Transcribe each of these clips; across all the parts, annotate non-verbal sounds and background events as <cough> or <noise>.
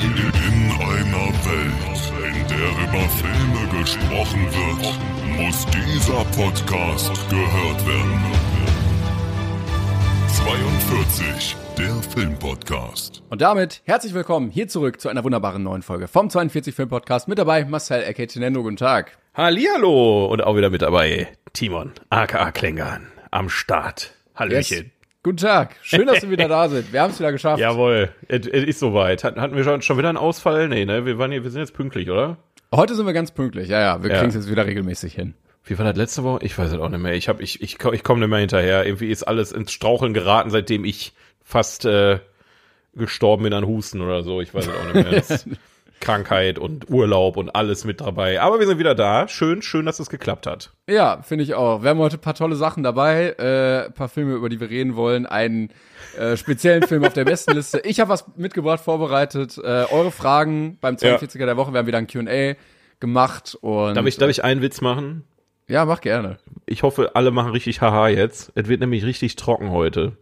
In einer Welt, in der über Filme gesprochen wird, muss dieser Podcast gehört werden. 42, der Filmpodcast. Und damit herzlich willkommen hier zurück zu einer wunderbaren neuen Folge vom 42 Film Podcast. Mit dabei Marcel Tinendo, guten Tag. Hallihallo und auch wieder mit dabei Timon, aka Klängern, am Start. Hallöchen. Guten Tag. Schön, dass wir wieder da sind. Wir haben es wieder geschafft. Jawohl, es ist soweit. Hat- Hatten wir schon, schon wieder einen Ausfall? Nee, ne? Wir, waren hier, wir sind jetzt pünktlich, oder? Heute sind wir ganz pünktlich. Ja, ja, wir Ja. kriegen es jetzt wieder regelmäßig hin. Wie war das letzte Woche? Ich weiß es auch nicht mehr. Ich, hab, ich, ich, ich komme nicht mehr hinterher. Irgendwie ist alles ins Straucheln geraten, seitdem ich fast äh, gestorben bin an Husten oder so. Ich weiß es auch nicht mehr. <laughs> Krankheit und Urlaub und alles mit dabei. Aber wir sind wieder da. Schön, schön, dass es geklappt hat. Ja, finde ich auch. Wir haben heute ein paar tolle Sachen dabei, äh, ein paar Filme, über die wir reden wollen, einen äh, speziellen Film auf der besten Liste. Ich habe was mitgebracht, vorbereitet. Äh, eure Fragen beim 42er der Woche. Wir haben wieder ein Q&A gemacht und Darf ich, darf ich einen Witz machen? ja, mach gerne. Ich hoffe, alle machen richtig Haha jetzt. Es wird nämlich richtig trocken heute.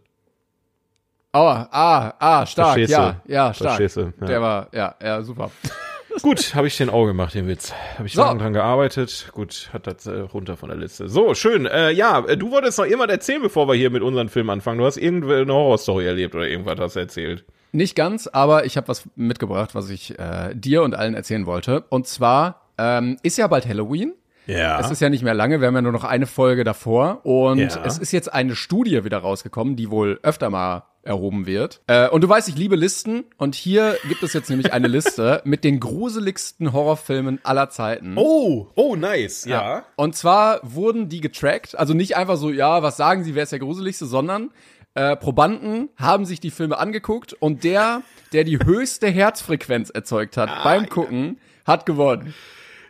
Aua, ah, ah, stark, Verstehst ja, ja, stark. Du, ja. Der war, ja, ja, super. <laughs> Gut, habe ich den Auge gemacht, den Witz. Habe ich So. lange dran gearbeitet. Gut, hat das äh, runter von der Liste. So, schön. Äh, ja, äh, du wolltest noch irgendwas erzählen, bevor wir hier mit unserem Film anfangen. Du hast irgendeine Horrorstory erlebt oder irgendwas hast erzählt. Nicht ganz, aber ich habe was mitgebracht, was ich äh, dir und allen erzählen wollte. Und zwar ähm, ist ja bald Halloween. Ja. Es ist ja nicht mehr lange, wir haben ja nur noch eine Folge davor. Und Ja. es ist jetzt eine Studie wieder rausgekommen, die wohl öfter mal erhoben wird. Äh, und du weißt, ich liebe Listen. Und hier gibt es jetzt nämlich eine Liste <laughs> mit den gruseligsten Horrorfilmen aller Zeiten. oh, oh, nice. Ja. Und zwar wurden die getrackt, also nicht einfach so, ja, was sagen sie, wer ist der gruseligste, sondern äh, Probanden haben sich die Filme angeguckt und der, der die höchste Herzfrequenz erzeugt hat beim Gucken, hat gewonnen.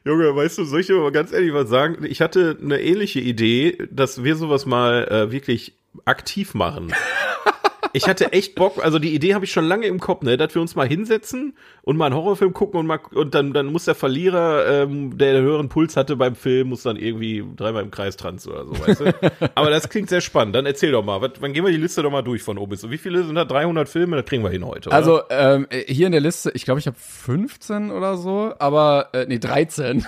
Junge, weißt du, soll ich dir mal ganz ehrlich was sagen? Ich hatte eine ähnliche Idee, dass wir sowas mal äh, wirklich aktiv machen. <laughs> Ich hatte echt Bock, also die Idee habe ich schon lange im Kopf, ne, dass wir uns mal hinsetzen und mal einen Horrorfilm gucken und mal und dann dann muss der Verlierer, ähm, der den höheren Puls hatte beim Film, muss dann irgendwie dreimal im Kreis tanzen oder so, weißt du? <laughs> Aber das klingt sehr spannend. Dann erzähl doch mal, wann gehen wir die Liste doch mal durch von oben bis? Wie viele sind da? 300 Filme, das kriegen wir hin heute. Oder? Also ähm, äh, hier in der Liste, ich glaube, ich habe 15 oder so, aber äh, nee, 13.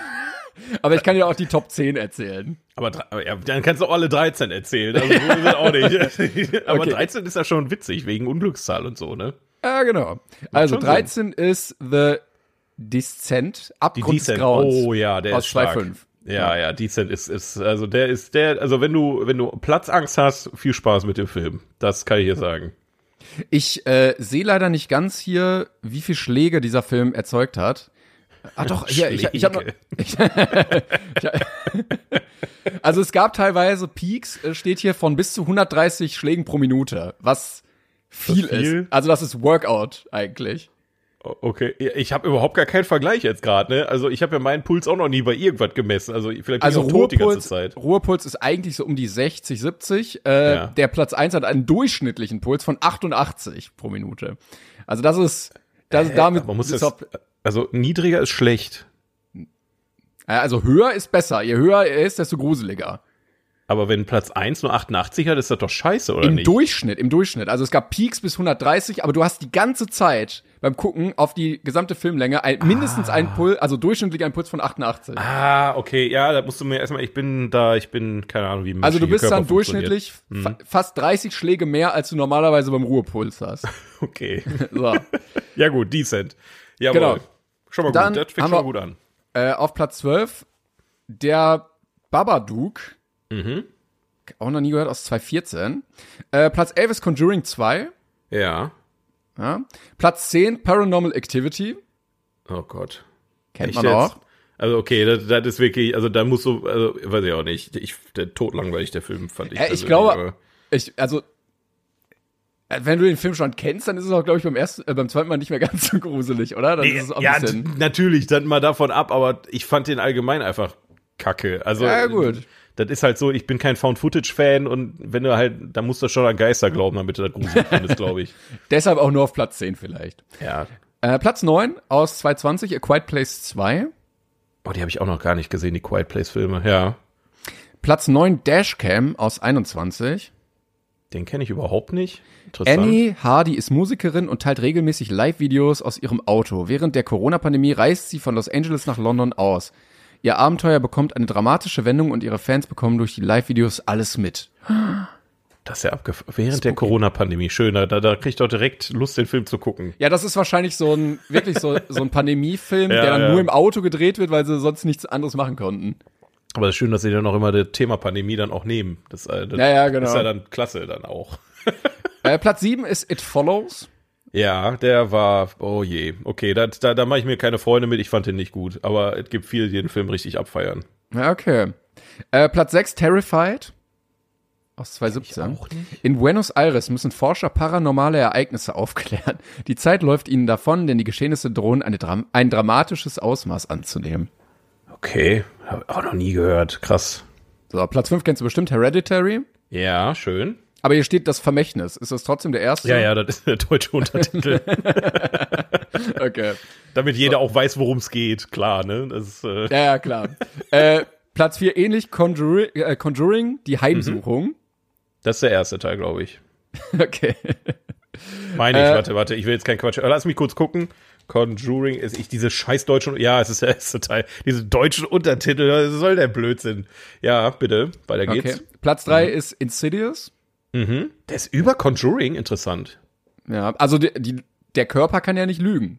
aber ich kann dir auch die Top 10 erzählen. Aber, aber ja, dann kannst du auch alle 13 erzählen. Also auch nicht. <laughs> aber Okay. 13 ist ja schon witzig, wegen Unglückszahl und so, ne? Ja, genau. Also schon 13 ist The Descent, Abgrund des Decent. Grauens. Oh ja, der aus ist stark. 2,5. Ja, ja, Decent ist, ist, also der ist der, also wenn du, wenn du Platzangst hast, viel Spaß mit dem Film. Das kann ich dir sagen. Ich äh, sehe leider nicht ganz hier, wie viel Schläge dieser Film erzeugt hat. Ah doch, hier, ich, ich habe. <laughs> Also es gab teilweise Peaks, äh, steht hier von bis zu 130 Schlägen pro Minute, was viel, viel? ist. Also das ist Workout eigentlich. Okay, ich habe überhaupt gar keinen Vergleich jetzt gerade, ne? Also ich habe ja meinen Puls auch noch nie bei irgendwas gemessen. Also vielleicht bin Also ich auch tot die ganze Zeit. Ruhepuls ist eigentlich so um die 60, 70. Äh, Ja. Der Platz 1 hat einen durchschnittlichen Puls von 88 pro Minute. Also das ist, das ist damit. Man muss auch- also niedriger ist schlecht. Ja, also höher ist besser. Je höher er ist, desto gruseliger. Aber wenn Platz 1 nur 88 hat, ist das doch scheiße, oder Im nicht? Durchschnitt, im Durchschnitt. Also es gab Peaks bis 130, aber du hast die ganze Zeit beim Gucken auf die gesamte Filmlänge ein, mindestens einen Puls, also durchschnittlich einen Puls von 88. Ah, okay, ja, da musst du mir erstmal, ich bin da, ich bin, keine Ahnung, wie also du bist Körper dann durchschnittlich fa fast 30 Schläge mehr, als du normalerweise beim Ruhepuls hast. <laughs> Okay. <laughs> So. ja, gut, decent. Jawohl. Genau. Schon mal Dann gut, das fängt schon mal gut an. äh, auf Platz 12 der Babadook. Mhm. Auch noch nie gehört, aus 2014. Äh, Platz 11 ist Conjuring 2. Ja. Ja. Platz 10 Paranormal Activity. Oh Gott. Kennt Echt man jetzt? auch. Also okay, das, das ist wirklich, also da muss so, also weiß ich auch nicht, ich, der totlangweilig der Film fand ich. Ja, ich glaube, ich, also, Äh, Wenn du den Film schon kennst, dann ist es auch, glaube ich, beim ersten, äh, beim zweiten Mal nicht mehr <laughs> ganz so gruselig, oder? Dann ist es auch ja, natürlich, dann mal davon ab, aber ich fand den allgemein einfach kacke. Also, Ja, gut. Das ist halt so, ich bin kein Found-Footage-Fan und wenn du halt, da musst du schon an Geister glauben, damit du das gruselig <laughs> findest, glaube ich. Deshalb auch nur auf Platz 10 vielleicht. Ja. Äh, Platz 9 aus 220, A Quiet Place 2. Oh, die habe ich auch noch gar nicht gesehen, die Quiet Place-Filme. Ja. Platz 9 Dashcam aus 21. Den kenne ich überhaupt nicht. Interessant. Annie Hardy ist Musikerin und teilt regelmäßig Live-Videos aus ihrem Auto. Während der Corona-Pandemie reist sie von Los Angeles nach London aus. Ihr Abenteuer bekommt eine dramatische Wendung und ihre Fans bekommen durch die Live-Videos alles mit. Das ist ja abgefahren. Während der Corona-Pandemie. Schön, da, da krieg ich doch direkt Lust, den Film zu gucken. Ja, das ist wahrscheinlich so ein, wirklich so, <laughs> so ein Pandemiefilm, Ja, der dann ja. nur im Auto gedreht wird, weil sie sonst nichts anderes machen konnten. Aber es ist schön, dass sie dann auch immer das Thema Pandemie dann auch nehmen. Das, äh, das Ja, ja, genau. ist ja dann klasse dann auch. Äh, Platz 7 ist It Follows. Ja, der war, oh je. Okay, da, da, da mache ich mir keine Freunde mit. Ich fand den nicht gut. Aber es gibt viele, die den Film richtig abfeiern. Ja, okay. Äh, Platz 6 Terrified. Aus 2017. In Buenos Aires müssen Forscher paranormale Ereignisse <laughs> aufklären. Die Zeit läuft ihnen davon, denn die Geschehnisse drohen eine Dram ein dramatisches Ausmaß anzunehmen. Okay, habe auch noch nie gehört. Krass. So, Platz 5 kennst du bestimmt Hereditary. Ja, schön. Aber hier steht das Vermächtnis. Ist das trotzdem der erste? Ja, ja, das ist der deutsche Untertitel. <laughs> Okay. Damit jeder auch weiß, worum es geht. Klar, ne? Das ist, äh, Ja, ja, klar. äh, Platz 4 ähnlich Conjuring, äh, Conjuring, die Heimsuchung. das ist der erste Teil, glaube ich. <laughs> Okay. Meine ich, Äh, warte, warte, ich will jetzt kein Quatsch. Lass mich kurz gucken. Conjuring ist ich diese scheiß deutschen, ja, es ist der erste Teil. Diese deutschen Untertitel, was soll der Blödsinn? Ja, bitte, weiter okay. geht's. Platz 3 ist Insidious. Der ist über Conjuring, interessant. Ja, also die, die, der Körper kann ja nicht lügen.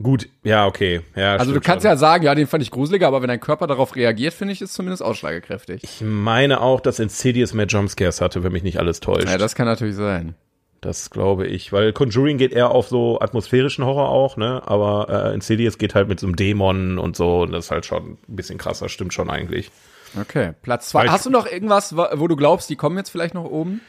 Gut, ja, okay. Ja, Also du kannst schon. ja sagen, ja, den fand ich gruseliger, aber wenn dein Körper darauf reagiert, finde ich, ist zumindest ausschlagekräftig. Ich meine auch, dass Insidious mehr Jumpscares hatte, wenn mich nicht alles täuscht. Ja, das kann natürlich sein. Das glaube ich, weil Conjuring geht eher auf so atmosphärischen Horror auch, ne? Aber äh, Insidious geht halt mit so einem Dämon und so und das ist halt schon ein bisschen krasser, stimmt schon eigentlich. Okay, Platz 2. Weil ich- Hast du noch irgendwas, wa- wo du glaubst, die kommen jetzt vielleicht noch oben?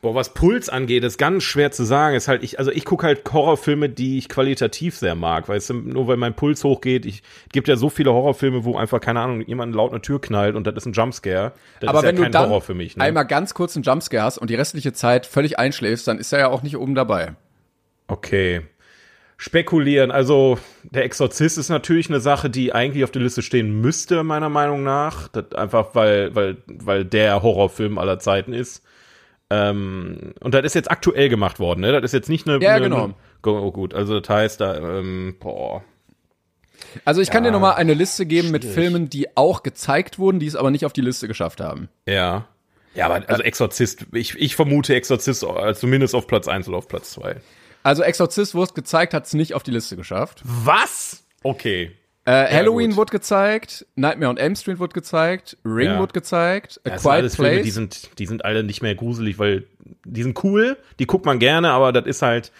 Boah, was Puls angeht, ist ganz schwer zu sagen. Ist halt ich, also ich gucke halt Horrorfilme, die ich qualitativ sehr mag, weißt du, nur weil mein Puls hochgeht. Ich es gibt ja so viele Horrorfilme, wo einfach keine Ahnung jemand laut eine Tür knallt und das ist ein Jumpscare. Das aber ist ja wenn du kein dann Horror für mich. Ne? einmal ganz kurz einen Jumpscare hast und die restliche Zeit völlig einschläfst, dann ist er ja auch nicht oben dabei. Okay. Spekulieren. Also, der Exorzist ist natürlich eine Sache, die eigentlich auf der Liste stehen müsste, meiner Meinung nach. Das einfach, weil, weil, weil der Horrorfilm aller Zeiten ist. Ähm, und das ist jetzt aktuell gemacht worden, ne? Das ist jetzt nicht eine. Ja, eine, genau. Eine, oh, gut, also das heißt, da, ähm, boah. Also ich kann Ja, dir nochmal eine Liste geben mit schwierig. Filmen, die auch gezeigt wurden, die es aber nicht auf die Liste geschafft haben. Ja. Ja, aber also Exorzist, ich, ich vermute Exorzist äh, zumindest auf Platz 1 oder auf Platz 2. Also Exorzist wurde gezeigt, hat es nicht auf die Liste geschafft. Was? Okay. Äh, Halloween gut. wurde gezeigt, Nightmare on Elm Street wurde gezeigt, Ring Ja. wurde gezeigt, A Das sind Quiet alles Place. Filme, die sind, die sind alle nicht mehr gruselig, weil die sind cool, die guckt man gerne, aber das ist halt,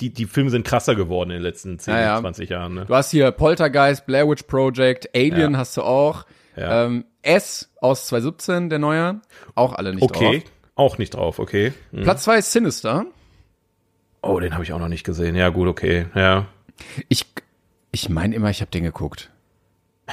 die, die Filme sind krasser geworden in den letzten 10, Ja, ja. 20 Jahren. Ne? Du hast hier Poltergeist, Blair Witch Project, Alien Ja. hast du auch. Ja. Ähm, S aus 2017, der neue. Auch alle nicht Okay, drauf. auch nicht drauf, okay. Hm. Platz 2 ist Sinister. Oh, den habe ich auch noch nicht gesehen. Ja, gut, okay, ja. Ich, ich meine immer, ich habe den geguckt.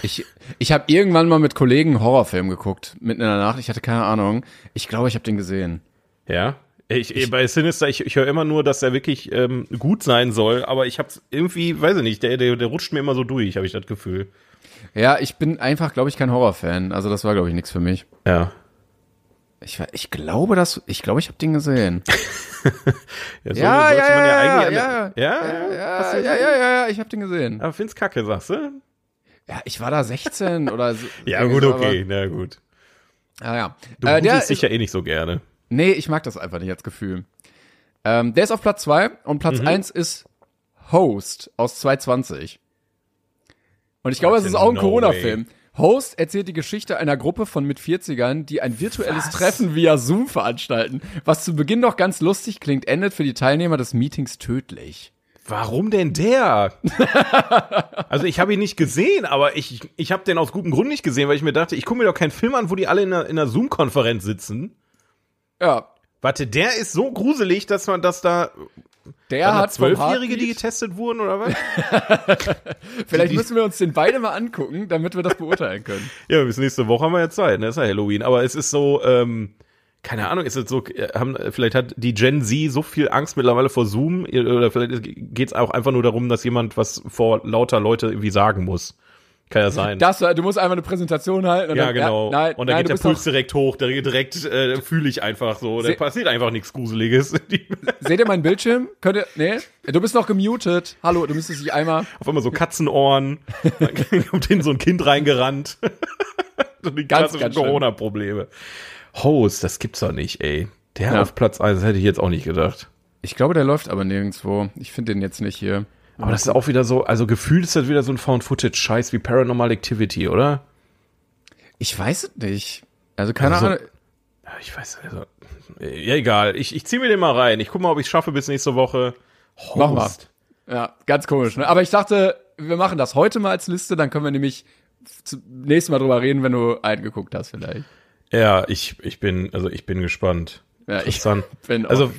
Ich, ich habe irgendwann mal mit Kollegen einen Horrorfilm geguckt, mitten in der Nacht. Ich hatte keine Ahnung. Ich glaube, ich habe den gesehen. Ja. Ich, bei Sinister, ich, ich höre immer nur, dass er wirklich ähm, gut sein soll, aber ich hab's irgendwie, weiß ich nicht, der, der, der rutscht mir immer so durch, habe ich das Gefühl. Ja, ich bin einfach, glaube ich, kein Horrorfan. Also das war, glaube ich, nichts für mich. Ja. Ich, ich glaube, dass, ich glaube, ich habe den gesehen. <laughs> Ja, so Ja, ja, man ja, ja, ja, Ja, ja, Ja, ja, ja, ich habe den gesehen. Aber find's kacke, sagst du? Ja, ich war da 16 oder so. <laughs> Ja, gut, so, okay, na gut. Aber, ja. Du äh, der ist, ja eh nicht so gerne. Nee, ich mag das einfach nicht als Gefühl. Ähm, der ist auf Platz 2 und Platz Mhm. 1 ist Host aus 2020. Und ich glaube, es ist auch ein No Corona-Film. Host erzählt die Geschichte einer Gruppe von mit 40ern, die ein virtuelles Treffen via Zoom veranstalten. Was zu Beginn noch ganz lustig klingt, endet für die Teilnehmer des Meetings tödlich. Warum denn der? <laughs> also ich habe ihn nicht gesehen, aber ich, ich habe den aus gutem Grund nicht gesehen, weil ich mir dachte, ich gucke mir doch keinen Film an, wo die alle in einer, in einer Zoom-Konferenz sitzen. Ja, Warte, der ist so gruselig, dass man das da Der hat Zwölfjährige, die getestet wurden oder was? <laughs> Vielleicht die- müssen wir uns den beide mal angucken, damit wir das beurteilen können. <laughs> ja, bis nächste Woche haben wir ja Zeit, ne? Ist ja Halloween. Aber es ist so, ähm, keine Ahnung, ist es so, äh, haben, vielleicht hat die Gen Z so viel Angst mittlerweile vor Zoom, oder vielleicht geht es auch einfach nur darum, dass jemand was vor lauter Leute irgendwie sagen muss. Kann ja sein. Das, du musst einfach eine Präsentation halten. Und ja, dann, genau. nein, und dann nein, geht der Puls direkt hoch, da direkt äh, fühle ich einfach so. Da passiert einfach nichts Gruseliges. <laughs> Seht ihr meinen Bildschirm? Könnt ihr, nee? Du bist noch gemutet. Hallo, du müsstest dich einmal. auf einmal so Katzenohren, dann <laughs> kommt hin so ein Kind reingerannt. <laughs> so die Ganz, ganz. Corona-Probleme. Host, das gibt's doch nicht, ey. Der Ja. auf Platz 1, das hätte ich jetzt auch nicht gedacht. Ich glaube, der läuft aber nirgendwo. Ich finde den jetzt nicht hier. Aber das ist auch wieder so, also gefühlt ist das wieder so ein Found-Footage-Scheiß wie Paranormal Activity, oder? Ich weiß es nicht. Also keine Also- Ahnung. Ja, ich weiß, also, ja, egal. Ich, ich zieh mir den mal rein. Ich guck mal, ob ich schaffe bis nächste Woche. Host. Mach mal. Ja, ganz komisch. Ne? Aber ich dachte, wir machen das heute mal als Liste, dann können wir nämlich zum nächsten Mal drüber reden, wenn du einen geguckt hast vielleicht. Ja, ich, ich bin, also ich bin gespannt. Ja, ich <laughs> bin also,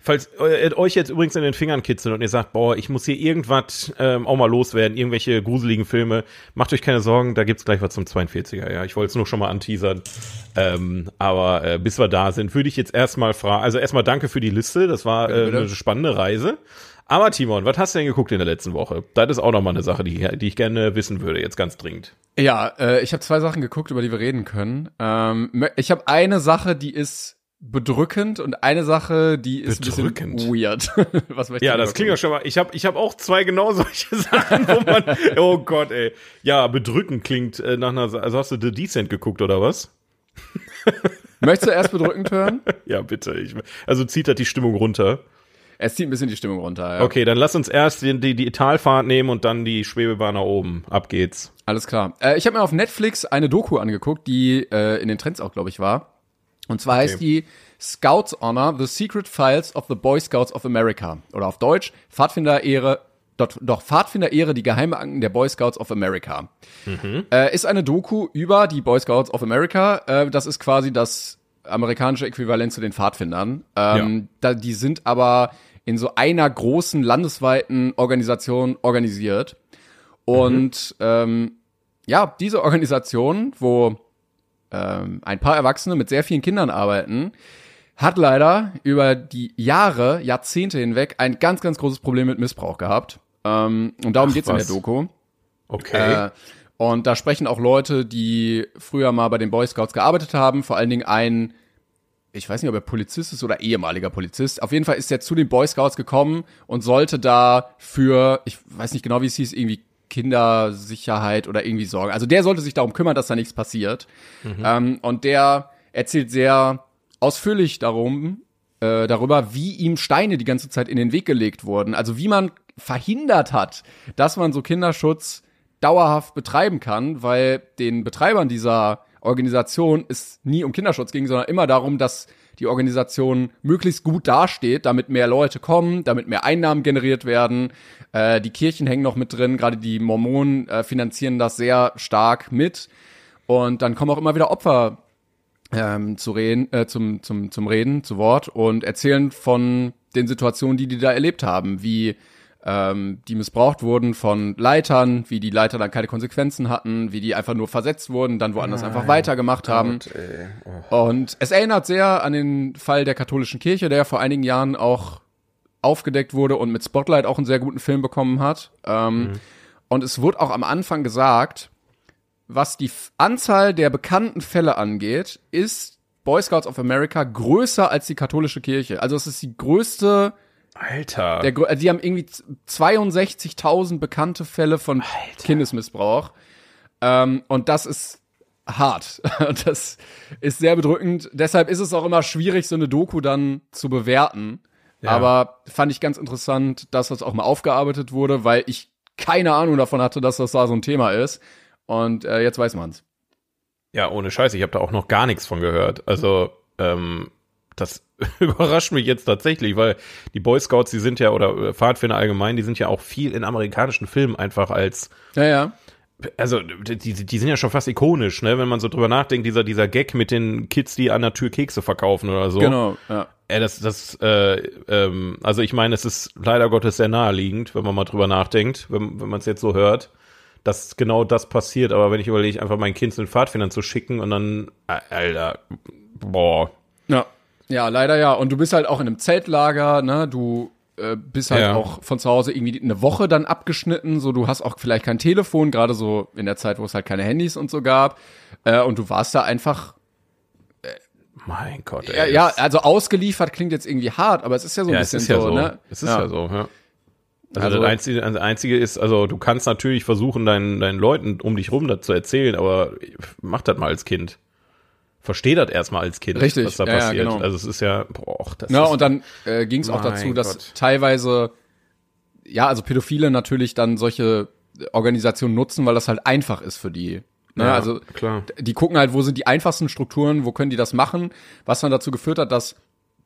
falls äh, euch jetzt übrigens in den Fingern kitzelt und ihr sagt, boah, ich muss hier irgendwas ähm, auch mal loswerden, irgendwelche gruseligen Filme, macht euch keine Sorgen, da gibt's gleich was zum 42er, ja. Ich wollte es nur schon mal anteasern. Ähm, aber äh, bis wir da sind, würde ich jetzt erstmal fragen, also erstmal danke für die Liste, das war äh, eine spannende Reise. Aber Timon, was hast du denn geguckt in der letzten Woche? Das ist auch nochmal eine Sache, die, die ich gerne wissen würde, jetzt ganz dringend. Ja, äh, ich habe zwei Sachen geguckt, über die wir reden können. Ähm, ich habe eine Sache, die ist bedrückend und eine Sache, die ist ein Bedrückend? bisschen weird. <laughs> Was Ja, das klingt ja schon mal. Ich habe ich hab auch zwei genau <laughs> solche Sachen, wo man. <laughs> Oh Gott, ey. Ja, bedrückend klingt äh, nach einer. Also hast du The Decent geguckt oder was? Möchtest du erst bedrückend hören? Ja, bitte. Ich, also zieht das die Stimmung runter. Es zieht ein bisschen die Stimmung runter. Ja. Okay, dann lass uns erst die, die, die Talfahrt nehmen und dann die Schwebebahn nach oben. Ab geht's. Alles klar. Äh, ich habe mir auf Netflix eine Doku angeguckt, die äh, in den Trends auch, glaube ich, war. Und zwar heißt die Scouts Honor, The Secret Files of the Boy Scouts of America. Oder auf Deutsch, Pfadfinder-Ehre, doch, doch Pfadfinder-Ehre, die Geheimakten der Boy Scouts of America. Äh, ist eine Doku über die Boy Scouts of America. Äh, das ist quasi das amerikanische Äquivalent zu den Pfadfindern. Ähm, da, die sind aber in so einer großen landesweiten Organisation organisiert. Und ähm, ja, diese Organisation, wo ähm, ein paar Erwachsene mit sehr vielen Kindern arbeiten, hat leider über die Jahre, Jahrzehnte hinweg ein ganz, ganz großes Problem mit Missbrauch gehabt. Ähm, und darum Ach, geht's in der. Doku. Okay. Äh, und da sprechen auch Leute, die früher mal bei den Boy Scouts gearbeitet haben, vor allen Dingen ein, ich weiß nicht, ob er Polizist ist oder ehemaliger Polizist. Auf jeden Fall ist er zu den Boy Scouts gekommen und sollte da für, ich weiß nicht genau, wie es hieß, irgendwie Kindersicherheit oder irgendwie sorgen. Also der sollte sich darum kümmern, dass da nichts passiert. Ähm, und der erzählt sehr ausführlich darum, äh, darüber, wie ihm Steine die ganze Zeit in den Weg gelegt wurden. Also wie man verhindert hat, dass man so Kinderschutz dauerhaft betreiben kann, weil den Betreibern dieser Organisation es nie um Kinderschutz ging, sondern immer darum, dass die Organisation möglichst gut dasteht, damit mehr Leute kommen, damit mehr Einnahmen generiert werden. Äh, die Kirchen hängen noch mit drin, gerade die Mormonen äh, finanzieren das sehr stark mit. Und dann kommen auch immer wieder Opfer ähm, zu reden, äh, zum, zum, zum Reden, zu Wort und erzählen von den Situationen, die die da erlebt haben, wie ähm, die missbraucht wurden von Leitern, wie die Leiter dann keine Konsequenzen hatten, wie die einfach nur versetzt wurden, dann woanders einfach weitergemacht haben. Und es erinnert sehr an den Fall der katholischen Kirche, der vor einigen Jahren auch aufgedeckt wurde und mit Spotlight auch einen sehr guten Film bekommen hat. Ähm, Und es wurde auch am Anfang gesagt, was die Anzahl der bekannten Fälle angeht, ist Boy Scouts of America größer als die katholische Kirche. Also es ist die größte, Alter. der, also die haben irgendwie z- 62.000 bekannte Fälle von Kindesmissbrauch. Ähm, und das ist hart. <laughs> Das ist sehr bedrückend. Deshalb ist es auch immer schwierig, so eine Doku dann zu bewerten. Aber fand ich ganz interessant, dass das auch mal aufgearbeitet wurde, weil ich keine Ahnung davon hatte, dass das da so ein Thema ist. Und äh, jetzt weiß man's. Ja, ohne Scheiß, ich habe da auch noch gar nichts von gehört. Also, ähm, das <laughs> überrascht mich jetzt tatsächlich, weil die Boy Scouts, die sind ja, oder äh, Pfadfinder allgemein, die sind ja auch viel in amerikanischen Filmen einfach als Ja, ja. also die, die sind ja schon fast ikonisch, ne, wenn man so drüber nachdenkt, dieser, dieser Gag mit den Kids, die an der Tür Kekse verkaufen oder so. Genau, ja. Ey, das, das, äh, ähm, also ich meine, es ist leider Gottes sehr naheliegend, wenn man mal drüber nachdenkt, wenn, wenn man es jetzt so hört, dass genau das passiert. Aber wenn ich überlege, einfach mein Kind zu den Pfadfindern zu schicken und dann, äh, Alter, boah. Ja. Ja, leider ja. Und du bist halt auch in einem Zeltlager, ne? Du äh, bist halt Ja. auch von zu Hause irgendwie eine Woche dann abgeschnitten. So, du hast auch vielleicht kein Telefon, gerade so in der Zeit, wo es halt keine Handys und so gab. Äh, und du warst da einfach Mein Gott, ey. Ja, ja, also ausgeliefert klingt jetzt irgendwie hart, aber es ist ja so ein ja, es bisschen ist ja so, so. ne? Es ist ja, so, ja. Also, Also- das, einzige, das Einzige ist, also du kannst natürlich versuchen, deinen, deinen Leuten um dich rum das zu erzählen, aber mach das mal als Kind. Versteh das erstmal als Kind, Richtig, was da ja, ja, passiert. genau. Also es ist ja, boah, das Ja, ist, und dann äh, ging es auch dazu, dass Gott. teilweise, ja, also Pädophile natürlich dann solche Organisationen nutzen, weil das halt einfach ist für die. Ne? Ja, also klar. die gucken halt, wo sind die einfachsten Strukturen, wo können die das machen, was dann dazu geführt hat, dass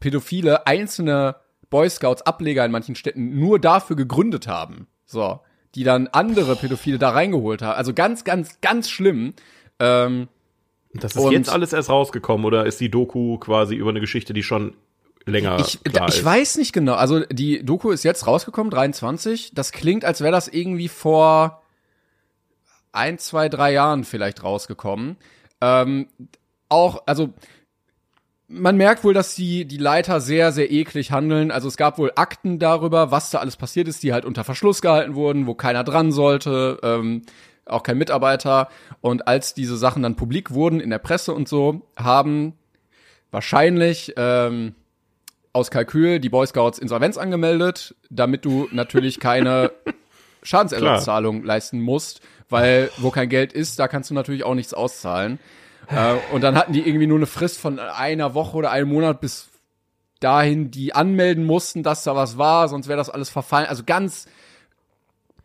Pädophile einzelne Boy Scouts Ableger in manchen Städten nur dafür gegründet haben. So, die dann andere Pädophile da reingeholt haben. Also ganz, ganz, ganz schlimm. Ähm, das ist und- jetzt alles erst rausgekommen oder ist die Doku quasi über eine Geschichte, die schon länger Ich, klar ich ist? weiß nicht genau. Also die Doku ist jetzt rausgekommen, 23. Das klingt, als wäre das irgendwie vor ein, zwei, drei Jahren vielleicht rausgekommen. Ähm, auch, also man merkt wohl, dass die, die Leiter sehr, sehr eklig handeln. Also es gab wohl Akten darüber, was da alles passiert ist, die halt unter Verschluss gehalten wurden, wo keiner dran sollte, ähm, auch kein Mitarbeiter. Und als diese Sachen dann publik wurden in der Presse und so, haben wahrscheinlich ähm, aus Kalkül die Boy Scouts Insolvenz angemeldet, damit du natürlich keine <laughs> Schadensersatzzahlung leisten musst, weil wo kein Geld ist, da kannst du natürlich auch nichts auszahlen. äh, und dann hatten die irgendwie nur eine Frist von einer Woche oder einem Monat bis dahin, die anmelden mussten, dass da was war, sonst wäre das alles verfallen. Also ganz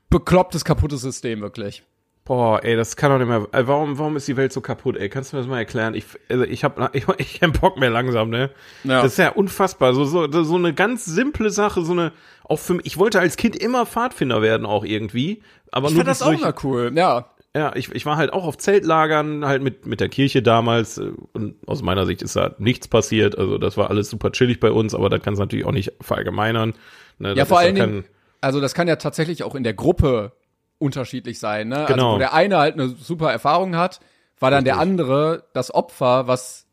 beklopptes, kaputtes System, wirklich. Boah, ey, das kann doch nicht mehr. äh, Warum, warum ist die Welt so kaputt, ey? Kannst du mir das mal erklären? Ich, also ich hab, ich, <laughs> ich hab Bock mehr langsam, ne? Ja. Das ist ja unfassbar. So, so, so eine ganz simple Sache, so eine, auch für mich, ich wollte als Kind immer Pfadfinder werden, auch irgendwie. Aber Ich nur fand das auch mal cool, ja. Ja, ich, ich war halt auch auf Zeltlagern, halt mit, mit der Kirche damals. äh, Und aus meiner Sicht ist da nichts passiert. Also das war alles super chillig bei uns, aber da kann es natürlich auch nicht verallgemeinern. Ne, Ja, vor allen Dingen, also das kann ja tatsächlich auch in der Gruppe unterschiedlich sein, ne? Also Genau. wo der eine halt eine super Erfahrung hat, war dann der Richtig. andere das Opfer, was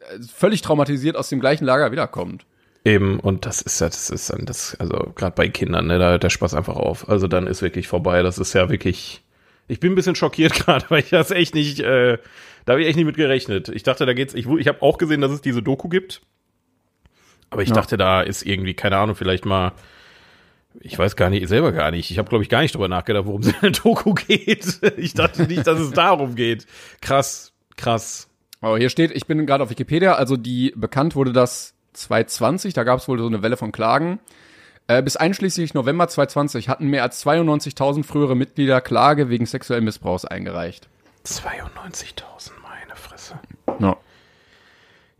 äh, völlig traumatisiert aus dem gleichen Lager wiederkommt. Eben, und das ist ja, das ist dann das, also gerade bei Kindern, ne, da hört der Spaß einfach auf. Also dann ist wirklich vorbei. Das ist ja wirklich. Ich bin ein bisschen schockiert <laughs> gerade, weil ich das echt nicht, äh, da habe ich echt nicht mit gerechnet. Ich dachte, da geht's. Ich, ich habe auch gesehen, dass es diese Doku gibt. Aber ich Ja. dachte, da ist irgendwie, keine Ahnung, vielleicht mal. Ich weiß gar nicht, selber gar nicht. Ich habe, glaube ich, gar nicht drüber nachgedacht, worum es in der Doku geht. <laughs> Ich dachte nicht, dass es darum geht. Krass, krass. Aber hier steht, ich bin gerade auf Wikipedia, also die bekannt wurde das 2020, da gab es wohl so eine Welle von Klagen. Äh, bis einschließlich November 2020 hatten mehr als 92.000 frühere Mitglieder Klage wegen sexuellen Missbrauchs eingereicht. 92.000, meine Fresse. Ja.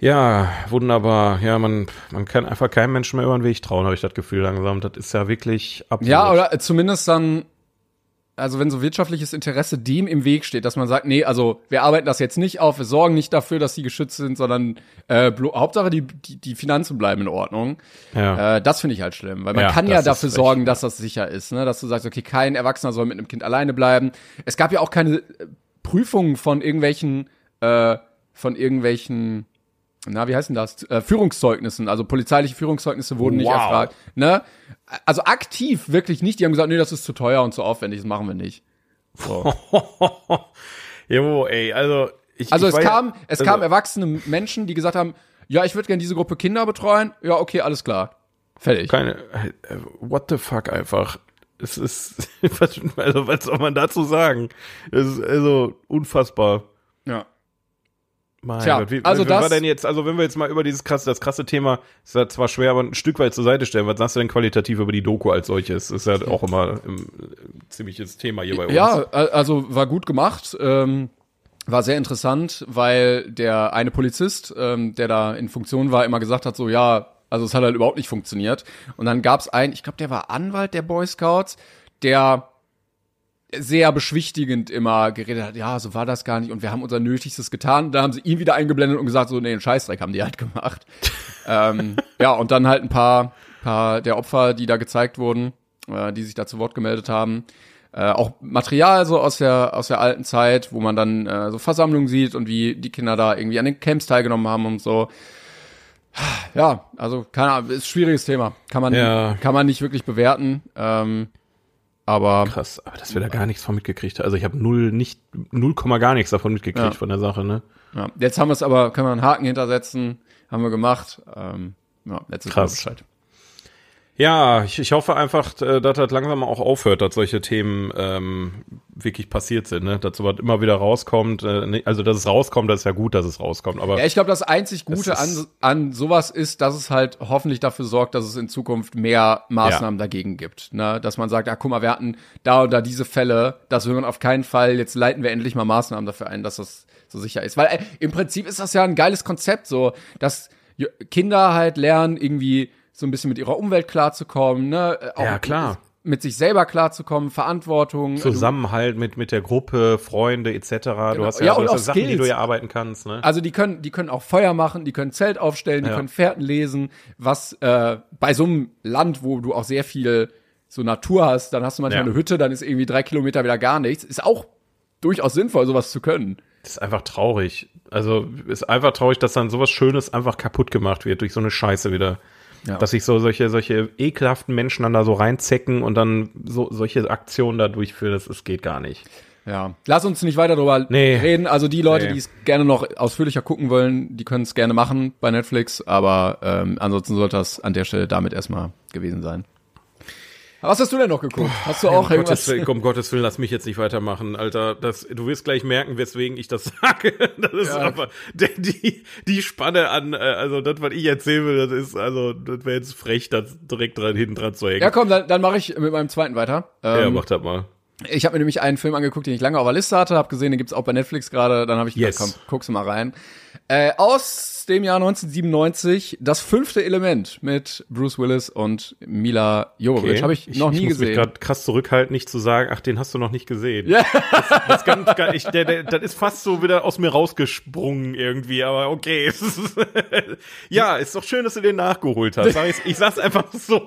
Ja, wunderbar. Ja, man, man kann einfach keinem Menschen mehr über den Weg trauen, habe ich das Gefühl langsam. Das ist ja wirklich absurd. Ja, oder zumindest dann, also wenn so wirtschaftliches Interesse dem im Weg steht, dass man sagt, nee, also wir arbeiten das jetzt nicht auf, wir sorgen nicht dafür, dass die geschützt sind, sondern äh, Hauptsache die, die, die Finanzen bleiben in Ordnung. Ja. Äh, das finde ich halt schlimm, weil man Ja, kann ja dafür sorgen, dass das sicher ist, ne? dass du sagst, okay, kein Erwachsener soll mit einem Kind alleine bleiben. Es gab ja auch keine äh, Prüfungen von irgendwelchen, äh, von irgendwelchen na, wie heißen das? Äh, Führungszeugnissen, also polizeiliche Führungszeugnisse wurden nicht Wow. erfragt. Ne? Also aktiv wirklich nicht. Die haben gesagt, nee, das ist zu teuer und zu aufwendig, das machen wir nicht. So. <laughs> Jo, ey, also ich, Also ich es ja- kam, es also, kamen erwachsene Menschen, die gesagt haben, ja, ich würde gerne diese Gruppe Kinder betreuen. Ja, okay, alles klar. Fertig. keine äh, what the fuck einfach. Es ist <laughs> was, also was soll man dazu sagen? Es ist also unfassbar. Mein Tja, Gott, wie, also wie war das- denn jetzt, also wenn wir jetzt mal über dieses krasse, das krasse Thema, ist ja zwar schwer, aber ein Stück weit zur Seite stellen, was sagst du denn qualitativ über die Doku als solches? Ist ja auch immer ein, äh, ziemliches Thema hier bei uns. Ja, also war gut gemacht. Ähm, war sehr interessant, weil der eine Polizist, ähm, der da in Funktion war, immer gesagt hat, so ja, also es hat halt überhaupt nicht funktioniert. Und dann gab's einen, ich glaube, der war Anwalt der Boy Scouts, der sehr beschwichtigend immer geredet hat, ja, so war das gar nicht und wir haben unser Nötigstes getan. Da haben sie ihn wieder eingeblendet und gesagt, so, nee, einen Scheißdreck haben die halt gemacht. <laughs> ähm, ja, und dann halt ein paar, paar der Opfer, die da gezeigt wurden, äh, die sich da zu Wort gemeldet haben. Äh, auch Material so aus der, aus der alten Zeit, wo man dann äh, so Versammlungen sieht und wie die Kinder da irgendwie an den Camps teilgenommen haben und so. Ja, also keine Ahnung, ist ein schwieriges Thema. Kann man, Ja. kann man nicht wirklich bewerten. Ähm, aber Krass, aber dass wir da gar nichts von mitgekriegt haben. Also ich habe null, nicht, null Komma gar nichts davon mitgekriegt Ja. von der Sache, ne? Ja, jetzt haben wir es aber, können wir einen Haken hintersetzen, haben wir gemacht. Ähm, ja, letztes Mal Krass. Bescheid. Ja, ich, ich hoffe einfach, äh, dass das langsam mal auch aufhört, dass solche Themen ähm, wirklich passiert sind, ne? Dass sowas immer wieder rauskommt. Äh, ne- also, dass es rauskommt, das ist ja gut, dass es rauskommt. Aber Ja, ich glaube, das einzig Gute an, an sowas ist, dass es halt hoffentlich dafür sorgt, dass es in Zukunft mehr Maßnahmen dagegen gibt. Ne? Dass man sagt, ah, guck mal, wir hatten da oder diese Fälle, das will man auf keinen Fall, jetzt leiten wir endlich mal Maßnahmen dafür ein, dass das so sicher ist. Weil äh, im Prinzip ist das ja ein geiles Konzept, so, dass Kinder halt lernen, irgendwie so ein bisschen mit ihrer Umwelt klarzukommen, ne? Äh, auch Ja, klar. Mit sich selber klarzukommen, Verantwortung. Zusammenhalt mit, mit der Gruppe, Freunde etc. Du hast ja, Ja, auch Sachen, die Skills. du ja arbeiten kannst, ne? Also die können, die können auch Feuer machen, die können Zelt aufstellen, die Ja. können Fährten lesen, was äh, bei so einem Land, wo du auch sehr viel so Natur hast, dann hast du manchmal Ja. eine Hütte, dann ist irgendwie drei Kilometer wieder gar nichts. Ist auch durchaus sinnvoll, sowas zu können. Das ist einfach traurig. Also ist einfach traurig, dass dann sowas Schönes einfach kaputt gemacht wird durch so eine Scheiße wieder. Ja. Dass sich so solche, solche ekelhaften Menschen dann da so reinzecken und dann so solche Aktionen da durchführen, das, das geht gar nicht. Ja. Lass uns nicht weiter darüber Nee. reden. Also die Leute, Nee. die es gerne noch ausführlicher gucken wollen, die können es gerne machen bei Netflix, aber ähm, ansonsten sollte das an der Stelle damit erstmal gewesen sein. Was hast du denn noch geguckt? Hast du auch um irgendwas? Gottes, Willen, um Gottes Willen, lass mich jetzt nicht weitermachen, Alter. Das, du wirst gleich merken, weswegen ich das <laughs> sage. Das ist Ja. aber die, die Spanne an, äh, also das, was ich erzählen will, das ist, also, das wäre jetzt frech, das direkt dran, hinten dran zu hängen. Ja, komm, dann, dann mache ich mit meinem zweiten weiter. ja Ähm, mach das mal. Ich habe mir nämlich einen Film angeguckt, den ich lange auf der Liste hatte, habe gesehen, den gibt's auch bei Netflix gerade, dann habe ich gedacht, Yes. komm, guck's mal rein. Äh, aus dem Jahr 1997, das fünfte Element mit Bruce Willis und Mila Jovovich. Habe ich noch nie ich muss mich gesehen. gerade krass zurückhalten, nicht zu sagen, ach, den hast du noch nicht gesehen. Ja. Das, das, kann, ich, der, der, das ist fast so wieder aus mir rausgesprungen irgendwie, aber okay. Es <laughs> ist, ja, ist doch schön, dass du den nachgeholt hast. Ich, ich sag's einfach so.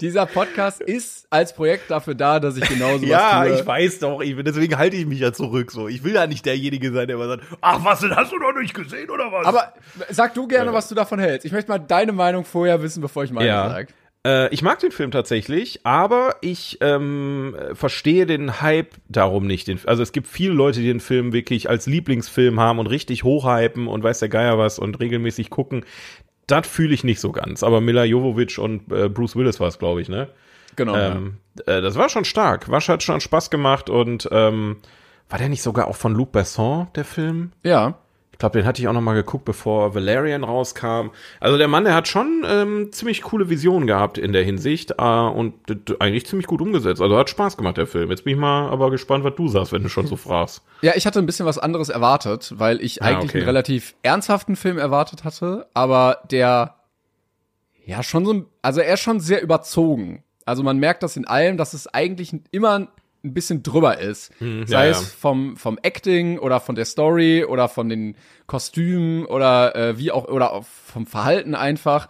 Dieser Podcast ist als Projekt dafür da, dass ich genauso Ja, was tue. ich weiß doch, ich, deswegen halte ich mich ja zurück so. Ich will ja nicht derjenige sein, der immer sagt, ach was, den hast du noch nicht gesehen oder was? Aber sag du gerne, was du davon hältst. Ich möchte mal deine Meinung vorher wissen, bevor ich meine Ja. sage. Äh, ich mag den Film tatsächlich, aber ich ähm, äh, verstehe den Hype darum nicht. Also es gibt viele Leute, die den Film wirklich als Lieblingsfilm haben und richtig hochhypen und weiß der Geier was und regelmäßig gucken. Das fühle ich nicht so ganz. Aber Mila Jovovich und äh, Bruce Willis war es, glaube ich, ne? Genau. Ähm, äh, das war schon stark. War hat schon Spaß gemacht und ähm, war der nicht sogar auch von Luc Besson, der Film? ja. Ja. Ich glaube, den hatte ich auch noch mal geguckt, bevor Valerian rauskam. Also der Mann, der hat schon ähm, ziemlich coole Visionen gehabt in der Hinsicht äh, und eigentlich ziemlich gut umgesetzt. Also hat Spaß gemacht, der Film. Jetzt bin ich mal aber gespannt, was du sagst, wenn du schon so fragst. Ja, ich hatte ein bisschen was anderes erwartet, weil ich Ah, eigentlich okay. einen relativ ernsthaften Film erwartet hatte, aber der ja schon so, also er ist schon sehr überzogen. Also man merkt das in allem, dass es eigentlich immer ein bisschen drüber ist. Sei Hm, ja, es ja. vom vom Acting oder von der Story oder von den Kostümen oder äh, wie auch oder auch vom Verhalten einfach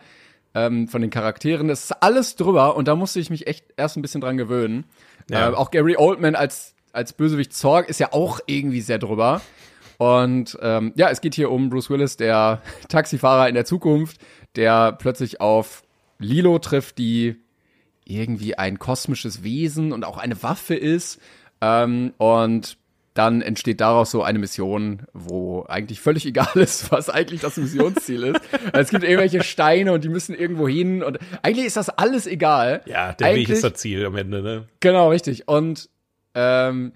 ähm, von den Charakteren. Das ist alles drüber und da musste ich mich echt erst ein bisschen dran gewöhnen. Ja. Äh, auch Gary Oldman als als Bösewicht Zorg ist ja auch irgendwie sehr drüber. Und ähm, ja, es geht hier um Bruce Willis, der <laughs> Taxifahrer in der Zukunft, der plötzlich auf Lilo trifft, die irgendwie ein kosmisches Wesen und auch eine Waffe ist. Ähm, und dann entsteht daraus so eine Mission, wo eigentlich völlig <laughs> egal ist, was eigentlich das Missionsziel ist. es gibt irgendwelche Steine und die müssen irgendwo hin und eigentlich ist das alles egal. Ja, der eigentlich, Weg ist das Ziel am Ende, ne? Genau, richtig. Und ähm,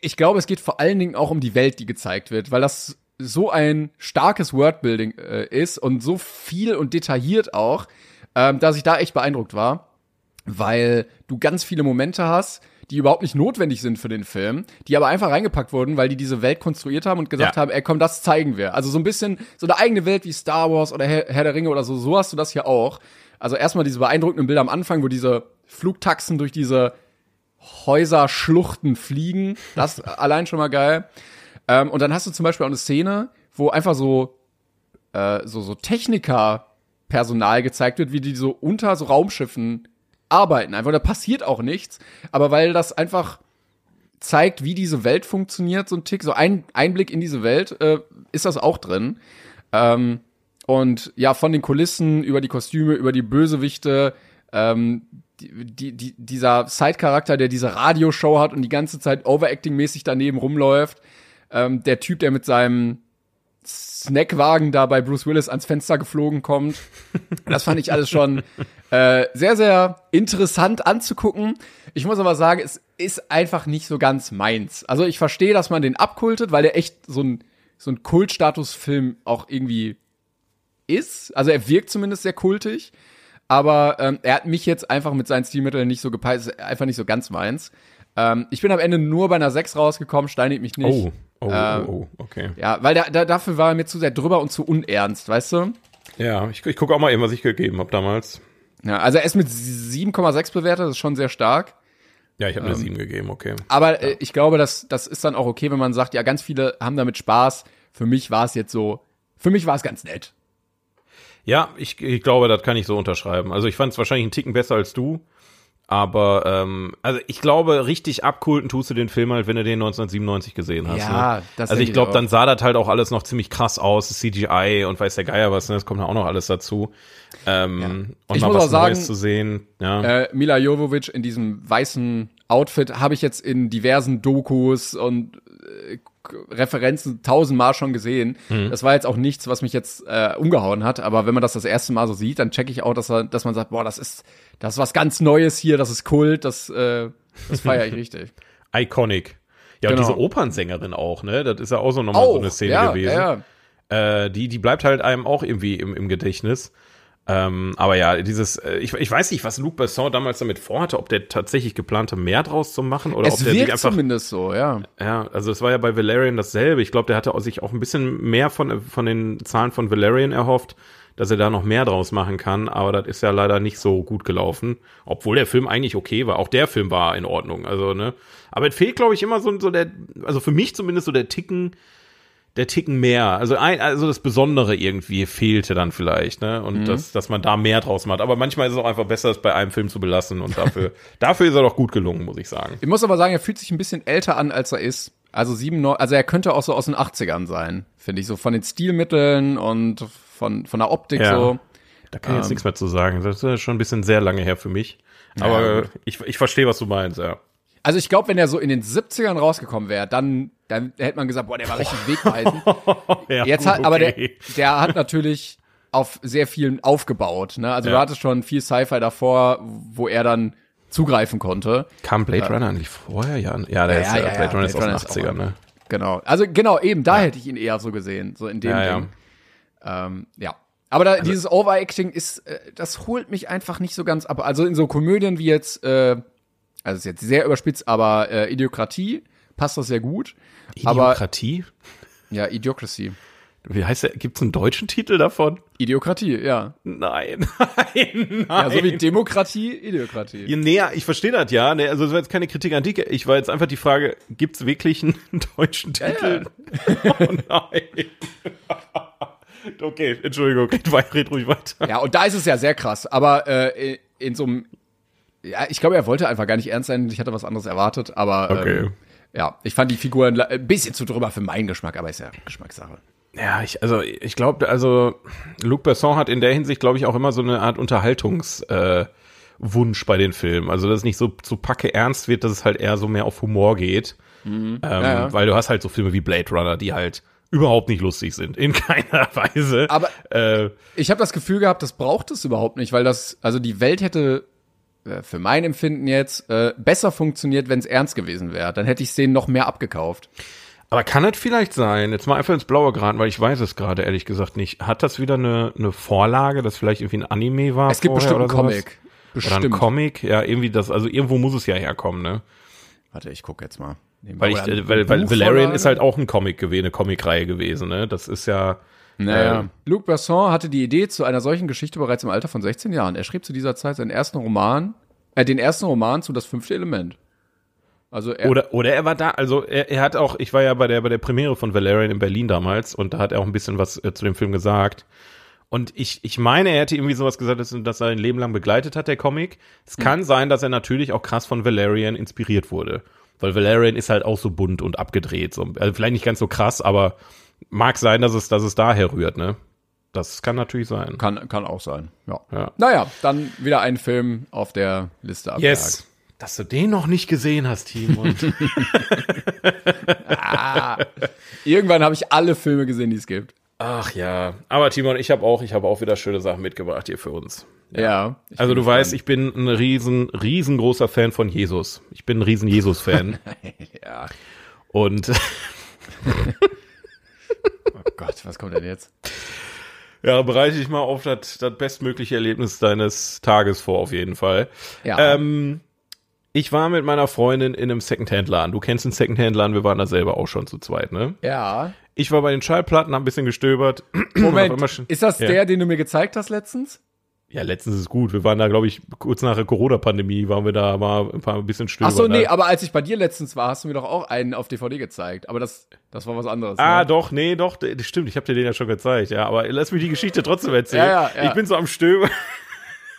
ich glaube, es geht vor allen Dingen auch um die Welt, die gezeigt wird, weil das so ein starkes Wordbuilding äh, ist und so viel und detailliert auch, ähm, dass ich da echt beeindruckt war, weil du ganz viele Momente hast, die überhaupt nicht notwendig sind für den Film, die aber einfach reingepackt wurden, weil die diese Welt konstruiert haben und gesagt Ja. haben, ey, komm, das zeigen wir. Also so ein bisschen so eine eigene Welt wie Star Wars oder Herr, Herr der Ringe oder so, so hast du das hier auch. Also erstmal diese beeindruckenden Bilder am Anfang, wo diese Flugtaxen durch diese Häuser, Schluchten fliegen. Das <laughs> allein schon mal geil. Ähm, und dann hast du zum Beispiel auch eine Szene, wo einfach so, äh, so, so Techniker-Personal gezeigt wird, wie die so unter so Raumschiffen arbeiten. Einfach, da passiert auch nichts. Aber weil das einfach zeigt, wie diese Welt funktioniert, so ein Tick, so ein Einblick in diese Welt, äh, ist das auch drin. Ähm, und ja, von den Kulissen über die Kostüme, über die Bösewichte, ähm, die, die, die, dieser Side-Charakter, der diese Radioshow hat und die ganze Zeit Overacting-mäßig daneben rumläuft, ähm, der Typ, der mit seinem Snackwagen da bei Bruce Willis ans Fenster geflogen kommt. Das fand ich alles schon äh, sehr, sehr interessant anzugucken. Ich muss aber sagen, es ist einfach nicht so ganz meins. Also ich verstehe, dass man den abkultet, weil der echt so ein, so ein Kultstatusfilm auch irgendwie ist. Also er wirkt zumindest sehr kultig. Aber ähm, er hat mich jetzt einfach mit seinen Stilmitteln nicht so gepeilt, ist einfach nicht so ganz meins. Ähm, ich bin am Ende nur bei einer 6 rausgekommen, steinigt mich nicht. Oh, oh, Ähm, oh, oh, okay. Ja, weil da, da, dafür war er mir zu sehr drüber und zu unernst, weißt du? Ja, ich, ich gucke auch mal eben, was ich gegeben habe damals. Ja, also er ist mit 7,6 bewertet, das ist schon sehr stark. Ja, ich habe eine Ähm, 7 gegeben, okay. Aber äh, ich glaube, das, das ist dann auch okay, wenn man sagt, ja, ganz viele haben damit Spaß. Für mich war es jetzt so, für mich war es ganz nett. Ja, ich, ich glaube, das kann ich so unterschreiben. Also ich fand es wahrscheinlich einen Ticken besser als du. Aber ähm, also ich glaube, richtig abkulten tust du den Film halt, wenn du den 1997 gesehen hast. Ja, ne? das Also ich glaube, dann sah das halt auch alles noch ziemlich krass aus, CGI und weiß der Geier was, ne? das kommt ja auch noch alles dazu. Ähm, Und Ich mal muss was auch sagen, Neues zu sehen. Ja. Äh, Mila Jovovic in diesem weißen Outfit habe ich jetzt in diversen Dokus und äh, Referenzen tausendmal schon gesehen. Mhm. Das war jetzt auch nichts, was mich jetzt äh, umgehauen hat. Aber wenn man das das erste Mal so sieht, dann checke ich auch, dass, er, dass man sagt, boah, das ist das ist was ganz Neues hier, das ist Kult, das äh, das feiere ich <laughs> richtig. Iconic. Ja, und Genau. diese Opernsängerin auch, ne? Das ist ja auch so nochmal so eine Szene ja, gewesen. Ja, ja. äh, die, die bleibt halt einem auch irgendwie im, im Gedächtnis. Ähm, aber ja, dieses, äh, ich, ich weiß nicht, was Luc Besson damals damit vorhatte, ob der tatsächlich geplante, mehr draus zu machen oder ob Es der sich wirkt einfach. zumindest so, ja. Ja, also es war ja bei Valerian dasselbe. Ich glaube, der hatte sich auch ein bisschen mehr von, von den Zahlen von Valerian erhofft, dass er da noch mehr draus machen kann, aber das ist ja leider nicht so gut gelaufen. Obwohl der Film eigentlich okay war. Auch der Film war in Ordnung. Also, ne? Aber es fehlt, glaube ich, immer so, so der, also für mich zumindest so der Ticken, der Ticken mehr. Also ein, also das Besondere irgendwie fehlte dann vielleicht, ne? Und dass, dass man da mehr draus macht. Aber manchmal ist es auch einfach besser, es bei einem Film zu belassen. Und dafür, <laughs> dafür ist er doch gut gelungen, muss ich sagen. Ich muss aber sagen, er fühlt sich ein bisschen älter an, als er ist. Also sieben, neun, also er könnte auch so aus den 80ern sein, finde ich, so von den Stilmitteln und von, von der Optik Ja. so. Da kann ich jetzt nichts mehr zu sagen. Das ist schon ein bisschen sehr lange her für mich. Aber gut. ich, ich verstehe, was du meinst, ja. Also ich glaube, wenn er so in den 70ern rausgekommen wäre, dann, dann hätte man gesagt, boah, der war richtig wegweisend. <laughs> ja Jetzt hat, aber der, okay. der hat natürlich auf sehr vielen aufgebaut. Ne? Also Ja. du hattest schon viel Sci-Fi davor, wo er dann zugreifen konnte. Kam Blade Runner eigentlich vorher? Ja, ja der Ja, ist ja, ja, Blade Runner ist aus den ist auch 80ern, ne? Genau. Also genau, eben, da hätte ich ihn eher so gesehen, so in dem. Ding. Ähm, ja. Aber da, dieses Overacting ist, äh, das holt mich einfach nicht so ganz ab. Also in so Komödien wie jetzt, äh, also ist jetzt sehr überspitzt, aber äh, Idiokratie passt das sehr gut. Aber Idiokratie? ja, Idiocracy. Wie heißt der? Gibt's einen deutschen Titel davon? Idiokratie, ja. Nein, nein, <laughs> nein. Ja, so wie Demokratie, Idiokratie. Ja, nee, ich verstehe das ja. Nee, also das war jetzt keine Kritik an dich. Ich war jetzt einfach die Frage, gibt's wirklich einen <laughs> deutschen Titel? <laughs> Oh nein. okay, Entschuldigung, red, wei- red ruhig weiter. Ja, und da ist es ja sehr krass. Aber äh, in so einem, ja, ich glaube, er wollte einfach gar nicht ernst sein. Ich hatte was anderes erwartet, aber Okay. ähm, ja, ich fand die Figuren ein bisschen zu drüber für meinen Geschmack, aber ist ja Geschmackssache. Ja, ich, also ich glaube, also Luc Besson hat in der Hinsicht, glaube ich, auch immer so eine Art Unterhaltungswunsch äh, bei den Filmen. Also dass es nicht so zu packe ernst wird, dass es halt eher so mehr auf Humor geht. Ähm, Ja, ja. Weil du hast halt so Filme wie Blade Runner, die halt überhaupt nicht lustig sind, in <laughs> keiner Weise. Aber äh, ich habe das Gefühl gehabt, das braucht es überhaupt nicht, weil das, also die Welt hätte für mein Empfinden jetzt äh, besser funktioniert, wenn es ernst gewesen wäre. Dann hätte ich Szenen noch mehr abgekauft. aber kann es vielleicht sein, jetzt mal einfach ins Blaue geraten, weil ich weiß es gerade ehrlich gesagt nicht. Hat das wieder eine, eine Vorlage, dass vielleicht irgendwie ein Anime war? Es gibt bestimmt einen oder? Comic. Oder ein Bestimmt. Comic, ja, irgendwie das, also irgendwo muss es ja herkommen, ne? Warte, ich gucke jetzt mal. Weil ich, Oder äh, weil, weil? Valerian ist halt auch ein Comic gewesen, eine Comicreihe gewesen, ne? Das ist ja. Naja. Ähm, Luc Besson hatte die Idee zu einer solchen Geschichte bereits im Alter von 16 Jahren. Er schrieb zu dieser Zeit seinen ersten Roman, äh, den ersten Roman zu Das fünfte Element. Also er, Oder, oder er war da, also er, er hat auch, ich war ja bei der, bei der Premiere von Valerian in Berlin damals und da hat er auch ein bisschen was äh, zu dem Film gesagt. Und ich, ich meine, er hätte irgendwie sowas gesagt, dass, dass er ein Leben lang begleitet hat, der Comic. Es kann sein, dass er natürlich auch krass von Valerian inspiriert wurde. Weil Valerian ist halt auch so bunt und abgedreht. So. Also vielleicht nicht ganz so krass, aber mag sein, dass es, dass es daher rührt, ne? Das kann natürlich sein. kann, kann auch sein. Ja. Ja. Naja, dann wieder ein Film auf der Liste abgehakt. Yes. Dass du den noch nicht gesehen hast, Timon. <laughs> <laughs> Irgendwann habe ich alle Filme gesehen, die es gibt. Ach ja. Aber Timon, ich habe auch, ich habe auch wieder schöne Sachen mitgebracht hier für uns. Ja. ich Also du weißt, ich bin ein riesen, riesengroßer Fan von Jesus. Ich bin ein riesen Jesus-Fan. <laughs> Ja. Und Oh Gott, was kommt denn jetzt? ja, bereite dich mal auf das, das bestmögliche Erlebnis deines Tages vor, auf jeden Fall. Ja. Ähm, ich war mit meiner Freundin in einem Secondhand-Laden. Du kennst den Secondhand-Laden, wir waren da selber auch schon zu zweit, ne? ja. Ich war bei den Schallplatten, hab ein bisschen gestöbert. <clears throat> Moment, ist das Ja. der, den du mir gezeigt hast letztens? Ja, letztens ist gut. Wir waren da, glaube ich, kurz nach der Corona-Pandemie, waren wir da mal ein paar ein bisschen Ach stöbern. so, nee, ne? aber als ich bei dir letztens war, hast du mir doch auch einen auf DVD gezeigt. Aber das, das war was anderes. Ah, ne? doch, nee, doch, stimmt, ich habe dir den ja schon gezeigt, ja, aber lass mich die Geschichte trotzdem erzählen. Ja, ja, ja. Ich bin so am Stöber.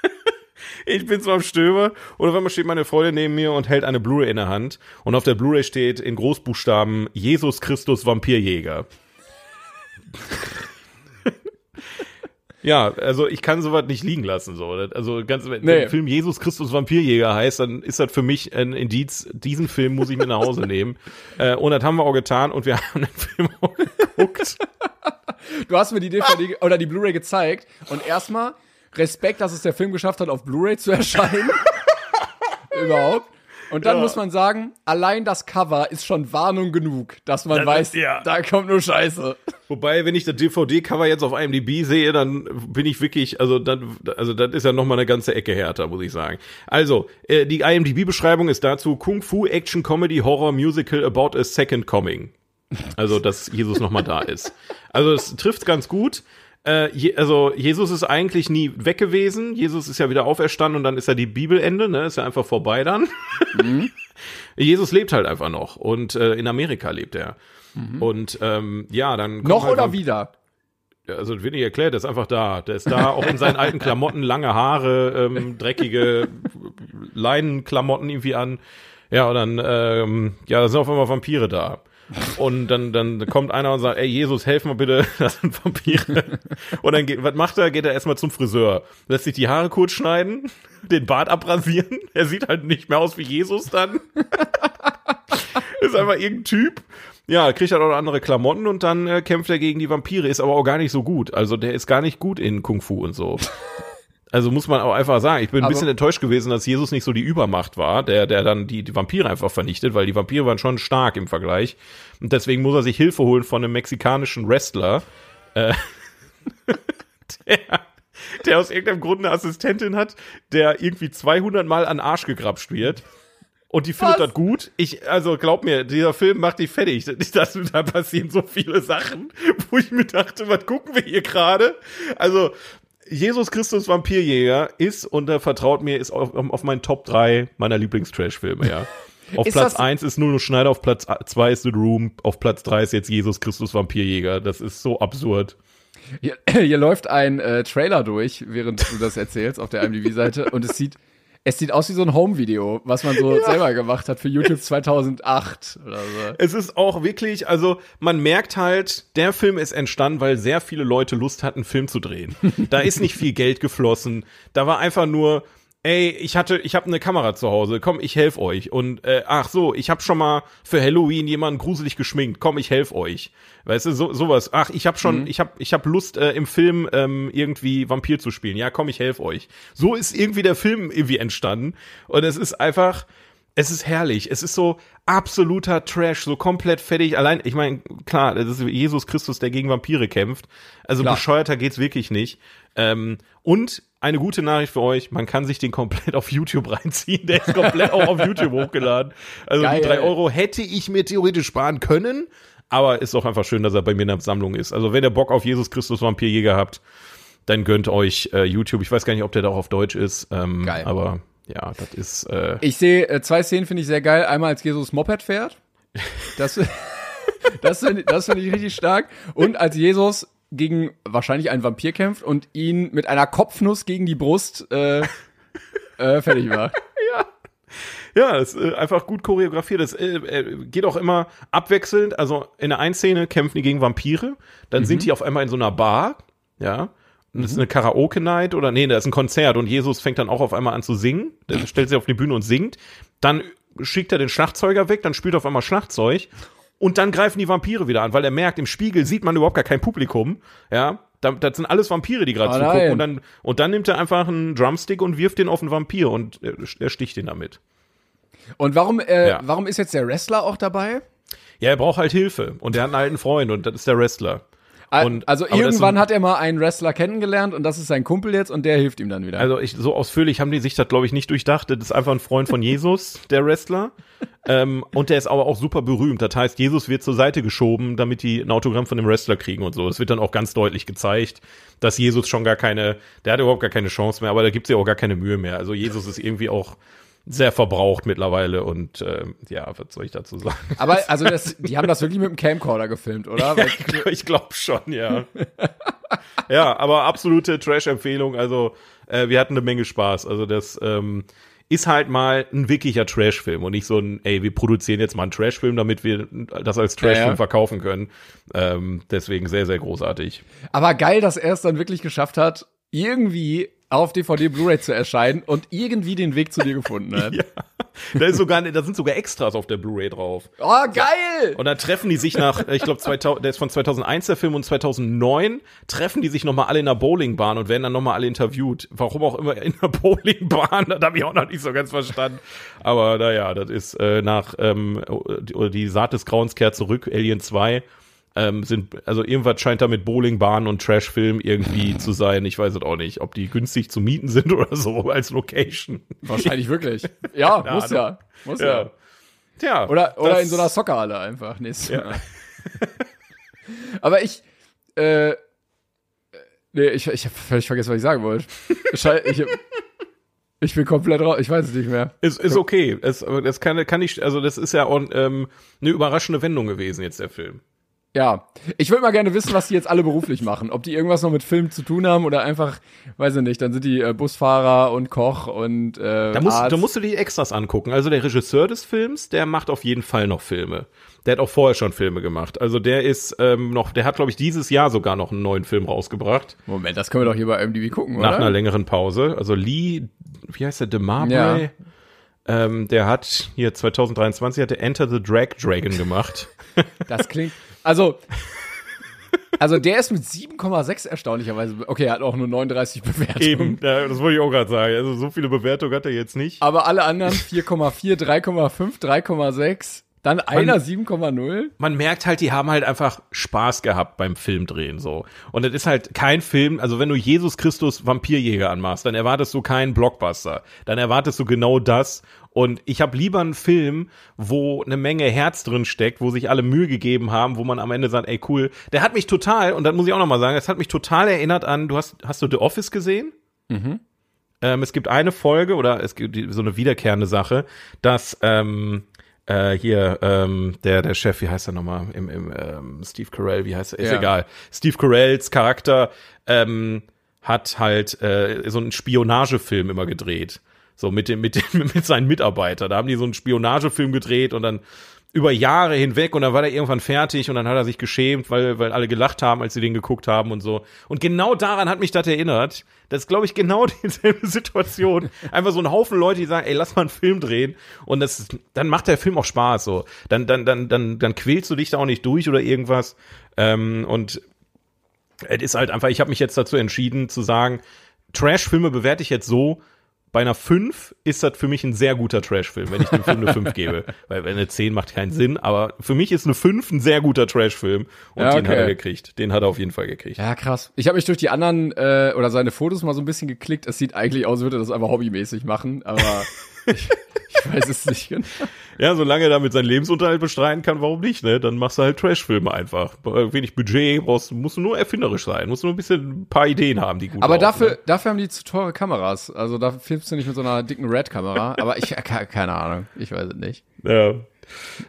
<laughs> ich bin so am Stöber und auf einmal steht meine Freundin neben mir und hält eine Blu-ray in der Hand und auf der Blu-ray steht in Großbuchstaben Jesus Christus Vampirjäger. Ja, also ich kann sowas nicht liegen lassen. So. Das- Also ganz, wenn Nee. der Film Jesus Christus Vampirjäger heißt, dann ist das für mich ein Indiz, diesen Film muss ich mit nach Hause nehmen. <laughs> Äh, und das haben wir auch getan und wir <laughs> haben den Film auch geguckt. Du hast mir die DVD oder die Blu-ray gezeigt und erstmal Respekt, dass es der Film geschafft hat, auf Blu-ray zu erscheinen. <laughs> Überhaupt. Und dann Ja. muss man sagen, allein das Cover ist schon Warnung genug, dass man Das weiß, ist- ja. da kommt nur Scheiße. Wobei, wenn ich das DVD-Cover jetzt auf IMDb sehe, dann bin ich wirklich, also dann, also das ist ja noch mal eine ganze Ecke härter, muss ich sagen. Also, äh, die IMDb-Beschreibung ist dazu Kung Fu Action Comedy Horror Musical about a Second Coming. Also, dass Jesus noch mal da ist. Also, es trifft ganz gut. Äh, je, also, Jesus ist eigentlich nie weg gewesen. Jesus ist ja wieder auferstanden und dann ist ja die Bibelende, ne? Ist ja einfach vorbei dann. <laughs> Jesus lebt halt einfach noch und äh, in Amerika lebt er. Und ähm, ja, dann Noch halt oder wieder? Also wird nicht erklärt, der ist einfach da. Der ist da, auch in seinen alten Klamotten, lange Haare, ähm, dreckige Leinenklamotten irgendwie an. Ja, und dann, ähm, ja, da sind auf einmal Vampire da. Und dann, dann kommt einer und sagt, ey, Jesus, helf mal bitte, <laughs> das sind Vampire. Und dann geht, was macht er? Geht er erstmal zum Friseur, lässt sich die Haare kurz schneiden, <laughs> den Bart abrasieren. <laughs> Er sieht halt nicht mehr aus wie Jesus dann. ist einfach irgendein Typ. Ja, kriegt halt auch andere Klamotten und dann äh, kämpft er gegen die Vampire, ist aber auch gar nicht so gut. Also der ist gar nicht gut in Kung Fu und so. Also muss man auch einfach sagen, ich bin ein Aber- bisschen enttäuscht gewesen, dass Jesus nicht so die Übermacht war, der, der dann die, die Vampire einfach vernichtet, weil die Vampire waren schon stark im Vergleich. Und deswegen muss er sich Hilfe holen von einem mexikanischen Wrestler, äh, <laughs> der, der aus irgendeinem Grund eine Assistentin hat, der irgendwie 200 Mal an Arsch gegrapscht wird. Und die findet das gut. Ich, also glaub mir, dieser Film macht dich fertig. <laughs> Das, da passieren so viele Sachen, wo ich mir dachte, was gucken wir hier gerade? Also, Jesus Christus Vampirjäger ist, und da vertraut mir, ist auf, auf meinen Top 3 meiner Lieblings-Trash-Filme, ja. <laughs> Auf Ist Platz das- 1 ist Nuno Schneider, auf Platz 2 ist The Room, auf Platz 3 ist jetzt Jesus Christus Vampirjäger. Das ist so absurd. Hier, <clears throat> hier läuft ein äh, Trailer durch, während du das erzählst auf der IMDb-Seite und es sieht, es sieht aus wie so ein Home-Video, was man so <laughs> selber gemacht hat für YouTube 2008 oder so. Es ist auch wirklich, also man merkt halt, der Film ist entstanden, weil sehr viele Leute Lust hatten, einen Film zu drehen. Da ist nicht viel Geld geflossen. Da war einfach nur, ey, ich hatte, ich habe eine Kamera zu Hause, komm, ich helf euch. Und äh, ach so, ich habe schon mal für Halloween jemanden gruselig geschminkt, komm, ich helf euch. Weißt du, so, sowas. Ach, ich habe schon, ich habe ich hab Lust äh, im Film ähm, irgendwie Vampir zu spielen. Ja, komm, ich helf euch. So ist irgendwie der Film irgendwie entstanden. Und es ist einfach, es ist herrlich. Es ist so absoluter Trash, so komplett fertig. Allein, ich meine, klar, das ist Jesus Christus, der gegen Vampire kämpft. Also Klar. bescheuerter geht's wirklich nicht. Ähm, und eine gute Nachricht für euch, man kann sich den komplett auf YouTube reinziehen. Der ist komplett auch auf YouTube <laughs> hochgeladen. Also Geil. die drei Euro hätte ich mir theoretisch sparen können. Aber ist auch einfach schön, dass er bei mir in der Sammlung ist. Also wenn ihr Bock auf Jesus Christus Vampirjäger habt, dann gönnt euch äh, YouTube. Ich weiß gar nicht, ob der da auch auf Deutsch ist. Ähm, Geil. Aber ja, das ist. Äh, Ich sehe äh, zwei Szenen finde ich sehr geil. Einmal als Jesus Moped fährt. Das, <laughs> das finde das find ich richtig stark. Und als Jesus gegen wahrscheinlich einen Vampir kämpft und ihn mit einer Kopfnuss gegen die Brust äh, <laughs> äh, fertig macht. Ja, es ist äh, einfach gut choreografiert. Es äh, äh, geht auch immer abwechselnd. Also in der einen Szene kämpfen die gegen Vampire, dann sind die auf einmal in so einer Bar, ja. Und das ist eine Karaoke-Night oder nee, da ist ein Konzert und Jesus fängt dann auch auf einmal an zu singen. Der <laughs> stellt sich auf die Bühne und singt. Dann schickt er den Schlagzeuger weg, dann spielt er auf einmal Schlagzeug und dann greifen die Vampire wieder an, weil er merkt, im Spiegel sieht man überhaupt gar kein Publikum, ja. Da- Das sind alles Vampire, die gerade Oh zugucken. nein. Und dann, und dann nimmt er einfach einen Drumstick und wirft den auf einen Vampir und er, er sticht ihn damit. Und warum, äh, Ja. warum ist jetzt der Wrestler auch dabei? Ja, er braucht halt Hilfe. Und er hat einen alten Freund und das ist der Wrestler. Und- also irgendwann hat er mal einen Wrestler kennengelernt und das ist sein Kumpel jetzt und der hilft ihm dann wieder. Also ich, so ausführlich haben die sich das, glaube ich, nicht durchdacht. Das ist einfach ein Freund von Jesus, der Wrestler. Ähm, und der ist aber auch super berühmt. Das heißt, Jesus wird zur Seite geschoben, damit die ein Autogramm von dem Wrestler kriegen und so. Es wird dann auch ganz deutlich gezeigt, dass Jesus schon gar keine, der hat überhaupt gar keine Chance mehr, aber da gibt's ja auch gar keine Mühe mehr. Also Jesus ist irgendwie auch sehr verbraucht mittlerweile und ähm, ja, was soll ich dazu sagen? Aber <laughs> also das, die haben das wirklich mit dem Camcorder gefilmt, oder? Weil, ich glaube schon, ja. ja, aber absolute Trash-Empfehlung. Also äh, wir hatten eine Menge Spaß. Also das ähm, ist halt mal ein wirklicher Trash-Film und nicht so ein, ey, wir produzieren jetzt mal einen Trash-Film, damit wir das als Trash-Film Ja, ja. verkaufen können. Ähm, deswegen sehr, sehr großartig. aber geil, dass er es dann wirklich geschafft hat, irgendwie auf DVD Blu-ray zu erscheinen und irgendwie den Weg zu dir gefunden <laughs> hat. Da ist sogar, da sind sogar Extras auf der Blu-ray drauf. Oh, geil! Und dann treffen die sich nach, ich glaube, der ist von 2001 der Film und 2009 treffen die sich nochmal alle in der Bowlingbahn und werden dann nochmal alle interviewt. Warum auch immer in der Bowlingbahn, <laughs> das habe ich auch noch nicht so ganz verstanden. Aber naja, das ist äh, nach ähm, die Saat des Grauens kehrt zurück, Alien 2. Ähm, sind, also irgendwas scheint da mit Bowlingbahn und Trashfilm irgendwie zu sein. Ich weiß es auch nicht, ob die günstig zu mieten sind <laughs> oder so als Location. Wahrscheinlich wirklich. <laughs> Ja, Keine muss ja. Muss ja. Ja. Tja. Oder, oder in so einer Soccerhalle einfach. Nächstes Ja. Mal. Aber ich, äh, nee, ich, ich habe völlig vergessen, was ich sagen wollte. Ich, ich bin komplett raus. Ich weiß es nicht mehr. Ist, ist okay. Es, das kann, kann ich, also das ist ja auch ähm, eine überraschende Wendung gewesen jetzt der Film. Ja, ich würde mal gerne wissen, was die jetzt alle beruflich machen. Ob die irgendwas noch mit Film zu tun haben oder einfach, weiß ich nicht, dann sind die äh, Busfahrer und Koch und äh, Da musst, Arzt. da musst du die Extras angucken. Also der Regisseur des Films, der macht auf jeden Fall noch Filme. Der hat auch vorher schon Filme gemacht. Also der ist ähm, noch, der hat glaube ich dieses Jahr sogar noch einen neuen Film rausgebracht Moment, das können wir doch hier bei IMDb gucken, nach oder? einer längeren Pause. Also Lee, wie heißt der, DeMarbre? Ja. Ähm, der hat hier 2023 hat er Enter the Drag Dragon gemacht. Das klingt. Also. Also der ist mit 7,6 erstaunlicherweise. Okay, er hat auch nur 39 Bewertungen. Eben, das wollte ich auch gerade sagen. Also so viele Bewertungen hat er jetzt nicht. Aber alle anderen 4,4, 3,5, 3,6. Dann einer 7,0. man merkt halt, die haben halt einfach Spaß gehabt beim Filmdrehen so. Und es ist halt kein Film, also wenn du Jesus Christus Vampirjäger anmachst, dann erwartest du keinen Blockbuster. Dann erwartest du genau das. Und ich habe lieber einen Film, wo eine Menge Herz drin steckt, wo sich alle Mühe gegeben haben, wo man am Ende sagt, ey cool, der hat mich total, und das muss ich auch nochmal sagen, das hat mich total erinnert an, du hast, hast du The Office gesehen? Ähm, es gibt eine Folge oder es gibt so eine wiederkehrende Sache, dass ähm, äh, hier ähm, der der Chef, wie heißt er nochmal? Im, im ähm, Steve Carell, wie heißt er? Ist Ja. egal. Steve Carells Charakter ähm, hat halt äh, so einen Spionagefilm immer gedreht. So mit dem, mit dem, <laughs> mit seinen Mitarbeitern. Da haben die so einen Spionagefilm gedreht und dann über Jahre hinweg und dann war er irgendwann fertig und dann hat er sich geschämt, weil, weil alle gelacht haben, als sie den geguckt haben und so. Und genau daran hat mich das erinnert. Das ist, glaube ich, genau <laughs> dieselbe Situation. Einfach so ein Haufen Leute, die sagen, ey, lass mal einen Film drehen. Und das, dann macht der Film auch Spaß, so. Dann, dann, dann, dann, dann quälst du dich da auch nicht durch oder irgendwas. Ähm, und es ist halt einfach, ich habe mich jetzt dazu entschieden zu sagen, Trash-Filme bewerte ich jetzt so, bei einer 5 ist das für mich ein sehr guter Trash-Film, wenn ich dem Film eine 5 <laughs> gebe. Weil eine 10 macht keinen Sinn, aber für mich ist eine 5 ein sehr guter Trash-Film und Ja, den hat er okay. gekriegt. Den hat er auf jeden Fall gekriegt. Ja, krass. Ich habe mich durch die anderen äh, oder seine Fotos mal so ein bisschen geklickt. Es sieht eigentlich aus, als würde er das einfach hobbymäßig machen, aber ich, <laughs> ich Ich weiß es nicht genau. Ja, solange er damit seinen Lebensunterhalt bestreiten kann, warum nicht, ne? Dann machst du halt Trashfilme einfach. Wenig Budget, brauchst, musst du nur erfinderisch sein, musst du nur ein bisschen ein paar Ideen haben, die gut Aber laufen, dafür, ne? dafür haben die zu teure Kameras. Also da filmst du nicht mit so einer dicken Red-Kamera. <laughs> Aber ich, ke- keine Ahnung. Ich weiß es nicht. Ja.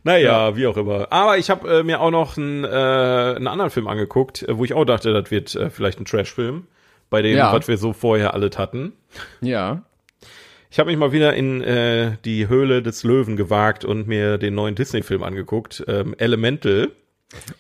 Naja, wie auch immer. Aber ich habe äh, mir auch noch einen, äh, einen anderen Film angeguckt, äh, wo ich auch dachte, das wird äh, vielleicht ein Trashfilm. Bei dem, Ja. was wir so vorher alles hatten. Ja. Ich habe mich mal wieder in äh, die Höhle des Löwen gewagt und mir den neuen Disney-Film angeguckt, ähm, Elemental.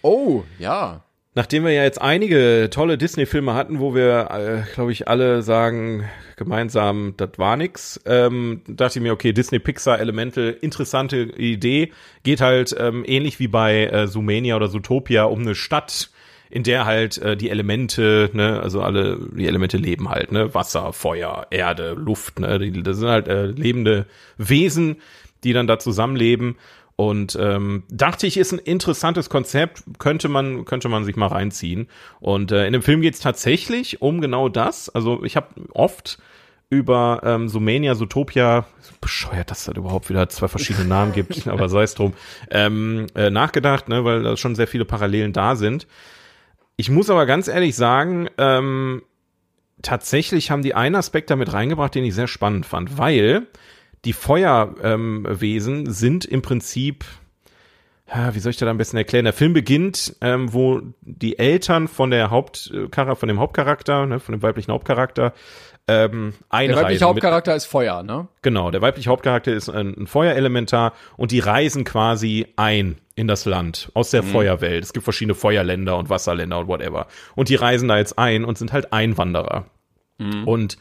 Oh, ja. Nachdem wir ja jetzt einige tolle Disney-Filme hatten, wo wir, äh, glaube ich, alle sagen gemeinsam, das war nix, ähm, dachte ich mir, okay, Disney Pixar Elemental, interessante Idee, geht halt ähm, ähnlich wie bei äh, Zoomania oder Zootopia um eine Stadt, in der halt äh, die Elemente, ne, also alle die Elemente leben halt, ne, Wasser, Feuer, Erde, Luft, ne, die, das sind halt äh, lebende Wesen, die dann da zusammenleben. Und ähm, dachte ich, ist ein interessantes Konzept, könnte man könnte man sich mal reinziehen. Und äh, in dem Film geht es tatsächlich um genau das. Also ich habe oft über ähm, Sumania, Zootopia, bescheuert, dass es das überhaupt wieder zwei verschiedene Namen gibt, <laughs> aber sei es drum, ähm, äh, nachgedacht, ne, weil da schon sehr viele Parallelen da sind. Ich muss aber ganz ehrlich sagen, ähm, tatsächlich haben die einen Aspekt damit reingebracht, den ich sehr spannend fand, weil die Feuerwesen ähm, sind im Prinzip, wie soll ich das am besten erklären? Der Film beginnt, ähm, wo die Eltern von der Hauptcharakter, von dem Hauptcharakter, ne, von dem weiblichen Hauptcharakter, ähm, einreisen. Der weibliche mit- Hauptcharakter ist Feuer, ne? Genau, der weibliche Hauptcharakter ist ein, ein Feuerelementar und die reisen quasi ein in das Land aus der Feuerwelt. Es gibt verschiedene Feuerländer und Wasserländer und whatever. Und die reisen da jetzt ein und sind halt Einwanderer. Und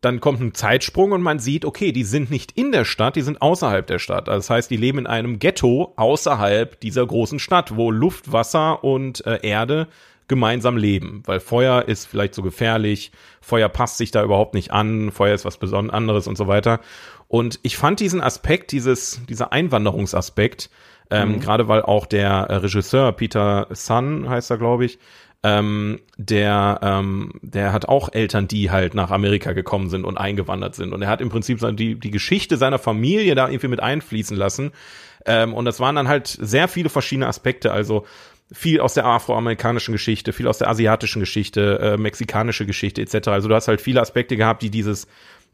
dann kommt ein Zeitsprung und man sieht, okay, die sind nicht in der Stadt, die sind außerhalb der Stadt. Also das heißt, die leben in einem Ghetto außerhalb dieser großen Stadt, wo Luft, Wasser und äh, Erde gemeinsam leben, weil Feuer ist vielleicht so gefährlich, Feuer passt sich da überhaupt nicht an, Feuer ist was besonders anderes und so weiter. Und ich fand diesen Aspekt, dieses, dieser Einwanderungsaspekt, ähm, gerade weil auch der äh, Regisseur Peter Sun heißt er, glaube ich, ähm, der, ähm, der hat auch Eltern, die halt nach Amerika gekommen sind und eingewandert sind. Und er hat im Prinzip die, die Geschichte seiner Familie da irgendwie mit einfließen lassen. Ähm, und das waren dann halt sehr viele verschiedene Aspekte. Also viel aus der afroamerikanischen Geschichte, viel aus der asiatischen Geschichte, äh, mexikanische Geschichte etc. Also du hast halt viele Aspekte gehabt, die dieses,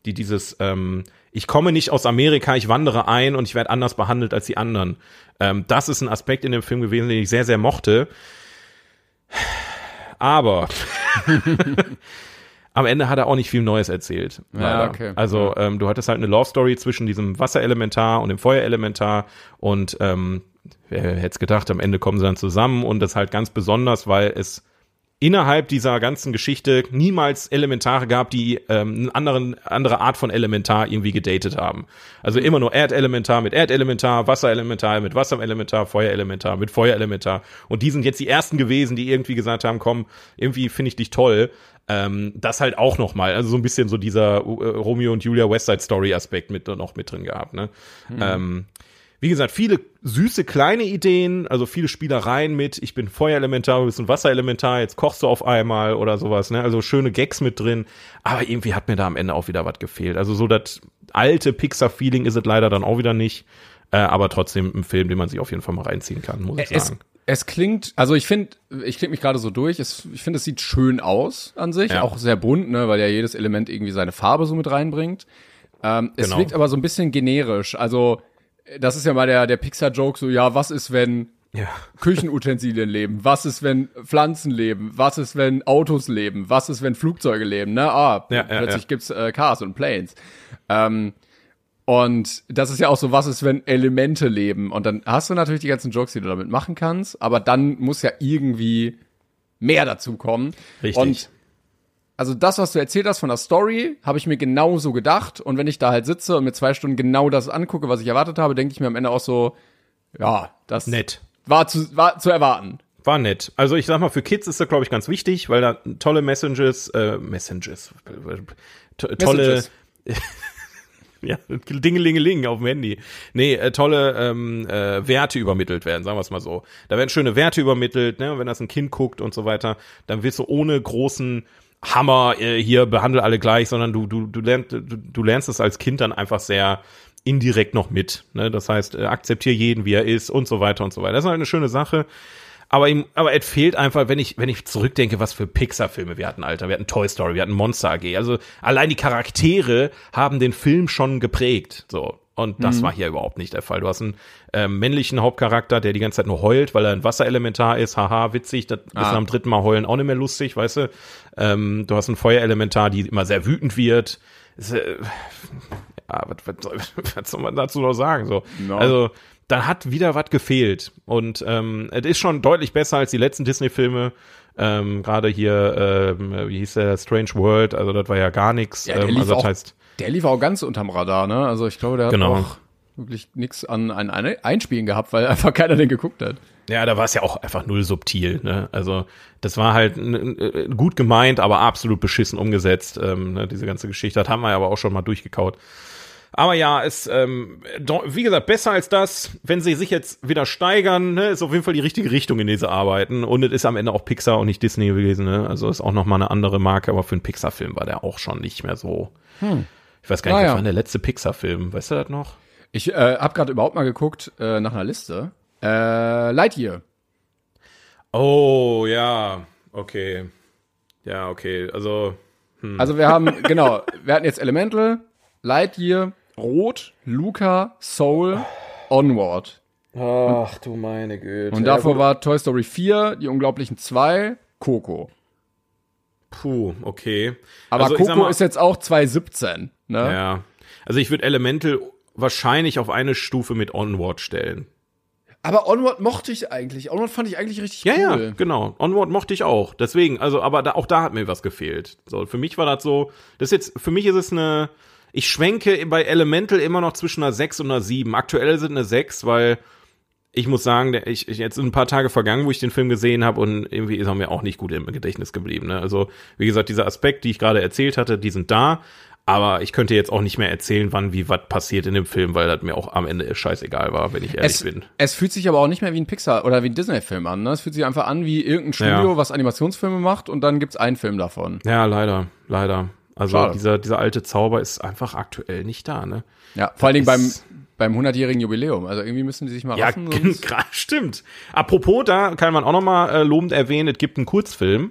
die dieses, ähm, ich komme nicht aus Amerika, ich wandere ein und ich werde anders behandelt als die anderen. Ähm, das ist ein Aspekt in dem Film gewesen, den ich sehr, sehr mochte. Aber <laughs> <laughs> am Ende hat er auch nicht viel Neues erzählt. Ja, okay. Also ähm, du hattest halt eine Love Story zwischen diesem Wasserelementar und dem Feuerelementar und ähm, wer hätte es gedacht, am Ende kommen sie dann zusammen und das halt ganz besonders, weil es innerhalb dieser ganzen Geschichte niemals Elementare gab, die ähm, eine anderen, andere Art von Elementar irgendwie gedatet haben. Also immer nur Erdelementar mit Erdelementar, Wasserelementar mit Wasserelementar, Feuerelementar mit Feuerelementar. Und die sind jetzt die ersten gewesen, die irgendwie gesagt haben, komm, irgendwie finde ich dich toll. Ähm, das halt auch noch mal, also so ein bisschen so dieser äh, Romeo und Julia West Side Story Aspekt mit noch mit drin gehabt. Ne? Ähm, wie gesagt, viele süße kleine Ideen, also viele Spielereien mit, ich bin Feuerelementar, du bist ein Wasserelementar, jetzt kochst du auf einmal oder sowas, ne? Also schöne Gags mit drin, aber irgendwie hat mir da am Ende auch wieder was gefehlt. Also so das alte Pixar-Feeling ist es leider dann auch wieder nicht, äh, aber trotzdem ein Film, den man sich auf jeden Fall mal reinziehen kann, muss ich Es, sagen. es klingt, also ich finde, ich klicke mich gerade so durch, es, ich finde, es sieht schön aus an sich, Ja. auch sehr bunt, ne, weil ja jedes Element irgendwie seine Farbe so mit reinbringt. Ähm, es Genau. wirkt aber so ein bisschen generisch, also das ist ja mal der, der Pixar-Joke, so, ja, was ist, wenn Ja. Küchenutensilien leben? Was ist, wenn Pflanzen leben? Was ist, wenn Autos leben? Was ist, wenn Flugzeuge leben? Ne? Ah, Ja, ja, plötzlich gibt's äh, Cars und Planes. Ähm, und das ist ja auch so, was ist, wenn Elemente leben? Und dann hast du natürlich die ganzen Jokes, die du damit machen kannst, aber dann muss ja irgendwie mehr dazu kommen. Richtig. Und also das, was du erzählt hast von der Story, habe ich mir genauso gedacht. Und wenn ich da halt sitze und mir zwei Stunden genau das angucke, was ich erwartet habe, denke ich mir am Ende auch so, ja, das Nett. war zu, war zu erwarten. War nett. Also ich sag mal, für Kids ist das, glaube ich, ganz wichtig, weil da tolle Messages, äh, Messages, to tolle, <laughs> ja, Dingelingeling auf dem Handy. Nee, äh, tolle ähm, äh, Werte übermittelt werden, sagen wir es mal so. Da werden schöne Werte übermittelt, ne? Und wenn das ein Kind guckt und so weiter, dann wirst du ohne großen Hammer äh, hier behandle alle gleich, sondern du du du lernst du, du lernst es als Kind dann einfach sehr indirekt noch mit. Ne? Das heißt, äh, akzeptiere jeden, wie er ist und so weiter und so weiter. Das ist halt eine schöne Sache. Aber ihm, aber es fehlt einfach, wenn ich, wenn ich zurückdenke, was für Pixar-Filme wir hatten, Alter. Wir hatten Toy Story, wir hatten Monster AG. Also allein die Charaktere haben den Film schon geprägt. So. Und das war hier überhaupt nicht der Fall. Du hast einen ähm, männlichen Hauptcharakter, der die ganze Zeit nur heult, weil er ein Wasserelementar ist. Haha, witzig. Das ist am dritten Mal heulen auch nicht mehr lustig, weißt du. Ähm, du hast ein Feuerelementar, die immer sehr wütend wird. Ist, äh, ja, was, was, soll- <laughs> was soll man dazu noch sagen? So. No. Also, da hat wieder was gefehlt. Und ähm, es ist schon deutlich besser als die letzten Disney-Filme. Ähm, Gerade hier, ähm, wie hieß der, Strange World, also das war ja gar nichts. Ja, ähm, also das heißt, Der lief auch ganz unterm Radar, ne? Also ich glaube, der hat Genau. auch wirklich nichts an ein Ein- Einspielen gehabt, weil <laughs> einfach keiner den geguckt hat. Ja, da war es ja auch einfach null subtil. Ne? Also das war halt n- gut gemeint, aber absolut beschissen umgesetzt. Ähm, ne? Diese ganze Geschichte, das haben wir ja aber auch schon mal durchgekaut. Aber ja, ist, ähm, wie gesagt, besser als das, wenn sie sich jetzt wieder steigern, ne, ist auf jeden Fall die richtige Richtung, in der sie arbeiten. Und es ist am Ende auch Pixar und nicht Disney gewesen. Ne? Also ist auch nochmal eine andere Marke, aber für einen Pixar-Film war der auch schon nicht mehr so. Ich weiß gar nicht, Naja. was war denn der letzte Pixar-Film? Weißt du das noch? Ich äh, habe gerade überhaupt mal geguckt äh, nach einer Liste. Äh, Lightyear. Oh, ja, okay. Ja, okay. Also, Also wir haben, <laughs> genau, wir hatten jetzt Elemental, Lightyear, Rot, Luca, Soul, Onward. Ach du meine Güte. Und davor war Toy Story 4, Die Unglaublichen 2, Coco. Puh, okay. Aber also, Coco mal, ist jetzt auch 2017, ne? Ja. Also ich würde Elemental wahrscheinlich auf eine Stufe mit Onward stellen. Aber Onward mochte ich eigentlich. Onward fand ich eigentlich richtig Ja, cool. ja, genau. Onward mochte ich auch. Deswegen, also, aber da, auch da hat mir was gefehlt. So, für mich war das so, das ist jetzt, für mich ist es eine, ich schwenke bei Elemental immer noch zwischen einer 6 und einer 7. Aktuell sind eine 6, weil ich muss sagen, ich, ich jetzt sind ein paar Tage vergangen, wo ich den Film gesehen habe und irgendwie ist er mir auch nicht gut im Gedächtnis geblieben. Ne? Also, wie gesagt, dieser Aspekt, die ich gerade erzählt hatte, die sind da. Aber ich könnte jetzt auch nicht mehr erzählen, wann wie was passiert in dem Film, weil das mir auch am Ende scheißegal war, wenn ich ehrlich Es, bin. es fühlt sich aber auch nicht mehr wie ein Pixar oder wie ein Disney-Film an. Ne? Es fühlt sich einfach an wie irgendein Studio, Ja. was Animationsfilme macht und dann gibt's einen Film davon. Ja, leider, leider. Also Schade. dieser, dieser alte Zauber ist einfach aktuell nicht da, ne? Ja, vor allen Dingen beim, beim 100-jährigen Jubiläum. Also irgendwie müssen die sich mal Ja, raffen. gra- <laughs> stimmt. Apropos, da kann man auch noch mal äh, lobend erwähnen, es gibt einen Kurzfilm.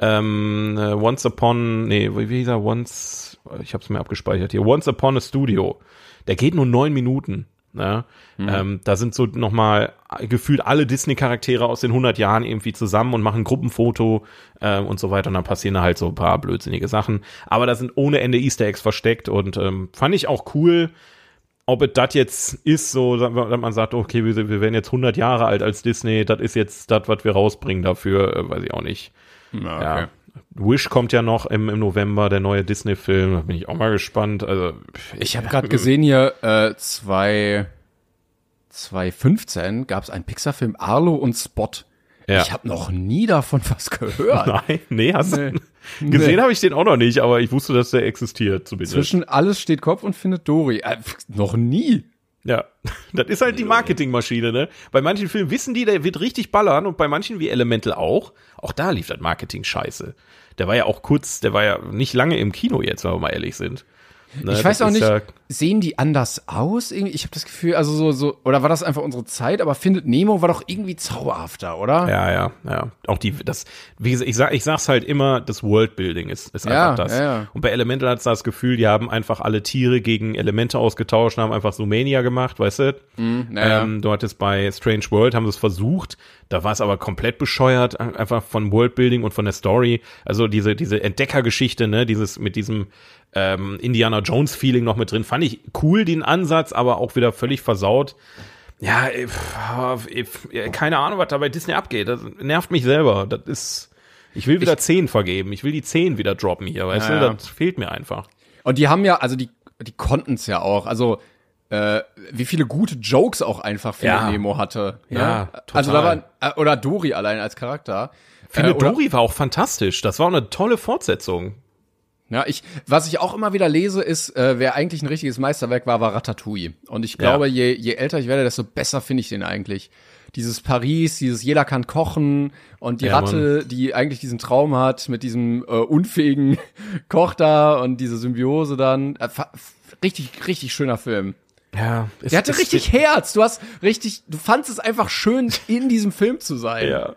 Ähm, äh, Once Upon, nee, wie wie hieß er? Once, ich hab's mir abgespeichert hier. Once Upon a Studio. Der geht nur neun Minuten. Ne? Ähm, da sind so noch mal gefühlt alle Disney-Charaktere aus den 100 Jahren irgendwie zusammen und machen Gruppenfoto äh, und so weiter. Und dann passieren da halt so ein paar blödsinnige Sachen. Aber da sind ohne Ende Easter Eggs versteckt und ähm, fand ich auch cool ob es das jetzt ist, so, dass man sagt, okay, wir, wir werden jetzt 100 Jahre alt als Disney, das ist jetzt das, was wir rausbringen dafür, äh, weiß ich auch nicht. Ja, Ja. Wish kommt ja noch im, im November, der neue Disney-Film, da bin ich auch mal gespannt. Also, Ich habe gerade gesehen hier, äh, zwei, 2015 gab es einen Pixar-Film Arlo und Spot. Ja. Ich habe noch nie davon was gehört. <laughs> Nein, nee, hast Nee. du. <laughs> Gesehen Nee. habe ich den auch noch nicht, aber ich wusste, dass der existiert, zumindest. Zwischen alles steht Kopf und findet Dory. Äh, noch nie. Ja, <laughs> das ist halt die Marketingmaschine, ne? Bei manchen Filmen wissen die, der wird richtig ballern und bei manchen wie Elemental auch. Auch da lief das Marketing scheiße. Der war ja auch kurz, der war ja nicht lange im Kino jetzt, wenn wir mal ehrlich sind. Ne, Ich weiß auch nicht, Ja, sehen die anders aus? Irgendwie, ich habe das Gefühl, also so, so, oder war das einfach unsere Zeit? Aber findet Nemo war doch irgendwie zauberhafter, oder? ja, ja, ja. Auch die, das, wie gesagt, ich sag, ich sag's halt immer, das Worldbuilding ist, ist Ja, einfach das. ja. Und bei Elemental hat's das Gefühl, die haben einfach alle Tiere gegen Elemente ausgetauscht und haben einfach Sumania gemacht, weißt du? naja. Ähm, du hattest bei Strange World, haben sie es versucht, da war es aber komplett bescheuert, ein- einfach von Worldbuilding und von der Story. Also diese, diese Entdeckergeschichte, ne, dieses mit diesem ähm, Indiana Jones Feeling noch mit drin, fand ich cool, den Ansatz, aber auch wieder völlig versaut. Ja, äh, äh, äh, keine Ahnung, was da bei Disney abgeht. Das nervt mich selber. Das ist. Ich will wieder 10 vergeben. Ich will die 10 wieder droppen hier, weißt Ja, du? Das fehlt mir einfach. Und die haben ja, also die, die konnten es ja auch. Also äh, wie viele gute Jokes auch einfach Findet Ja. Nemo hatte. ne? Ja, Also da total. war äh, oder Dory allein als Charakter. Finde Äh, Dory war auch fantastisch. Das war auch eine tolle Fortsetzung. Ja, ich, was ich auch immer wieder lese, ist, äh, wer eigentlich ein richtiges Meisterwerk war, war Ratatouille. Und ich glaube, je, je älter ich werde, desto besser finde ich den eigentlich. Dieses Paris, dieses jeder kann kochen und die Ja, Ratte, die eigentlich diesen Traum hat mit diesem äh, unfähigen <laughs> Koch da und diese Symbiose dann. Äh, richtig, richtig schöner Film. Ja, es, Der hatte es- richtig Herz. Du hast richtig, du fandst es einfach schön, in diesem Film zu sein. Ja.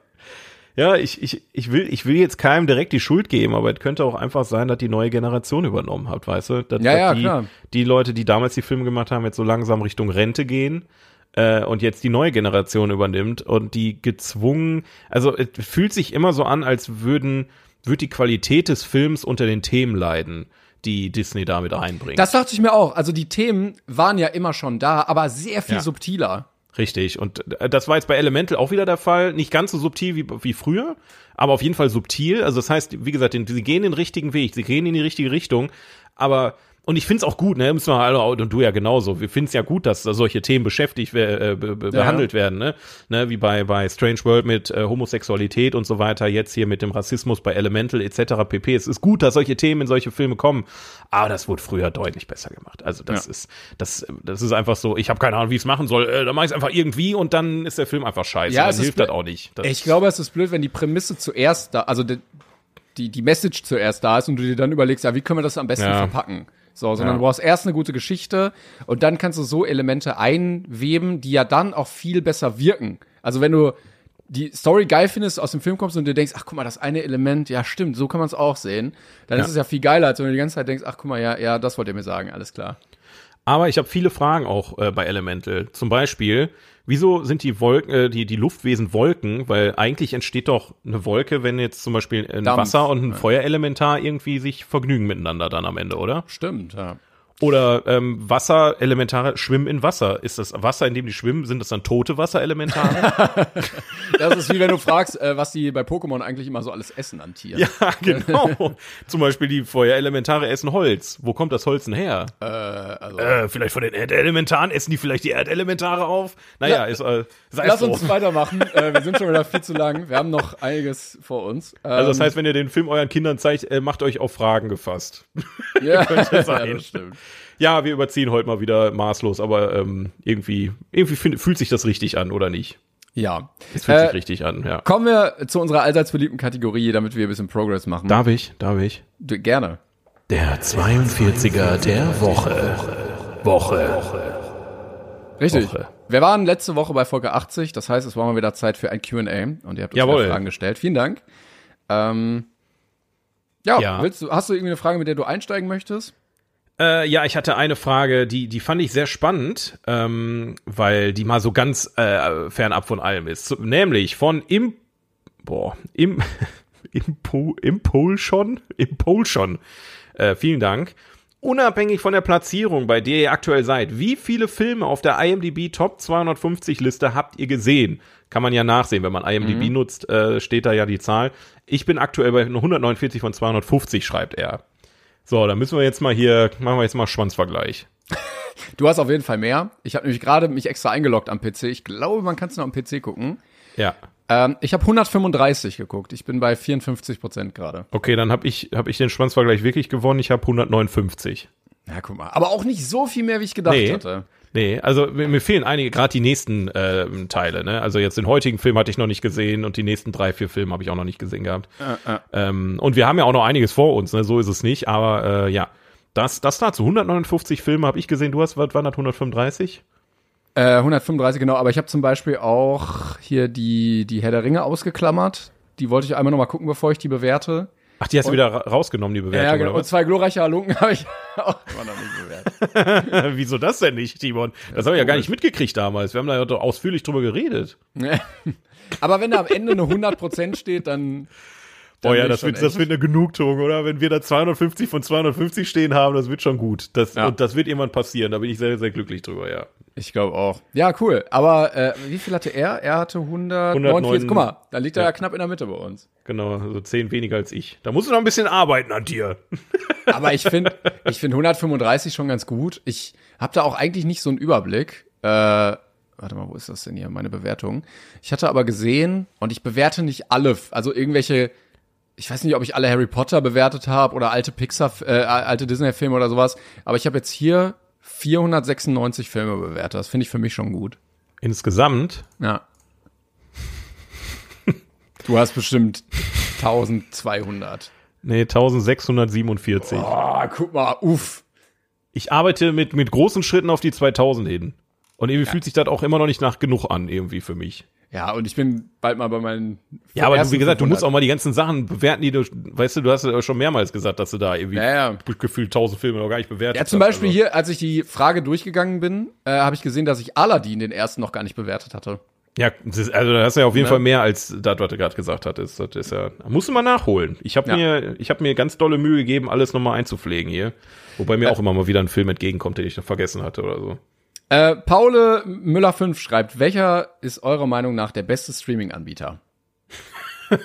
Ja, ich, ich, ich will, ich will jetzt keinem direkt die Schuld geben, aber es könnte auch einfach sein, dass die neue Generation übernommen hat, weißt du? Dass, Ja, dass ja, die, klar. die Leute, die damals die Filme gemacht haben, jetzt so langsam Richtung Rente gehen äh, und jetzt die neue Generation übernimmt und die gezwungen, also es fühlt sich immer so an, als würden, würde die Qualität des Films unter den Themen leiden, die Disney damit einbringt. Das dachte ich mir auch. Also die Themen waren ja immer schon da, aber sehr viel Ja. subtiler. Richtig. Und äh, das war jetzt bei Elemental auch wieder der Fall. Nicht ganz so subtil wie, wie früher, aber auf jeden Fall subtil. Also das heißt, wie gesagt, sie gehen den richtigen Weg, sie gehen in die richtige Richtung. Aber und ich find's auch gut, ne? Müssen wir alle und du ja genauso. Wir finden's ja gut, dass da solche Themen beschäftigt äh, be, be, Ja. behandelt werden, ne? ne? Wie bei bei Strange World mit äh, Homosexualität und so weiter. Jetzt hier mit dem Rassismus bei Elemental etc. pp. Es ist gut, dass solche Themen in solche Filme kommen. Aber das wurde früher deutlich besser gemacht. Also das Ja. ist das das ist einfach so. Ich habe keine Ahnung, wie ich es machen soll. Äh, dann mache ich es einfach irgendwie und dann ist der Film einfach scheiße. Ja, dann hilft das auch nicht. Das Ich glaube, es ist blöd, wenn die Prämisse zuerst da, also die, die, die Message zuerst da ist und du dir dann überlegst, ja, wie können wir das am besten Ja. verpacken? So, sondern Ja. du brauchst erst eine gute Geschichte und dann kannst du so Elemente einweben, die ja dann auch viel besser wirken. Also wenn du die Story geil findest, aus dem Film kommst und dir denkst, ach guck mal, das eine Element, ja stimmt, so kann man es auch sehen, dann ist es ja viel geiler, als wenn du die ganze Zeit denkst, ach guck mal, ja, ja, das wollt ihr mir sagen, alles klar. Aber ich habe viele Fragen auch äh, bei Elemental. Zum Beispiel, wieso sind die Wolken, äh, die, die Luftwesen Wolken? Weil eigentlich entsteht doch eine Wolke, wenn jetzt zum Beispiel ein Dampf, Wasser und ein. Feuerelementar irgendwie sich vergnügen miteinander dann am Ende, oder? Stimmt, ja. Oder ähm, Wasserelementare schwimmen in Wasser. Ist das Wasser, in dem die schwimmen, sind das dann tote Wasserelementare? <laughs> Das ist wie wenn du fragst, äh, was die bei Pokémon eigentlich immer so alles essen an Tieren. ja, <laughs> genau. Zum Beispiel die Feuerelementare essen Holz. Wo kommt das Holz denn her? Äh, also, Äh, vielleicht von den Erdelementaren? Essen die vielleicht die Erdelementare auf? Naja, Ja. ist, äh, sei Lass es uns weitermachen. äh, wir sind schon wieder viel zu lang. Wir haben noch einiges vor uns. Ähm, Also das heißt, wenn ihr den Film euren Kindern zeigt, äh, macht euch auf Fragen gefasst. ja, <laughs> ja, das stimmt. Ja, wir überziehen heute mal wieder maßlos, aber ähm, irgendwie, irgendwie find, fühlt sich das richtig an, oder nicht? Ja. Es fühlt Äh, sich richtig an, ja. Kommen wir zu unserer allseits beliebten Kategorie, damit wir ein bisschen Progress machen. Darf ich? Darf ich? Du, gerne. Der 42er der Woche. Woche. Richtig. Woche. Wir waren letzte Woche bei Folge 80, das heißt, es war mal wieder Zeit für ein Q&A und ihr habt uns Jawohl. Fragen gestellt. Vielen Dank. Ähm, ja, Ja. Willst du, hast du irgendwie eine Frage, mit der du einsteigen möchtest? Äh, ja, ich hatte eine Frage, die, die fand ich sehr spannend, ähm, weil die mal so ganz äh, fernab von allem ist. Nämlich von Im, boah, Im, <laughs> Impo, Impulsion, Impulsion. Äh, vielen Dank. Unabhängig von der Platzierung, bei der ihr aktuell seid, wie viele Filme auf der IMDb Top 250 Liste habt ihr gesehen? Kann man ja nachsehen, wenn man IMDb nutzt, äh, steht da ja die Zahl. Ich bin aktuell bei 149 von 250, schreibt er. So, dann müssen wir jetzt mal hier, machen wir jetzt mal Schwanzvergleich. Du hast auf jeden Fall mehr. Ich habe nämlich gerade mich extra eingeloggt am PC. Ich glaube, man kann es noch am PC gucken. Ja. Ähm, ich habe 135 geguckt. Ich bin bei 54 Prozent gerade. Okay, dann habe ich, hab ich den Schwanzvergleich wirklich gewonnen. Ich habe 159. Ja, guck mal. Aber auch nicht so viel mehr, wie ich gedacht Nee. hatte. Nee, also mir, mir fehlen einige, gerade die nächsten ähm, Teile. Ne? Also jetzt den heutigen Film hatte ich noch nicht gesehen und die nächsten drei, vier Filme habe ich auch noch nicht gesehen gehabt. Ähm, und wir haben ja auch noch einiges vor uns, ne? so ist es nicht. Aber äh, ja, das, das dazu. 159 Filme habe ich gesehen. Du hast, was waren das, 135? Äh, 135 genau, aber ich habe zum Beispiel auch hier die, die Herr der Ringe ausgeklammert. Die wollte ich einmal noch mal gucken, bevor ich die bewerte. Ach, die hast du wieder ra rausgenommen, die Bewertung, Ja, genau. Und zwei glorreiche Halunken <laughs> habe ich auch immer noch nicht bewertet. <laughs> Wieso das denn nicht, Timon? Das habe ich ja gar nicht mitgekriegt damals. Wir haben da ja doch ausführlich drüber geredet. aber wenn da am Ende eine 100% steht, dann. Oh ja, das wird, das wird eine Genugtuung, oder? Wenn wir da 250 von 250 stehen haben, das wird schon gut. Das, Ja. Und das wird irgendwann passieren. Da bin ich sehr, sehr glücklich drüber, ja. Ich glaube auch. Ja, cool. Aber äh, wie viel hatte er? Er hatte 149. 109. Guck mal, da liegt er Ja. ja knapp in der Mitte bei uns. Genau, so zehn weniger als ich. Da musst du noch ein bisschen arbeiten an dir. <laughs> Aber ich finde ich finde 135 schon ganz gut. Ich habe da auch eigentlich nicht so einen Überblick. Äh, warte mal, wo ist das denn hier, meine Bewertung? Ich hatte aber gesehen, und ich bewerte nicht alle, also irgendwelche, ich weiß nicht, ob ich alle Harry Potter bewertet habe oder alte Pixar, äh, alte Disney-Filme oder sowas, aber ich habe jetzt hier 496 Filme bewertet. Das finde ich für mich schon gut. Insgesamt, Ja. Du hast bestimmt 1200. nee, 1647. Ah, guck mal, uff. Ich arbeite mit, mit großen Schritten auf die 2000 hin. Und irgendwie fühlt sich das auch immer noch nicht nach genug an, irgendwie für mich. Ja, und ich bin bald mal bei meinen. Ja, aber du, wie gesagt, du 500. musst auch mal die ganzen Sachen bewerten, die du, weißt du, du hast ja schon mehrmals gesagt, dass du da irgendwie Ja, ja. gefühlt tausend Filme noch gar nicht bewertet Ja, zum hast, Beispiel also. hier, als ich die Frage durchgegangen bin, äh, habe ich gesehen, dass ich Aladdin den ersten noch gar nicht bewertet hatte. Ja, das ist, also da hast du ja auf jeden Ne? Fall mehr als das, was du gerade gesagt hattest. Das ist ja, musst du mal nachholen. Ich habe Ja. mir, ich habe mir ganz dolle Mühe gegeben, alles nochmal einzupflegen hier. Wobei mir auch immer mal wieder ein Film entgegenkommt, den ich noch vergessen hatte oder so. Äh, Paule Müller 5 schreibt, welcher ist eurer Meinung nach der beste Streaming-Anbieter? <laughs>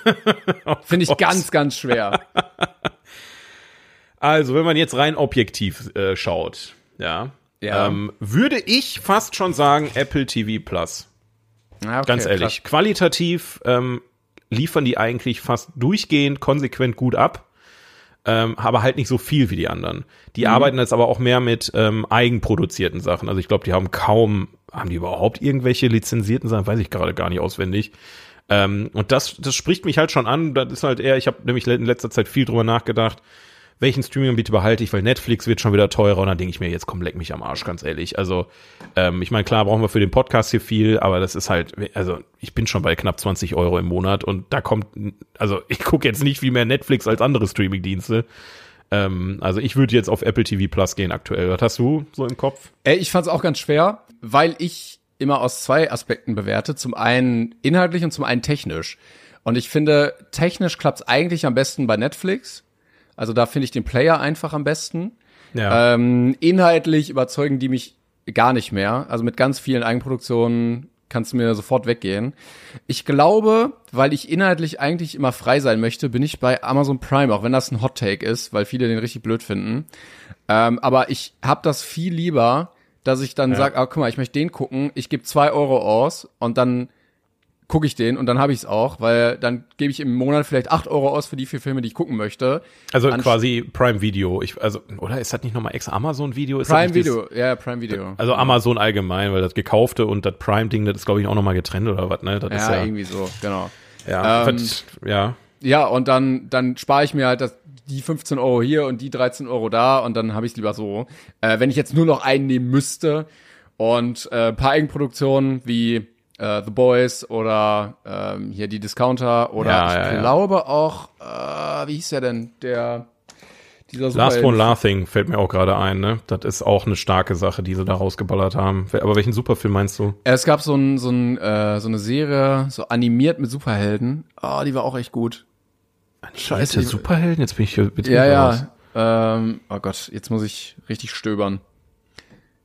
Finde ich ganz, ganz schwer. <laughs> Also, wenn man jetzt rein objektiv äh, schaut, ja, Ja. Ähm, würde ich fast schon sagen Apple TV Plus. Ja, okay, Ganz ehrlich, qualitativ ähm, liefern die eigentlich fast durchgehend konsequent gut ab, ähm, aber halt nicht so viel wie die anderen. Die Mhm. arbeiten jetzt aber auch mehr mit ähm, eigenproduzierten Sachen. Also ich glaube, die haben kaum, haben die überhaupt irgendwelche lizenzierten Sachen? Weiß ich gerade gar nicht auswendig. Ähm, und das, das spricht mich halt schon an. Das ist halt eher, ich habe nämlich in letzter Zeit viel drüber nachgedacht, welchen Streaming-Anbieter behalte ich, weil Netflix wird schon wieder teurer und dann denke ich mir, jetzt komm, leck mich am Arsch, ganz ehrlich. Also, ähm, ich meine, klar brauchen wir für den Podcast hier viel, aber das ist halt, also ich bin schon bei knapp 20 Euro im Monat und da kommt, also <laughs> ich gucke jetzt nicht viel mehr Netflix als andere Streaming-Dienste. Ähm, also ich würde jetzt auf Apple TV Plus gehen aktuell. Was hast du so im Kopf? Ey, ich fand es auch ganz schwer, weil ich immer aus zwei Aspekten bewerte. Zum einen inhaltlich und zum einen technisch. Und ich finde, technisch klappt's eigentlich am besten bei Netflix. Also da finde ich den Player einfach am besten. Ja. Ähm, inhaltlich überzeugen die mich gar nicht mehr. Also mit ganz vielen Eigenproduktionen kannst du mir sofort weggehen. Ich glaube, weil ich inhaltlich eigentlich immer frei sein möchte, bin ich bei Amazon Prime, auch wenn das ein Hot Take ist, weil viele den richtig blöd finden. Ähm, aber ich habe das viel lieber, dass ich dann sag, ah, guck mal, ich möchte den gucken, ich gebe zwei Euro aus und dann gucke ich den und dann habe ich es auch, weil dann gebe ich im Monat vielleicht acht Euro aus für die vier Filme, die ich gucken möchte. Also Anst- quasi Prime Video. Ich, also, oder ist das nicht nochmal extra Amazon Video? Ist Prime Video, ja, Prime Video. Also Amazon allgemein, weil das gekaufte und das Prime-Ding, das ist, glaube ich, auch nochmal getrennt oder was, ne? Das ist ja, ja, irgendwie so, genau. ja, Ähm, was, ja. Ja, und dann, dann spare ich mir halt das, die 15 Euro hier und die 13 Euro da und dann habe ich es lieber so. Äh, wenn ich jetzt nur noch einen nehmen müsste und äh, ein paar Eigenproduktionen wie äh, The Boys oder ähm, hier die Discounter oder Ja, ich ja, ja. glaube auch, äh, wie hieß der denn? Der dieser Last One Laughing fällt mir auch gerade ein, ne? Das ist auch eine starke Sache, die sie da rausgeballert haben. Aber welchen Superfilm meinst du? Es gab so, ein, so, ein, äh, so eine Serie, so animiert mit Superhelden. Oh, die war auch echt gut. Scheiße, Superhelden? Jetzt bin ich hier bitte Ja, ja. Ähm, oh Gott, jetzt muss ich richtig stöbern.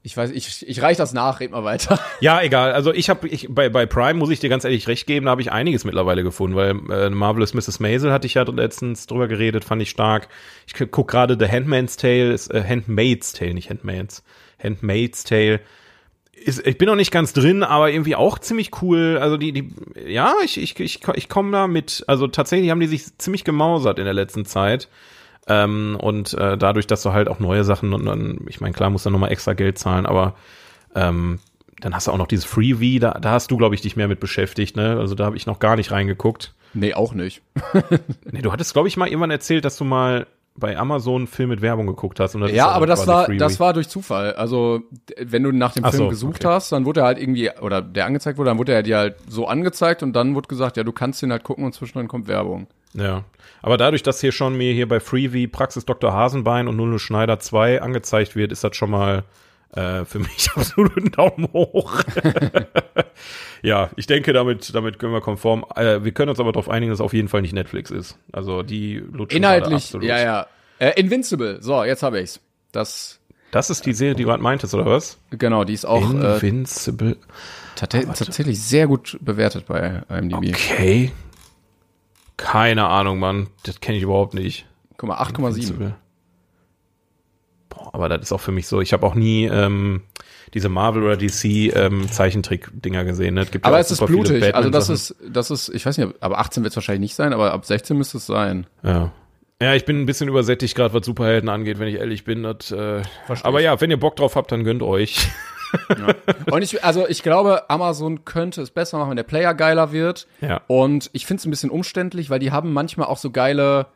Ich weiß, ich, ich reich das nach, red mal weiter. <laughs> Ja, egal. Also ich habe ich bei bei Prime muss ich dir ganz ehrlich recht geben, da habe ich einiges mittlerweile gefunden, weil äh, Marvelous Mrs. Maisel hatte ich ja letztens drüber geredet, fand ich stark. Ich gu- guck gerade The Handmaid's Tale, ist, äh, Handmaid's Tale, nicht Handmaid's, Handmaid's Tale. Ist, ich bin noch nicht ganz drin, aber irgendwie auch ziemlich cool. Also die, die, ja, ich, ich, ich, ich komme da mit. Also tatsächlich haben die sich ziemlich gemausert in der letzten Zeit. Ähm, und äh, dadurch, dass du halt auch neue Sachen und dann, ich meine, klar, musst du nochmal extra Geld zahlen, aber ähm, dann hast du auch noch dieses Freebie, da, da hast du, glaube ich, dich mehr mit beschäftigt, ne? Also da habe ich noch gar nicht reingeguckt. Nee, auch nicht. <laughs> Nee, du hattest, glaube ich, mal irgendwann erzählt, dass du mal bei Amazon einen Film mit Werbung geguckt hast. Ja, aber das war, Freebie. das war durch Zufall. Also, wenn du nach dem Ach Film so, gesucht okay. hast, dann wurde er halt irgendwie, oder der angezeigt wurde, dann wurde er dir halt so angezeigt und dann wurde gesagt, ja, du kannst den halt gucken und zwischendrin kommt Werbung. Ja. Aber dadurch, dass hier schon mir hier bei Freebie Praxis Dr. Hasenbein und Null Schneider 2 angezeigt wird, ist das schon mal äh, für mich <laughs> absolut ein Daumen hoch. <laughs> ja, ich denke, damit, damit können wir konform. Äh, wir können uns aber darauf einigen, dass es auf jeden Fall nicht Netflix ist. Also die lutschen Inhaltlich, absolut. ja, ja. Äh, Invincible, so, jetzt habe ich's. Das, Das ist die Serie, die du gerade meintest, oder was? genau, die ist auch äh, Invincible. tate- tatsächlich sehr gut bewertet bei IMDb. Okay. Keine Ahnung, Mann. Das kenne ich überhaupt nicht. Guck mal, 8,7. Invincible. Boah, aber das ist auch für mich so. Ich habe auch nie ähm, diese Marvel oder DC ähm, Zeichentrick-Dinger gesehen. Ne? Es gibt ja Aber auch es ist blutig. Also das ist, das ist, ich weiß nicht, aber 18 wird es wahrscheinlich nicht sein, aber ab 16 müsste es sein. Ja. Ja, ich bin ein bisschen übersättigt gerade, was Superhelden angeht, wenn ich ehrlich bin. Das, äh, aber ja, wenn ihr Bock drauf habt, dann gönnt euch. Und ich, also ich glaube, Amazon könnte es besser machen, wenn der Player geiler wird. Ja. Und ich finde es ein bisschen umständlich, weil die haben manchmal auch so geile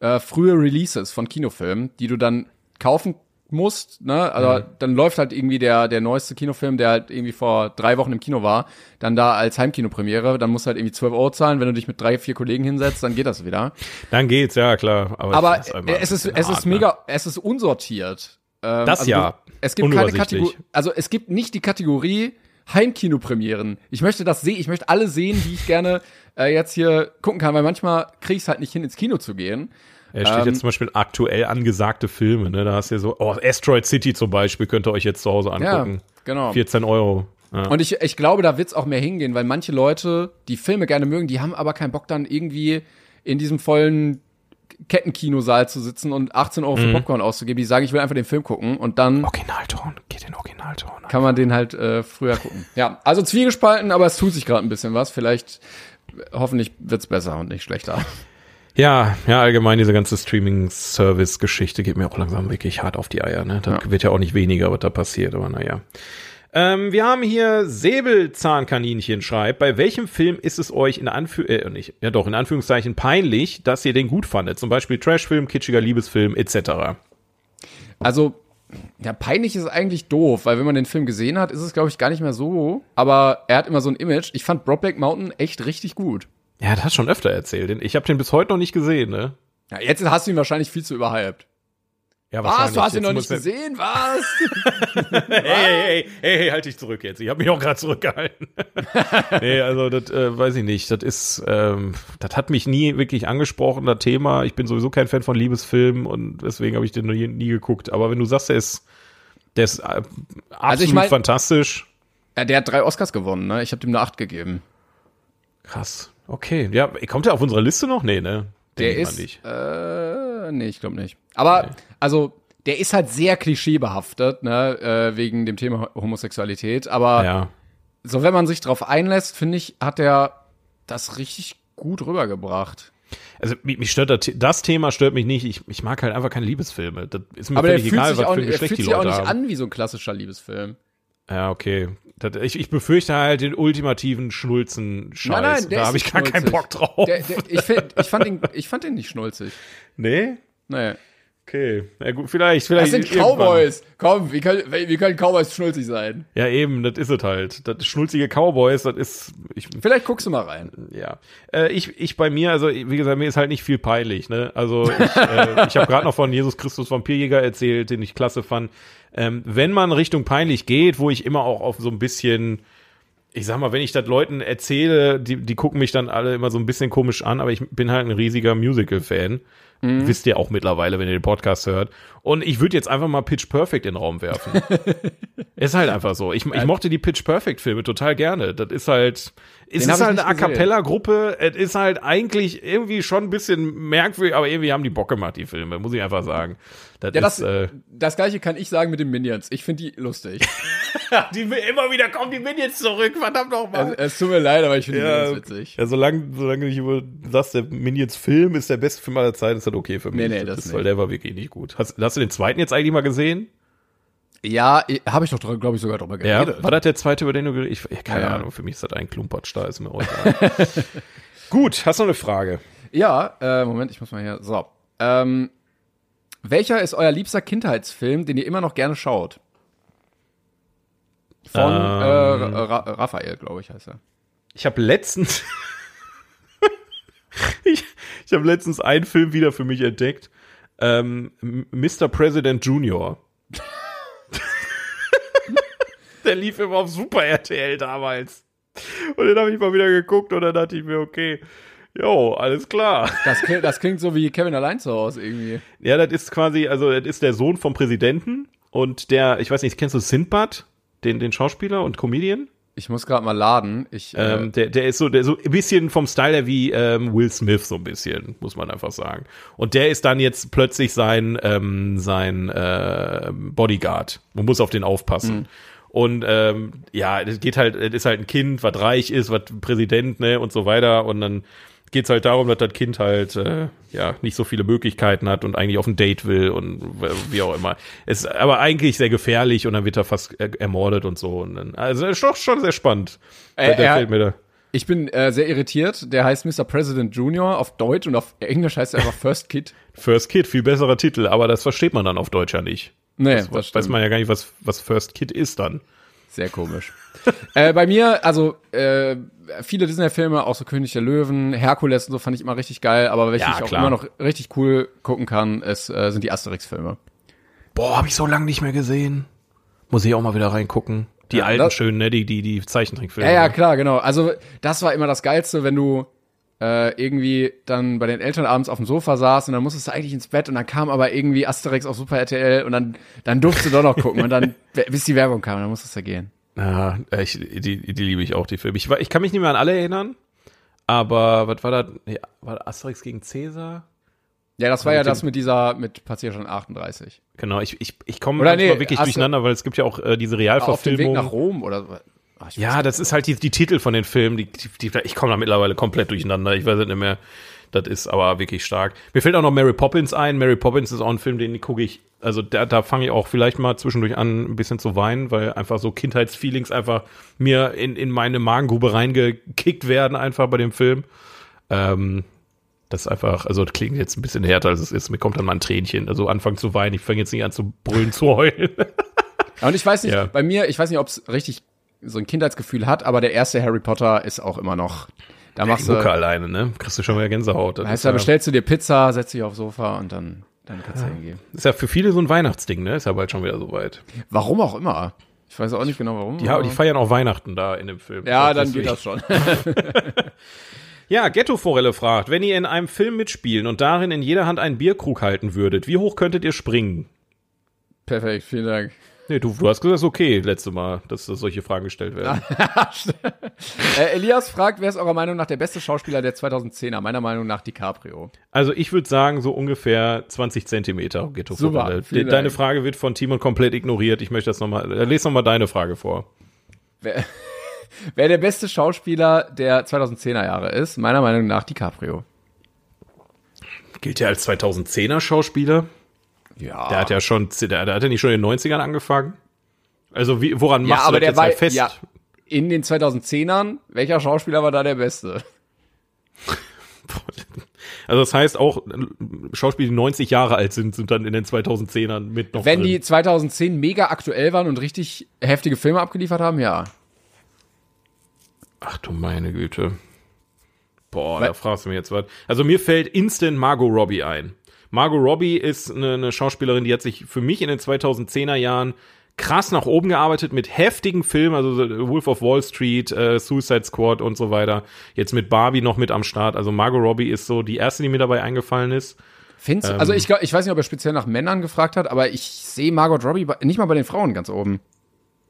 äh, frühe Releases von Kinofilmen, die du dann kaufen musst, ne, also dann läuft halt irgendwie der, der neueste Kinofilm, der halt irgendwie vor drei Wochen im Kino war, dann da als Heimkinopremiere, dann musst du halt irgendwie 12 Euro zahlen, wenn du dich mit drei, vier Kollegen hinsetzt, dann geht das wieder. Dann geht's, ja klar. Aber, Aber find's einfach es ist, es ist ne? mega, es ist unsortiert. Ähm, Das ja. du- Es gibt keine. Kategorie, also es gibt nicht die Kategorie Heimkinopremieren. Ich möchte das sehen, ich möchte alle sehen, die ich gerne äh, jetzt hier gucken kann, weil manchmal krieg ich es halt nicht hin, ins Kino zu gehen. Er steht Ähm, jetzt zum Beispiel aktuell angesagte Filme, ne? Da hast du ja so, oh, Asteroid City zum Beispiel könnt ihr euch jetzt zu Hause angucken. genau. 14 Euro. Ja. Und ich, ich glaube, da wird's auch mehr hingehen, weil manche Leute, die Filme gerne mögen, die haben aber keinen Bock dann irgendwie in diesem vollen Kettenkinosaal zu sitzen und 18 Euro Mhm. für Popcorn auszugeben. Die sagen, ich will einfach den Film gucken und dann Originalton, geht in Originalton. kann man den halt äh, früher gucken. Ja, also zwiegespalten, aber es tut sich gerade ein bisschen was. Vielleicht, äh, hoffentlich wird's besser und nicht schlechter. Ja, ja, allgemein diese ganze Streaming-Service-Geschichte geht mir auch langsam wirklich hart auf die Eier. Ne? Da wird ja auch nicht weniger, was da passiert, aber naja. Ähm, wir haben hier Säbelzahnkaninchen schreibt, bei welchem Film ist es euch in Anführ äh, nicht, ja doch, in Anführungszeichen peinlich, dass ihr den gut fandet? Zum Beispiel Trashfilm, kitschiger Liebesfilm, etc. Also, ja, peinlich ist eigentlich doof, weil wenn man den Film gesehen hat, ist es, glaube ich, gar nicht mehr so. Aber er hat immer so ein Image. Ich fand Brokeback Mountain echt richtig gut. Ja, das hast schon öfter erzählt. Ich habe den bis heute noch nicht gesehen, ne? Ja, jetzt hast du ihn wahrscheinlich viel zu überhyped. Ja, Was? Du hast ihn noch nicht er- gesehen? <laughs> Was? Hey, hey, hey, hey, hey, halt dich zurück jetzt. Ich habe mich auch gerade zurückgehalten. <laughs> nee, also das äh, weiß ich nicht. Das ist, ähm, das hat mich nie wirklich angesprochen, das Thema. Ich bin sowieso kein Fan von Liebesfilmen und deswegen habe ich den nie, nie geguckt. Aber wenn du sagst, der ist, der ist äh, absolut ich mein- fantastisch. ja, der hat drei Oscars gewonnen, ne? Ich habe dem eine acht gegeben. Krass. Okay. Ja, kommt der auf unserer Liste noch? Nee, ne? Der ist, nicht. äh, nee, ich glaube nicht. Aber, also, der ist halt sehr klischeebehaftet, ne, äh, wegen dem Thema Homosexualität. Aber Ja. so, wenn man sich drauf einlässt, finde ich, hat er das richtig gut rübergebracht. Also mich, mich stört das, das Thema stört mich nicht. Ich, ich mag halt einfach keine Liebesfilme. Das ist mir Aber der völlig fühlt egal, was für ein Geschlecht fühlt die sich auch Leute nicht haben. an wie so ein klassischer Liebesfilm. Ja, okay. Das, ich, ich befürchte halt den ultimativen Schnulzen-Scheiß. Nein, nein, da habe ich gar keinen schnulzig. Bock drauf. Der, der, ich, find, ich, fand ihn, ich fand ihn nicht schnulzig. nee? Nee. Okay. Ja, gut, vielleicht, Das vielleicht. sind irgendwann. Cowboys. Komm, wie können, wie können Cowboys schnulzig sein? Ja, eben, das ist es halt. Das schnulzige Cowboys, das ist, ich, Vielleicht guckst du mal rein. ja. Äh, ich, ich bei mir, also wie gesagt, mir ist halt nicht viel peinlich, ne? Also ich, äh, ich habe gerade noch von Jesus Christus Vampirjäger erzählt, den ich klasse fand. Ähm, wenn man Richtung peinlich geht, wo ich immer auch auf so ein bisschen, ich sag mal, wenn ich das Leuten erzähle, die, die gucken mich dann alle immer so ein bisschen komisch an, aber ich bin halt ein riesiger Musical-Fan. Wisst ihr auch mittlerweile, wenn ihr den Podcast hört. Und ich würde jetzt einfach mal Pitch Perfect in den Raum werfen. <laughs> ist halt einfach so. Ich, ich mochte die Pitch Perfect Filme total gerne. Das ist halt, es Den ist ich halt eine A. Cappella Gruppe. Es ist halt eigentlich irgendwie schon ein bisschen merkwürdig, aber irgendwie haben die Bock gemacht, die Filme, muss ich einfach sagen. Das Ja, das, ist, äh, das gleiche kann ich sagen mit den Minions. Ich finde die lustig. <laughs> die immer wieder kommen die Minions zurück, verdammt nochmal. es, es tut mir leid, aber ich finde die Ja, Minions witzig. ja solange, solange über sagst, der Minions Film ist der beste Film aller Zeiten, ist das okay für mich. Nee, nee, das ist, nicht. weil der war wirklich nicht gut. Hast, hast du den zweiten jetzt eigentlich mal gesehen? Ja, habe ich doch, glaube ich, sogar drüber geredet. War das der zweite, über den du geredet hast? Ja, keine Ja. Ahnung, für mich ist das ein Klumpatsch, da ist mir auch. <laughs> Gut, hast du noch eine Frage? Ja, äh, Moment, ich muss mal hier. So. Ähm, welcher ist euer liebster Kindheitsfilm, den ihr immer noch gerne schaut? Von Ähm. äh, Ra Raphael, glaube ich, heißt er. Ich habe letztens <laughs> ich, ich habe letztens einen Film wieder für mich entdeckt. Ähm, Mr. President Junior. <laughs> Der lief immer auf Super RTL damals. Und den habe ich mal wieder geguckt und dann dachte ich mir, okay, jo, alles klar. Das, klingt, das klingt so wie Kevin allein zu Hause irgendwie. Ja, das ist quasi, also das ist der Sohn vom Präsidenten und der, ich weiß nicht, kennst du Sindbad, den, den Schauspieler und Comedian? Ich muss gerade mal laden. Ich, Ähm, äh, der, der ist so, der so ein bisschen vom Style her wie ähm, Will Smith, so ein bisschen, muss man einfach sagen. Und der ist dann jetzt plötzlich sein, ähm, sein äh, Bodyguard. Man muss auf den aufpassen. Und ähm, ja, das geht halt, das ist halt ein Kind, was reich ist, was Präsident, ne, und so weiter. Und dann geht's halt darum, dass das Kind halt äh, ja nicht so viele Möglichkeiten hat und eigentlich auf ein Date will und wie auch immer. Ist aber eigentlich sehr gefährlich und dann wird er fast ermordet und so. Und dann, also ist doch schon sehr spannend. Äh, der, der er- fällt mir da. ich bin äh, sehr irritiert. Der heißt Mr. President Junior auf Deutsch und auf Englisch heißt er einfach First Kid. <laughs> First Kid, viel besserer Titel, aber das versteht man dann auf Deutsch ja nicht. Nee, das, das weiß man ja gar nicht, was, was First Kid ist dann. Sehr komisch. äh, bei mir, also äh, viele Disney-Filme, auch so König der Löwen, Herkules und so fand ich immer richtig geil, aber welche Ja, ich auch klar. immer noch richtig cool gucken kann, ist, äh, sind die Asterix-Filme. Boah, habe ich so lange nicht mehr gesehen. Muss ich auch mal wieder reingucken. Die Ja, alten das- schönen, ne, die, die, die Zeichentrickfilme. Ja, ja, klar, genau. Also das war immer das Geilste, wenn du äh, irgendwie dann bei den Eltern abends auf dem Sofa saß und dann musstest du eigentlich ins Bett und dann kam aber irgendwie Asterix auf Super RTL und dann, dann durfst du doch noch gucken und dann, <laughs> bis die Werbung kam, dann musstest du gehen. Ja, ich, die, die liebe ich auch, die Filme. Ich, ich kann mich nicht mehr an alle erinnern, aber was war da? Ja, war das Asterix gegen Cäsar? Ja, das war ja das mit dieser, mit Passierschein 38. Genau, ich, ich, ich komme manchmal nee, wirklich durcheinander, weil es gibt ja auch äh, diese Auf dem Weg Realverfilmung. nach Rom oder so. Ach, weiß Ja, das ist halt die, die Titel von den Filmen, die, die, die ich komme da mittlerweile komplett durcheinander. Ich weiß es nicht mehr. Das ist aber wirklich stark. Mir fällt auch noch Mary Poppins ein. Mary Poppins ist auch ein Film, den gucke ich, also da, da fange ich auch vielleicht mal zwischendurch an, ein bisschen zu weinen, weil einfach so Kindheitsfeelings einfach mir in, in meine Magengrube reingekickt werden, einfach bei dem Film. Ähm, das ist einfach, also das klingt jetzt ein bisschen härter, als es ist. Mir kommt dann mal ein Tränchen. Also anfangen zu weinen. Ich fange jetzt nicht an zu brüllen, zu heulen. <laughs> Und ich weiß nicht, Ja. bei mir, ich weiß nicht, ob es richtig so ein Kindheitsgefühl hat, aber der erste Harry Potter ist auch immer noch. Da Die machst du, Mucke alleine, ne? Kriegst du schon wieder Gänsehaut. Das heißt, da ja- bestellst du dir Pizza, setzt dich aufs Sofa und dann, dann kannst du hingehen. Ist ja für viele so ein Weihnachtsding, ne? Ist ja bald schon wieder soweit. Warum auch immer. Ich weiß auch nicht genau warum. Ja, aber- die feiern auch Weihnachten da in dem Film. ja, dann geht das schon. <laughs> Ja, Ghetto-Forelle fragt, wenn ihr in einem Film mitspielen und darin in jeder Hand einen Bierkrug halten würdet, wie hoch könntet ihr springen? Perfekt, vielen Dank. Nee, du, du hast gesagt, es ist okay, letzte Mal, dass dass solche Fragen gestellt werden. <laughs> Äh, Elias fragt, wer ist eurer Meinung nach der beste Schauspieler der 2010er? Meiner Meinung nach DiCaprio. Also ich würde sagen, so ungefähr 20 Zentimeter Ghetto-Forelle. Super, vielen Deine Dank. Frage wird von Timon komplett ignoriert. Ich möchte das nochmal, äh, lese nochmal deine Frage vor. Wer, <laughs> wer der beste Schauspieler der 2010er Jahre ist? Meiner Meinung nach DiCaprio. Gilt der als 2010er Schauspieler? Ja. Der hat ja schon, der, der hat ja nicht schon in den 90ern angefangen? Also wie, woran ja, machst du aber das der jetzt war halt fest? ja, in den 2010ern. Welcher Schauspieler war da der beste? <laughs> Also das heißt auch, Schauspieler, die 90 Jahre alt sind, sind dann in den 2010ern mit noch Wenn drin. die 2010 mega aktuell waren und richtig heftige Filme abgeliefert haben, ja. Ach du meine Güte. Boah, Weil- da fragst du mich jetzt was. Also mir fällt instant Margot Robbie ein. Margot Robbie ist eine, eine Schauspielerin, die hat sich für mich in den 2010er Jahren krass nach oben gearbeitet mit heftigen Filmen, also Wolf of Wall Street, äh, Suicide Squad und so weiter. Jetzt mit Barbie noch mit am Start. Also Margot Robbie ist so die erste, die mir dabei eingefallen ist. Findest du? Also ich, ich weiß nicht, ob er speziell nach Männern gefragt hat, aber ich sehe Margot Robbie nicht mal bei den Frauen ganz oben.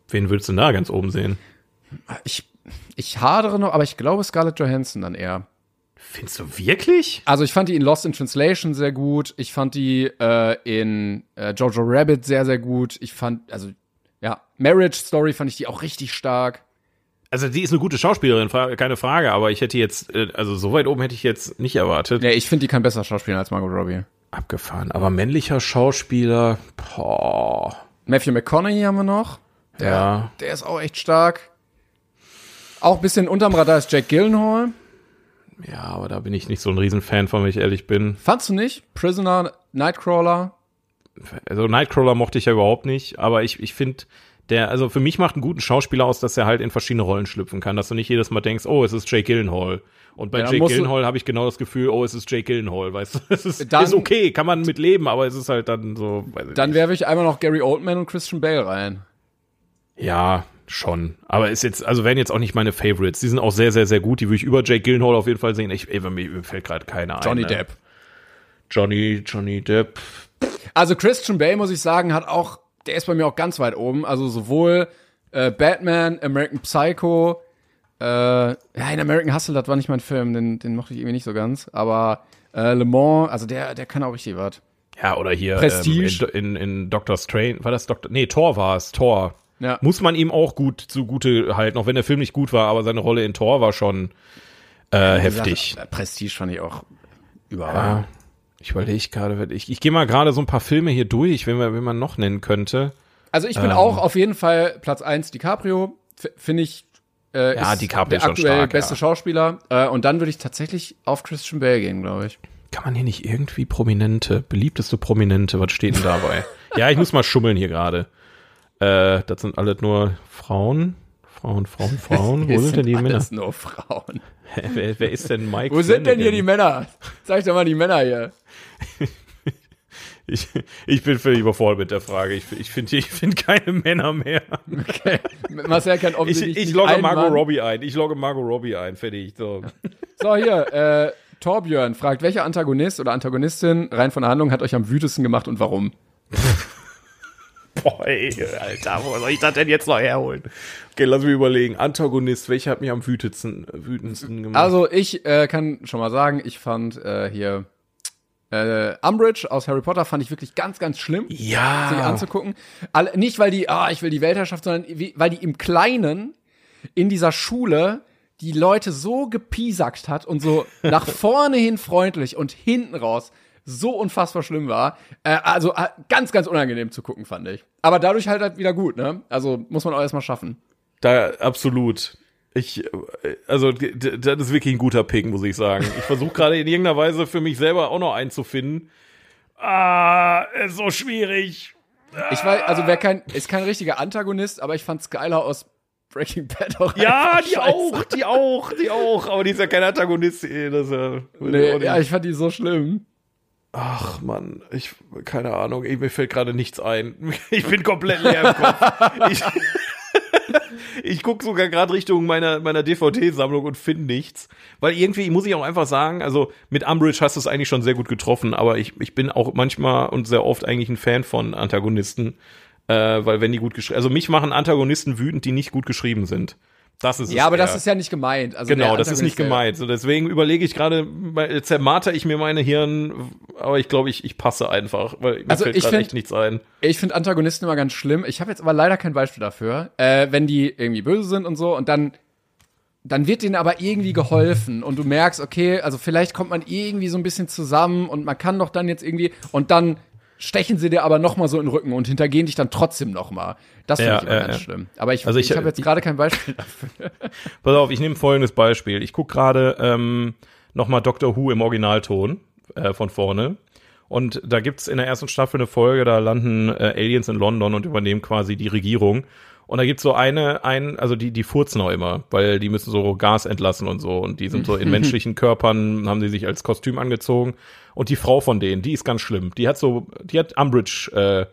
Wen würdest du da ganz oben sehen? Ich, ich hadere noch, aber ich glaube Scarlett Johansson dann eher. Findest du wirklich? Also ich fand die in Lost in Translation sehr gut. Ich fand die äh, in äh, Jojo Rabbit sehr, sehr gut. Ich fand, also ja, Marriage Story fand ich die auch richtig stark. Also die ist eine gute Schauspielerin, keine Frage, aber ich hätte jetzt, äh, also so weit oben hätte ich jetzt nicht erwartet. Ja, ich finde, die kann besser schauspielen als Margot Robbie. Abgefahren. Aber männlicher Schauspieler, boah. Matthew McConaughey haben wir noch. Der, Ja. Der ist auch echt stark. Auch ein bisschen unterm Radar ist Jack Gyllenhaal. Ja, aber da bin ich nicht so ein Riesenfan von, wenn ich ehrlich bin. Fandst du nicht? Prisoner, Nightcrawler. Also Nightcrawler mochte ich ja überhaupt nicht, aber ich, ich finde, der, also für mich macht einen guten Schauspieler aus, dass er halt in verschiedene Rollen schlüpfen kann, dass du nicht jedes Mal denkst, oh, es ist Jake Gyllenhaal. Und bei Ja, Jake Gyllenhaal habe ich genau das Gefühl, oh, es ist Jake Gyllenhaal, weißt du? <laughs> Es ist, Dann- ist okay, kann man mit leben, aber es ist halt dann so, weiß Dann werfe ich einmal noch Gary Oldman und Christian Bale rein. Ja, schon. Aber ist jetzt, also wären jetzt auch nicht meine Favorites. Die sind auch sehr, sehr, sehr gut. Die würde ich über Jake Gyllenhaal auf jeden Fall sehen. Ich, ey, mir fällt gerade keiner ein. Johnny ne? Depp. Johnny, Johnny Depp. Also Christian Bale, muss ich sagen, hat auch, der ist bei mir auch ganz weit oben. Also sowohl äh, Batman, American Psycho, äh, ja, in American Hustle, das war nicht mein Film, den, den mochte ich irgendwie nicht so ganz. Aber äh, Le Mans, also der, der kann auch richtig was. Ja, oder hier Prestige. Ähm, in, in, in Doctor Strange. War das Doctor? Nee, Thor war es. Thor. Ja. Muss man ihm auch gut zugute halten, auch wenn der Film nicht gut war, aber seine Rolle in Thor war schon äh, heftig. Gesagt, Prestige fand ich auch überall. Ja. Ich überlege gerade, ich, ich gehe mal gerade so ein paar Filme hier durch, wenn, wir, wenn man noch nennen könnte. Also ich bin Ähm. auch auf jeden Fall Platz 1 DiCaprio. Finde ich, äh, Ja, ist DiCaprio der ist schon aktuell stark, beste ja. Schauspieler. Äh, und dann würde ich tatsächlich auf Christian Bale gehen, glaube ich. Kann man hier nicht irgendwie Prominente, beliebteste Prominente, was steht denn dabei? <laughs> Ja, ich muss mal schummeln hier gerade. Äh, das sind alles nur Frauen. Frauen, Frauen, <laughs> Frauen. Wo sind denn die Männer? alles nur Frauen. <laughs> Wer, wer ist denn Mike? Wo sind denn hier die? Männer? Zeig doch mal die Männer hier. <laughs> Ich, ich bin völlig überfordert mit der Frage. Ich, ich finde ich find keine Männer mehr. Okay. Marcel kann Ich, offensichtlich ich nicht logge Margot Mann- Robbie ein. Ich logge Margot Robbie ein. Fertig. So. So, hier, äh, Torbjörn fragt, welcher Antagonist oder Antagonistin rein von der Handlung hat euch am wütesten gemacht und warum? Boah, ey, Alter, wo soll ich das denn jetzt noch herholen? Okay, lass mich überlegen. Antagonist, welcher hat mich am wütendsten, wütendsten gemacht? Also ich äh, kann schon mal sagen, ich fand äh, hier äh, Umbridge aus Harry Potter fand ich wirklich ganz, ganz schlimm, sich ja. anzugucken. Alle, nicht, weil die, ah, ich will die Weltherrschaft, sondern wie, weil die im Kleinen in dieser Schule die Leute so gepiesackt hat und so <laughs> nach vorne hin freundlich und hinten raus so unfassbar schlimm war. Äh, also äh, ganz, ganz unangenehm zu gucken, fand ich. Aber dadurch halt, halt wieder gut, ne? Also muss man auch erstmal schaffen. Da, absolut. Ich, äh, also, das ist wirklich ein guter Pick, muss ich sagen. Ich versuche gerade in irgendeiner Weise für mich selber auch noch einzufinden. Ah, ist so schwierig. Ich weiß, also wer kein, ist kein richtiger Antagonist, aber ich fand Skylar aus Breaking Bad auch Ja, die scheiße. auch, die auch, die auch. Aber die ist ja kein Antagonist. ey, Das ja, Nee, ja, ich fand die so schlimm. Ach Mann, ich keine Ahnung, ey, mir fällt gerade nichts ein. <laughs> Ich bin komplett leer im Kopf. Ich, <laughs> ich gucke sogar gerade Richtung meiner meiner DVD-Sammlung und finde nichts, weil irgendwie muss ich auch einfach sagen, also mit Umbridge hast du es eigentlich schon sehr gut getroffen, aber ich ich bin auch manchmal und sehr oft eigentlich ein Fan von Antagonisten, äh, weil wenn die gut geschrieben, also mich machen Antagonisten wütend, die nicht gut geschrieben sind. Das ist es Ja, aber das eher. ist ja nicht gemeint. Also Genau, das ist nicht gemeint. So, deswegen überlege ich gerade, zermarter ich mir meine Hirn, aber ich glaube, ich, ich passe einfach, weil mir Also fällt ich gerade echt nichts ein. Ich finde Antagonisten immer ganz schlimm. Ich habe jetzt aber leider kein Beispiel dafür. Äh, wenn die irgendwie böse sind und so und dann dann wird denen aber irgendwie geholfen und du merkst, okay, also vielleicht kommt man irgendwie so ein bisschen zusammen und man kann doch dann jetzt irgendwie und dann stechen sie dir aber noch mal so in den Rücken und hintergehen dich dann trotzdem noch mal. Das finde Ja, ich immer ja, ganz ja. schlimm. Aber ich, Also ich, ich- habe jetzt ich- gerade kein Beispiel <laughs> dafür. Pass auf, ich nehme folgendes Beispiel. Ich gucke gerade ähm, nochmal Doctor Who im Originalton äh, von vorne. Und da gibt's in der ersten Staffel eine Folge, da landen äh, Aliens in London und übernehmen quasi die Regierung. Und da gibt's so eine, ein, also die, die furzen auch immer, weil die müssen so Gas entlassen und so. Und die sind so in <laughs> menschlichen Körpern, haben sie sich als Kostüm angezogen. Und die Frau von denen, die ist ganz schlimm. Die hat so, die hat Umbridge, äh,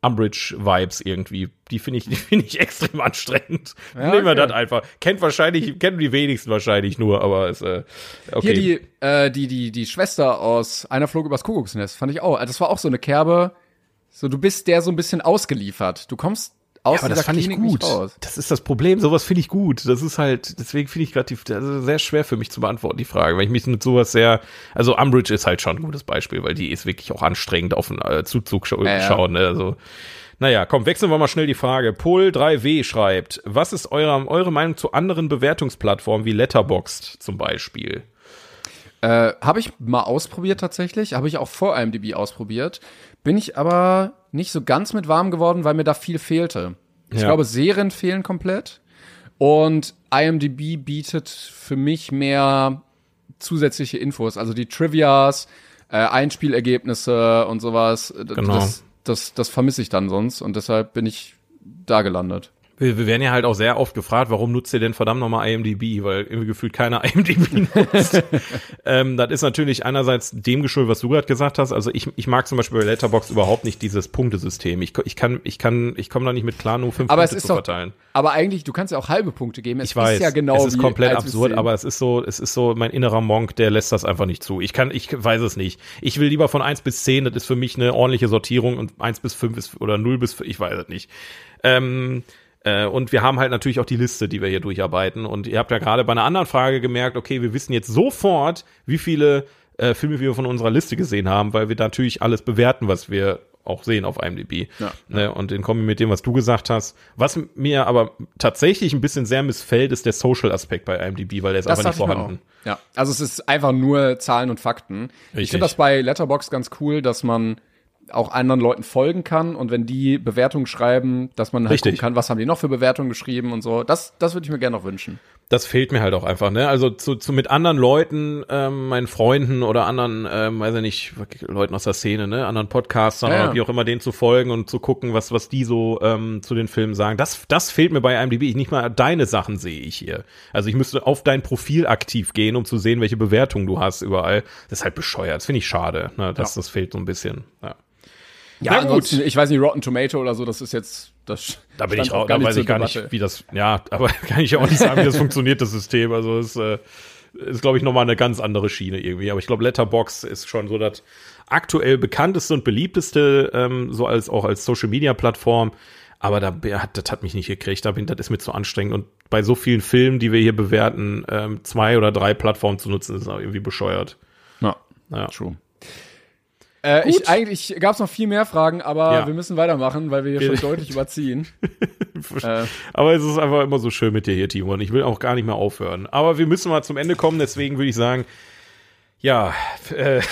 Umbridge-Vibes irgendwie. Die finde ich, die finde ich <laughs> extrem anstrengend. Ja, Nehmen wir okay. das einfach. Kennt wahrscheinlich, kennen die wenigsten wahrscheinlich nur, aber ist, äh, okay. Hier die, äh, die, die, die Schwester aus Einer flog übers Kuckucksnest, fand ich auch. Also Das war auch so eine Kerbe. So, du bist der so ein bisschen ausgeliefert. Du kommst aus aber dieser das fand ich Klinik gut. nicht raus. Das ist das Problem. Sowas finde ich gut. Das ist halt, deswegen finde ich gerade die, ist sehr schwer für mich zu beantworten, die Frage, weil ich mich mit sowas sehr, also Umbridge ist halt schon ein gutes Beispiel, weil die ist wirklich auch anstrengend auf den äh, Zuzug schau Ja, ja. schauen, ne? Also, naja, komm, wechseln wir mal schnell die Frage. Pol 3W schreibt, was ist eure, eure Meinung zu anderen Bewertungsplattformen wie Letterboxd zum Beispiel? Äh, habe ich mal ausprobiert tatsächlich, habe ich auch vor IMDb ausprobiert. Bin ich aber nicht so ganz mit warm geworden, weil mir da viel fehlte. Ich Ja. glaube, Serien fehlen komplett. Und IMDb bietet für mich mehr zusätzliche Infos, also die Trivias, äh, Einspielergebnisse und sowas. Genau. Das, das, das vermisse ich dann sonst und deshalb bin ich da gelandet. Wir, wir werden ja halt auch sehr oft gefragt, warum nutzt ihr denn verdammt nochmal IMDb? Weil irgendwie gefühlt keiner <laughs> IMDb nutzt. <laughs> ähm, das ist natürlich einerseits dem geschuldet, was du gerade gesagt hast. Also ich, ich mag zum Beispiel bei Letterboxd überhaupt nicht dieses Punktesystem. Ich, ich kann, ich kann, ich komme da nicht mit klar, nur fünf Aber Punkte es ist zu doch, verteilen. aber eigentlich, du kannst ja auch halbe Punkte geben. Es Ich weiß, ist ja genau es ist wie komplett absurd, aber es ist so, es ist so, mein innerer Monk, der lässt das einfach nicht zu. Ich kann, ich weiß es nicht. Ich will lieber von eins bis zehn. das ist für mich eine ordentliche Sortierung und eins bis fünf ist, oder null bis, ich weiß es nicht. Ähm, äh, und wir haben halt natürlich auch die Liste, die wir hier durcharbeiten. Und ihr habt ja gerade bei einer anderen Frage gemerkt, okay, wir wissen jetzt sofort, wie viele äh, Filme wir von unserer Liste gesehen haben, weil wir natürlich alles bewerten, was wir auch sehen auf IMDb. Ja. Ne, und in Kombi mit dem, was du gesagt hast. Was mir aber tatsächlich ein bisschen sehr missfällt, ist der Social-Aspekt bei IMDb, weil der ist Das einfach nicht ich vorhanden. Ja, also es ist einfach nur Zahlen und Fakten. Ich Richtig. finde das bei Letterbox ganz cool, dass man auch anderen Leuten folgen kann und wenn die Bewertungen schreiben, dass man halt Richtig. gucken kann, was haben die noch für Bewertungen geschrieben und so. Das, das würde ich mir gerne noch wünschen. Das fehlt mir halt auch einfach, ne? Also zu, zu mit anderen Leuten, ähm, meinen Freunden oder anderen, ähm, weiß ich nicht, Leuten aus der Szene, ne, anderen Podcastern Ja, ja. oder wie auch immer, denen zu folgen und zu gucken, was was die so ähm, zu den Filmen sagen. Das das fehlt mir bei IMDb. Ich nicht mal deine Sachen sehe ich hier. Also ich müsste auf dein Profil aktiv gehen, um zu sehen, welche Bewertungen du hast überall. Das ist halt bescheuert. Das finde ich schade, ne? Das das fehlt so ein bisschen. Ja. Ja, Na gut. ich weiß nicht, Rotten Tomato oder so, das ist jetzt, das Da bin ich auch da weiß ich gar Debatte. nicht, wie das, ja, aber <laughs> kann ich auch nicht sagen, wie das funktioniert, das System. Also es äh, ist, glaube ich, nochmal eine ganz andere Schiene irgendwie. Aber ich glaube, Letterbox ist schon so das aktuell bekannteste und beliebteste, ähm, so als auch als Social Media Plattform. Aber da, ja, das hat mich nicht gekriegt. Da bin, das ist mir zu anstrengend. Und bei so vielen Filmen, die wir hier bewerten, ähm, zwei oder drei Plattformen zu nutzen, ist auch irgendwie bescheuert. Ja, Ja. true. Äh, ich, eigentlich gab es noch viel mehr Fragen, aber Ja. wir müssen weitermachen, weil wir hier schon deutlich überziehen. <laughs> Äh, Aber es ist einfach immer so schön mit dir hier, Timon. Ich will auch gar nicht mehr aufhören. Aber wir müssen mal zum Ende kommen, deswegen würde ich sagen, ja, äh, <laughs>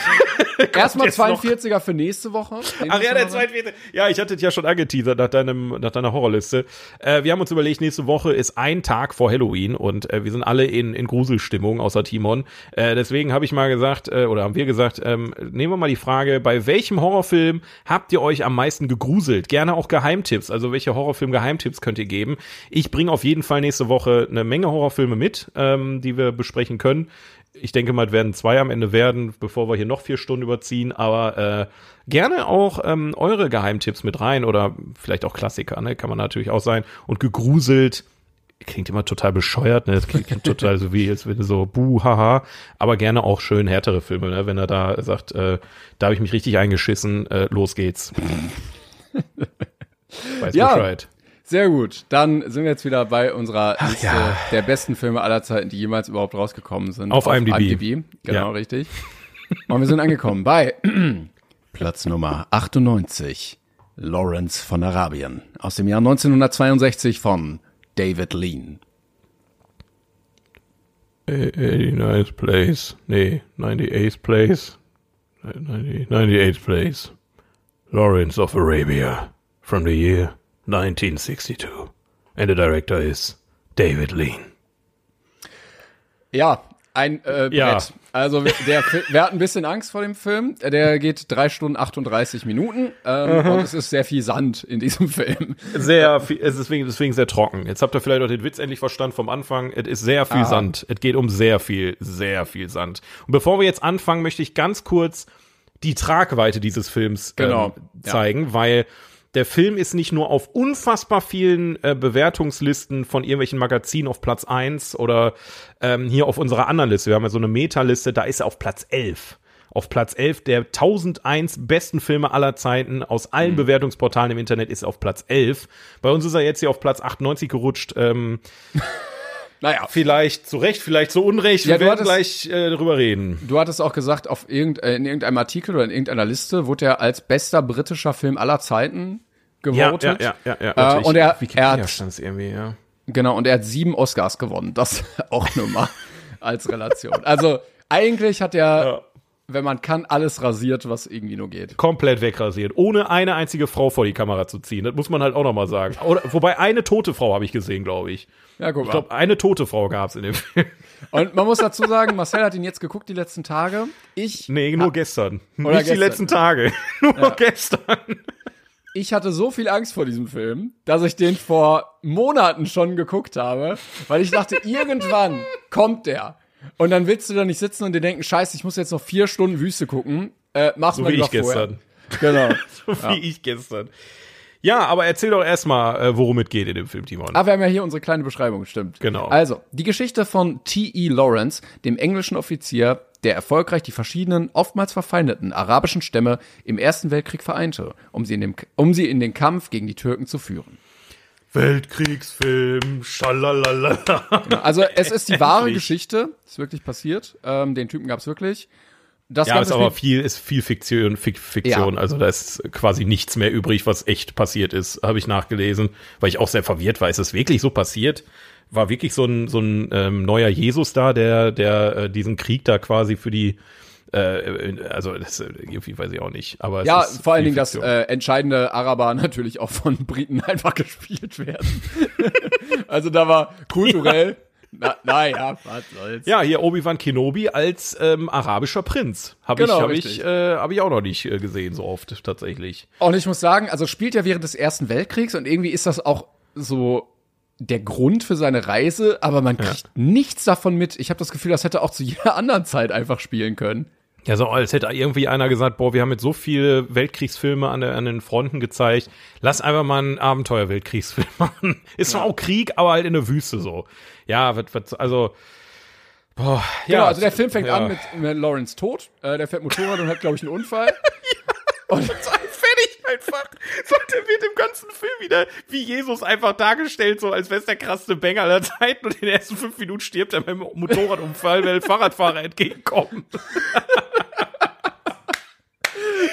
Erstmal jetzt noch- 42er für nächste Woche. Den Ach ja, der noch- zweite. Ja, ich hatte dich ja schon angeteasert nach, deinem, nach deiner Horrorliste. Äh, wir haben uns überlegt, nächste Woche ist ein Tag vor Halloween und äh, wir sind alle in, in Gruselstimmung, außer Timon. Äh, deswegen habe ich mal gesagt, äh, oder haben wir gesagt, ähm, nehmen wir mal die Frage, bei welchem Horrorfilm habt ihr euch am meisten gegruselt? Gerne auch Geheimtipps. Also welche Horrorfilm-Geheimtipps könnt ihr geben? Ich bringe auf jeden Fall nächste Woche eine Menge Horrorfilme mit, ähm, die wir besprechen können. Ich denke mal, es werden zwei am Ende werden, bevor wir hier noch vier Stunden überziehen. Aber äh, gerne auch ähm, eure Geheimtipps mit rein oder vielleicht auch Klassiker, ne? Kann man natürlich auch sein. Und gegruselt klingt immer total bescheuert, ne? Das klingt total so wie, als wenn du so buh, haha. Aber gerne auch schön härtere Filme, ne? Wenn er da sagt, äh, da habe ich mich richtig eingeschissen, äh, los geht's. <laughs> Weiß Ja. Bescheid. Sehr gut. Dann sind wir jetzt wieder bei unserer Liste ja. der besten Filme aller Zeiten, die jemals überhaupt rausgekommen sind. Auf IMDb. Genau, Ja. richtig. Und wir sind angekommen bei <clears throat> Platz Nummer 98. Lawrence von Arabien. Aus dem Jahr 1962 von David Lean. 89th place. Nee, 98th place. 90, 98th place. Lawrence of Arabia. From the year 1962. And the director is David Lean. Ja, ein äh, Ja. Brett. Also der, wir hatten ein bisschen Angst vor dem Film. Der geht drei Stunden 38 Minuten ähm, und es ist sehr viel Sand in diesem <laughs> Film. Sehr viel, es ist deswegen, deswegen sehr trocken. Jetzt habt ihr vielleicht auch den Witz endlich verstanden vom Anfang. Es ist sehr viel Ah. Sand. Es geht um sehr viel, sehr viel Sand. Und bevor wir jetzt anfangen, möchte ich ganz kurz die Tragweite dieses Films ähm, Genau. Ja. zeigen, weil der Film ist nicht nur auf unfassbar vielen äh, Bewertungslisten von irgendwelchen Magazinen auf Platz 1 oder ähm, hier auf unserer anderen Liste. Wir haben ja so eine Meta-Liste, da ist er auf Platz 11. Auf Platz 11 der 1001 besten Filme aller Zeiten aus allen Mhm. Bewertungsportalen im Internet ist er auf Platz 11. Bei uns ist er jetzt hier auf Platz 98 gerutscht. Ähm, <laughs> Naja, vielleicht zu Recht, vielleicht zu Unrecht. Ja, Wir werden hattest- gleich äh, darüber reden. Du hattest auch gesagt, auf irgend, äh, in irgendeinem Artikel oder in irgendeiner Liste wurde er als bester britischer Film aller Zeiten gewotet. ja, ja, ja. Äh, und er, er hat, irgendwie, ja. genau, und er hat sieben Oscars gewonnen. Das <laughs> auch nur mal als Relation. Also eigentlich hat er, Ja. Wenn man kann, alles rasiert, was irgendwie nur geht. komplett wegrasiert, ohne eine einzige Frau vor die Kamera zu ziehen. Das muss man halt auch noch mal sagen. Oder, wobei eine tote Frau habe ich gesehen, glaube ich. Ja, guck Ich mal. glaube, eine tote Frau gab es in dem <laughs> Film. Und man muss dazu sagen, Marcel hat ihn jetzt geguckt die letzten Tage. Ich, Nee, nur gestern. Oder Nicht die gestern. letzten Tage. <laughs> nur gestern. ich hatte so viel Angst vor diesem Film, dass ich den vor Monaten schon geguckt habe, weil ich dachte, irgendwann kommt der. Und dann willst du da nicht sitzen und dir denken, scheiße, ich muss jetzt noch vier Stunden Wüste gucken. Äh, mach's So mal wie ich gestern. Vorher. Genau. <laughs> So wie ich gestern. Ja, aber erzähl doch erstmal, äh, worum es geht in dem Film, Timon. Ah, wir haben ja hier unsere kleine Beschreibung, stimmt. Genau. Also, die Geschichte von T.E. Lawrence, dem englischen Offizier, der erfolgreich die verschiedenen, oftmals verfeindeten arabischen Stämme im Ersten Weltkrieg vereinte, um sie in, dem, um sie in den Kampf gegen die Türken zu führen. Weltkriegsfilm, schalalala. Also es ist die <laughs> wahre. Geschichte, ist wirklich passiert. Ähm, den Typen gab's wirklich. Das Ja, ist aber viel, ist viel Fiktion, Fik Fiktion. Ja. Also da ist quasi nichts mehr übrig, was echt passiert ist, habe ich nachgelesen, weil ich auch sehr verwirrt war. Ist es wirklich so passiert? War wirklich so ein, so ein ähm, neuer Jesus da, der, der äh, diesen Krieg da quasi für die Äh, also das äh, irgendwie weiß ich auch nicht. Aber es Ja, vor allen Dingen, dass äh, entscheidende Araber <laughs> natürlich auch von Briten <laughs> einfach gespielt werden. <laughs> also da war kulturell. Na, naja, was soll's. Ja, hier Obi-Wan Kenobi als ähm, arabischer Prinz. Habe Genau, ich, hab richtig. ich, äh, hab ich auch noch nicht äh, gesehen, so oft tatsächlich. Und ich muss sagen, also spielt ja während des Ersten Weltkriegs und irgendwie ist das auch so der Grund für seine Reise, aber man kriegt nichts davon mit. Ich habe das Gefühl, das hätte auch zu jeder anderen Zeit einfach spielen können. Ja, so als hätte irgendwie einer gesagt, boah, wir haben jetzt so viele Weltkriegsfilme an, der, an den Fronten gezeigt, lass einfach mal einen Abenteuer-Weltkriegsfilm <laughs> machen. Ist zwar auch Krieg, aber halt in der Wüste so. Ja, was, was, also, boah, Genau, ja. also der Film fängt ja. an mit, mit Lawrence tot. Äh, der fährt Motorrad und hat, glaube ich, einen Unfall. <laughs> Und <laughs> fertig einfach. So, der wird im ganzen Film wieder wie Jesus einfach dargestellt, so als wäre es der krasseste Banger aller Zeiten und in den ersten fünf Minuten stirbt er beim Motorradunfall, weil Fahrradfahrer entgegenkommen.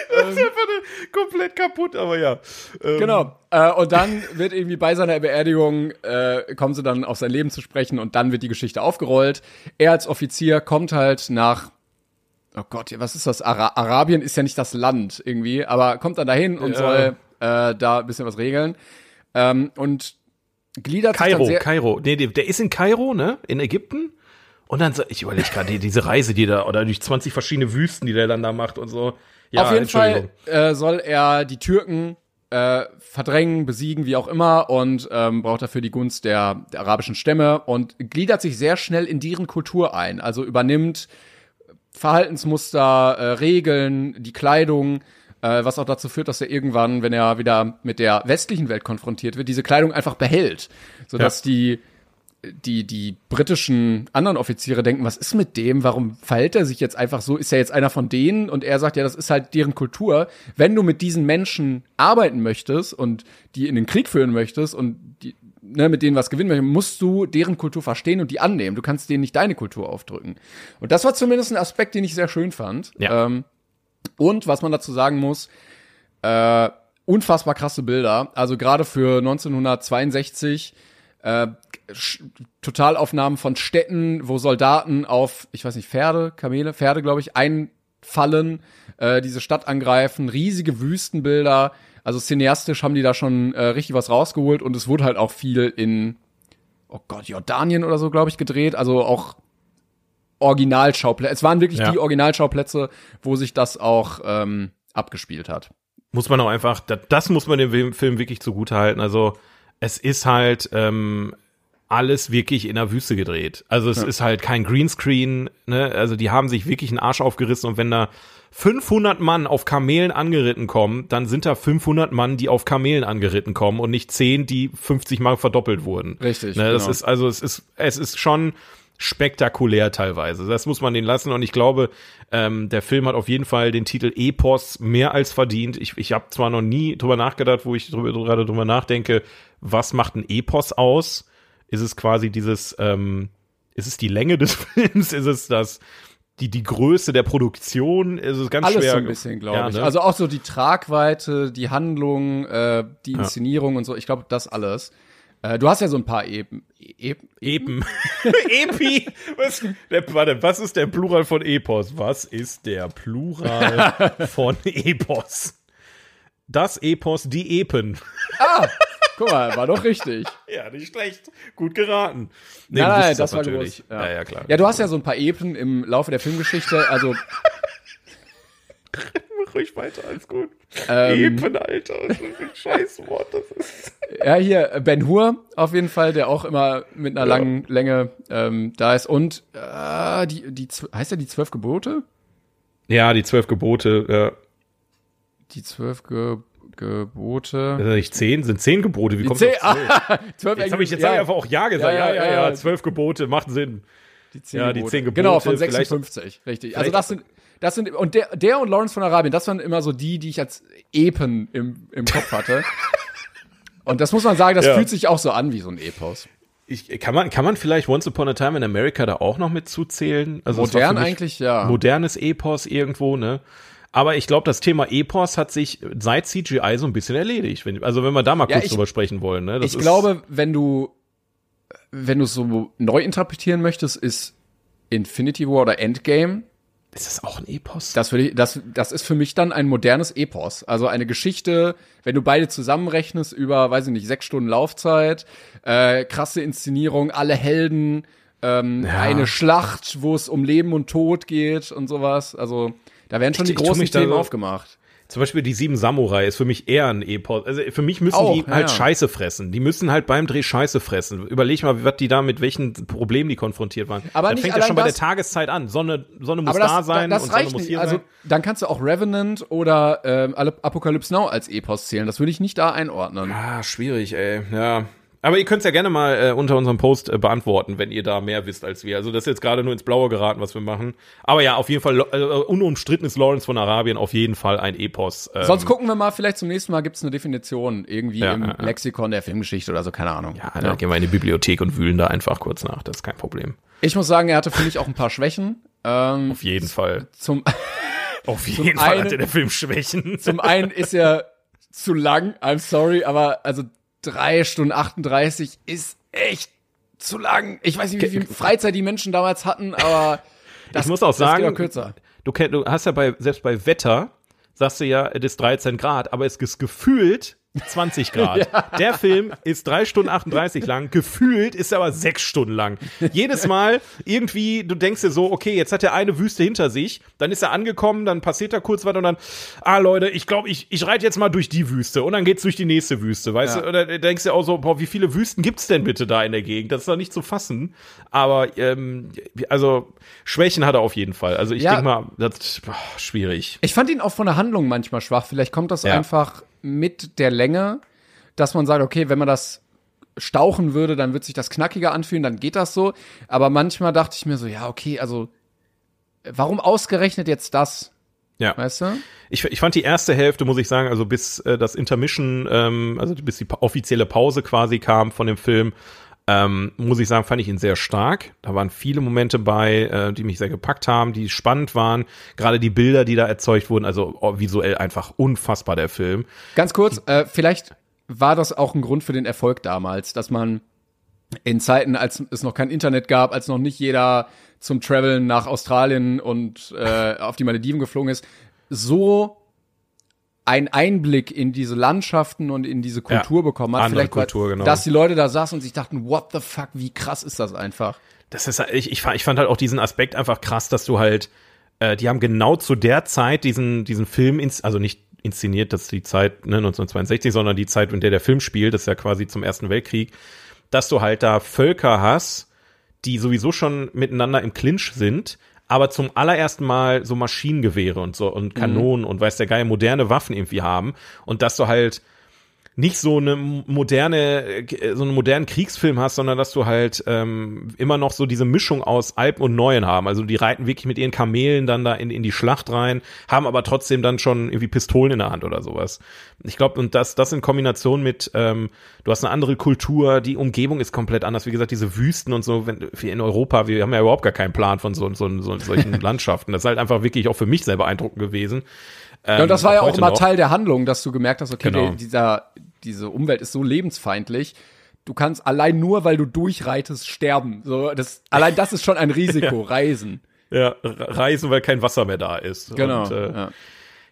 das ist einfach komplett kaputt, aber ja. Ähm, Genau. Äh, und dann wird irgendwie bei seiner Beerdigung, äh, kommen sie dann auf sein Leben zu sprechen und dann wird die Geschichte aufgerollt. Er als Offizier kommt halt nach, oh Gott, was ist das? Ara Arabien ist ja nicht das Land irgendwie, aber kommt dann dahin und Ja. soll äh, da ein bisschen was regeln. Ähm, und gliedert sich Kairo, dann sehr, Kairo. Nee, der, ist in Kairo, ne? In Ägypten. Und dann, so- ich überlege gerade, die, diese Reise, die da, oder durch 20 verschiedene Wüsten, die der dann da macht und so. Ja, Auf jeden. Fall äh, soll er die Türken äh, verdrängen, besiegen, wie auch immer, und ähm, braucht dafür die Gunst der, der arabischen Stämme und gliedert sich sehr schnell in deren Kultur ein. Also übernimmt Verhaltensmuster, äh, Regeln, die Kleidung, äh, was auch dazu führt, dass er irgendwann, wenn er wieder mit der westlichen Welt konfrontiert wird, diese Kleidung einfach behält, sodass die die, die britischen anderen Offiziere denken, was ist mit dem? Warum verhält er sich jetzt einfach so? Ist er jetzt einer von denen? Und er sagt, ja, das ist halt deren Kultur. Wenn du mit diesen Menschen arbeiten möchtest und die in den Krieg führen möchtest und die, ne, mit denen was gewinnen möchtest, musst du deren Kultur verstehen und die annehmen. Du kannst denen nicht deine Kultur aufdrücken. Und das war zumindest ein Aspekt, den ich sehr schön fand. Ja. Ähm, und was man dazu sagen muss, äh, unfassbar krasse Bilder. Also gerade für 1962 äh, Totalaufnahmen von Städten, wo Soldaten auf, ich weiß nicht, Pferde, Kamele, Pferde, glaube ich, einfallen, äh, diese Stadt angreifen, riesige Wüstenbilder. Also cineastisch haben die da schon äh, richtig was rausgeholt und es wurde halt auch viel in, oh Gott, Jordanien oder so, glaube ich, gedreht. Also auch Originalschauplätze. Es waren wirklich Ja. die Originalschauplätze, wo sich das auch ähm, abgespielt hat. muss man auch einfach, das, muss man dem Film- wirklich zugute halten. Also es ist halt ähm, alles wirklich in der Wüste gedreht. Also es ist halt kein Greenscreen. Ne? Also die haben sich wirklich einen Arsch aufgerissen und wenn da 500 Mann auf Kamelen angeritten kommen, dann sind da 500 Mann, die auf Kamelen angeritten kommen und nicht 10, die 50 Mal verdoppelt wurden. Richtig, Ne? Das genau. ist also es ist es ist schon spektakulär teilweise. Das muss man den lassen und ich glaube, ähm, der Film hat auf jeden Fall den Titel Epos mehr als verdient. Ich, ich habe zwar noch nie drüber nachgedacht, wo ich drüber, gerade drüber nachdenke, was macht ein Epos aus? Ist es quasi dieses, ähm, ist es die Länge des <laughs> Films? Ist es das, die, die Größe der Produktion? Ist es ganz Alles schwer. so ein bisschen, glaube Ja, ich. ne? Also auch so die Tragweite, die Handlung, äh, die Inszenierung und so. Ich glaube, das alles. Äh, du hast ja so ein paar Eben. Eben. Epen. <laughs> Epi. Was, der, warte, was ist der Plural von Epos? Was ist der Plural <laughs> von Epos? Das Epos, die Epen. Guck mal, war doch richtig. <laughs> Ja, nicht schlecht. Gut geraten. Nee, nein, nein, das war natürlich. gewusst. Ja. ja, klar. Ja, du hast ja so ein paar Epen im Laufe der Filmgeschichte. Also Mach <laughs> ruhig weiter, alles gut. Ähm, Epen, Alter. Das ist ein Scheißwort. Das ist. <laughs> ja, hier Ben Hur auf jeden Fall, der auch immer mit einer langen Länge ähm, da ist. Und äh, die, die heißt ja die zwölf Gebote? Ja, die zwölf Gebote. Ja. Die zwölf Ge Gebote. Das sind nicht zehn, sind zehn Gebote. Wie Die kommt zehn, das? ah, <laughs> zwölf Jetzt habe ich jetzt ja, einfach auch Ja gesagt. Ja, Ja, ja, ja, ja. Zwölf Gebote, macht Sinn. Die zehn Ja, die Gebote. zehn Gebote, Genau, von vielleicht- 56, richtig. Also das sind, das sind, und der, der und Lawrence von Arabien, das waren immer so die, die ich als Epen im, im Kopf hatte. <laughs> und das muss man sagen, das Ja. fühlt sich auch so an wie so ein Epos. Ich, kann man kann man vielleicht Once Upon a Time in America da auch noch mit zuzählen? Also Modern eigentlich, ja. Modernes Epos irgendwo, ne? Aber ich glaube, das Thema Epos hat sich seit CGI so ein bisschen erledigt. Wenn, also wenn wir da mal Ja, kurz ich- drüber sprechen wollen, ne? Ich glaube, wenn du, wenn du es so neu interpretieren möchtest, ist Infinity War oder Endgame Ist das auch ein Epos? Das, würde ich, das, das ist für mich dann ein modernes Epos. Also eine Geschichte, wenn du beide zusammenrechnest über, weiß ich nicht, sechs Stunden Laufzeit, äh, krasse Inszenierung, alle Helden, ähm, Ja. eine Schlacht, wo es um Leben und Tod geht und sowas. Also da werden schon Ich- die großen da Themen so- aufgemacht. Zum Beispiel die sieben Samurai ist für mich eher ein Epos. Also für mich müssen Auch, die ja, halt. Scheiße fressen. Die müssen halt beim Dreh Scheiße fressen. Überleg mal, was die da mit welchen Problemen die konfrontiert waren. Aber das nicht fängt ja schon allein bei der das- Tageszeit an. Sonne, Sonne muss Aber da das, sein das und Sonne muss nicht. hier Also sein. dann kannst du auch Revenant oder ähm, Apocalypse Now als Epos zählen. Das würde ich nicht da einordnen. Ah, schwierig, ey. Ja. Aber ihr könnt es ja gerne mal äh, unter unserem Post äh, beantworten, wenn ihr da mehr wisst als wir. Also das ist jetzt gerade nur ins Blaue geraten, was wir machen. Aber ja, auf jeden Fall, äh, unumstritten ist Lawrence von Arabien auf jeden Fall ein Epos. Ähm, Sonst gucken wir mal, vielleicht zum nächsten Mal gibt es eine Definition irgendwie Ja, im ja, ja. Lexikon der Filmgeschichte oder so, keine Ahnung. ja, dann gehen wir in die Bibliothek und wühlen da einfach kurz nach. Das ist kein Problem. Ich muss sagen, er hatte für mich auch ein paar Schwächen. Ähm, Auf jeden Fall. zum, <laughs> Auf jeden Fall einen- hatte der Film Schwächen. zum einen ist er zu lang, I'm sorry, aber also drei Stunden 38 ist echt zu lang. Ich weiß nicht, wie viel Freizeit die Menschen damals hatten, aber <laughs> das, ich muss auch sagen, auch kürzer. du, du hast ja bei, selbst bei Wetter, sagst du ja, es ist 13 Grad, aber es ist gefühlt 20 Grad. <laughs> Der Film ist drei Stunden 38 lang, gefühlt ist er aber sechs Stunden lang. Jedes Mal irgendwie, du denkst dir so, okay, jetzt hat er eine Wüste hinter sich, dann ist er angekommen, dann passiert da kurz was und dann, ah Leute, ich glaube, ich, ich reite jetzt mal durch die Wüste und dann geht's durch die nächste Wüste, weißt Ja. du? Oder denkst du auch so, boah, wie viele Wüsten gibt's denn bitte da in der Gegend? Das ist doch nicht zu fassen. Aber ähm, also Schwächen hat er auf jeden Fall. Also ich Ja. denk mal, das ist boah, schwierig. Ich fand ihn auch von der Handlung manchmal schwach. Vielleicht kommt das Ja. einfach mit der Länge, dass man sagt, okay, wenn man das stauchen würde, dann wird sich das knackiger anfühlen, dann geht das so. Aber manchmal dachte ich mir so, ja, okay, also warum ausgerechnet jetzt das? Ja. Weißt du? Ich, ich fand die erste Hälfte, muss ich sagen, also bis äh, das Intermission, ähm, also bis die offizielle Pause quasi kam von dem Film, ähm, muss ich sagen, fand ich ihn sehr stark. Da waren viele Momente bei, äh, die mich sehr gepackt haben, die spannend waren. Gerade die Bilder, die da erzeugt wurden, also oh, visuell einfach unfassbar der Film. Ganz kurz, äh, vielleicht war das auch ein Grund für den Erfolg damals, dass man in Zeiten, als es noch kein Internet gab, als noch nicht jeder zum Traveln nach Australien und äh, auf die Malediven geflogen ist, so ein Einblick in diese Landschaften und in diese Kultur Ja, bekommen hat. andere Vielleicht, Kultur, genau. dass die Leute da saßen und sich dachten, what the fuck, wie krass ist das einfach? Das ist, ich, ich, fand, ich fand halt auch diesen Aspekt einfach krass, dass du halt, äh, die haben genau zu der Zeit diesen, diesen Film, ins, also nicht inszeniert, das ist die Zeit ne, 1962, sondern die Zeit, in der der Film spielt, das ist ja quasi zum Ersten Weltkrieg, dass du halt da Völker hast, die sowieso schon miteinander im Clinch sind, aber zum allerersten Mal so Maschinengewehre und so und Kanonen und weiß der Geil moderne Waffen irgendwie haben. Und dass du halt nicht so eine moderne, äh, so einen modernen Kriegsfilm hast, sondern dass du halt ähm, immer noch so diese Mischung aus Alpen und Neuen haben. Also die reiten wirklich mit ihren Kamelen dann da in, in die Schlacht rein, haben aber trotzdem dann schon irgendwie Pistolen in der Hand oder sowas. Ich glaube, und das, das in Kombination mit, ähm, du hast eine andere Kultur, die Umgebung ist komplett anders. Wie gesagt, diese Wüsten und so, wenn wir in Europa, wir haben ja überhaupt gar keinen Plan von so, so, so solchen <laughs> Landschaften. Das ist halt einfach wirklich auch für mich sehr beeindruckend gewesen. Ja, und das war ja auch immer noch. Teil der Handlung, dass du gemerkt hast, okay, Genau. der, dieser, diese Umwelt ist so lebensfeindlich. Du kannst allein nur, weil du durchreitest, sterben. So, das, allein das ist schon ein <laughs> Risiko, Reisen. Ja, re- reisen, weil kein Wasser mehr da ist. Genau. Und, äh, ja.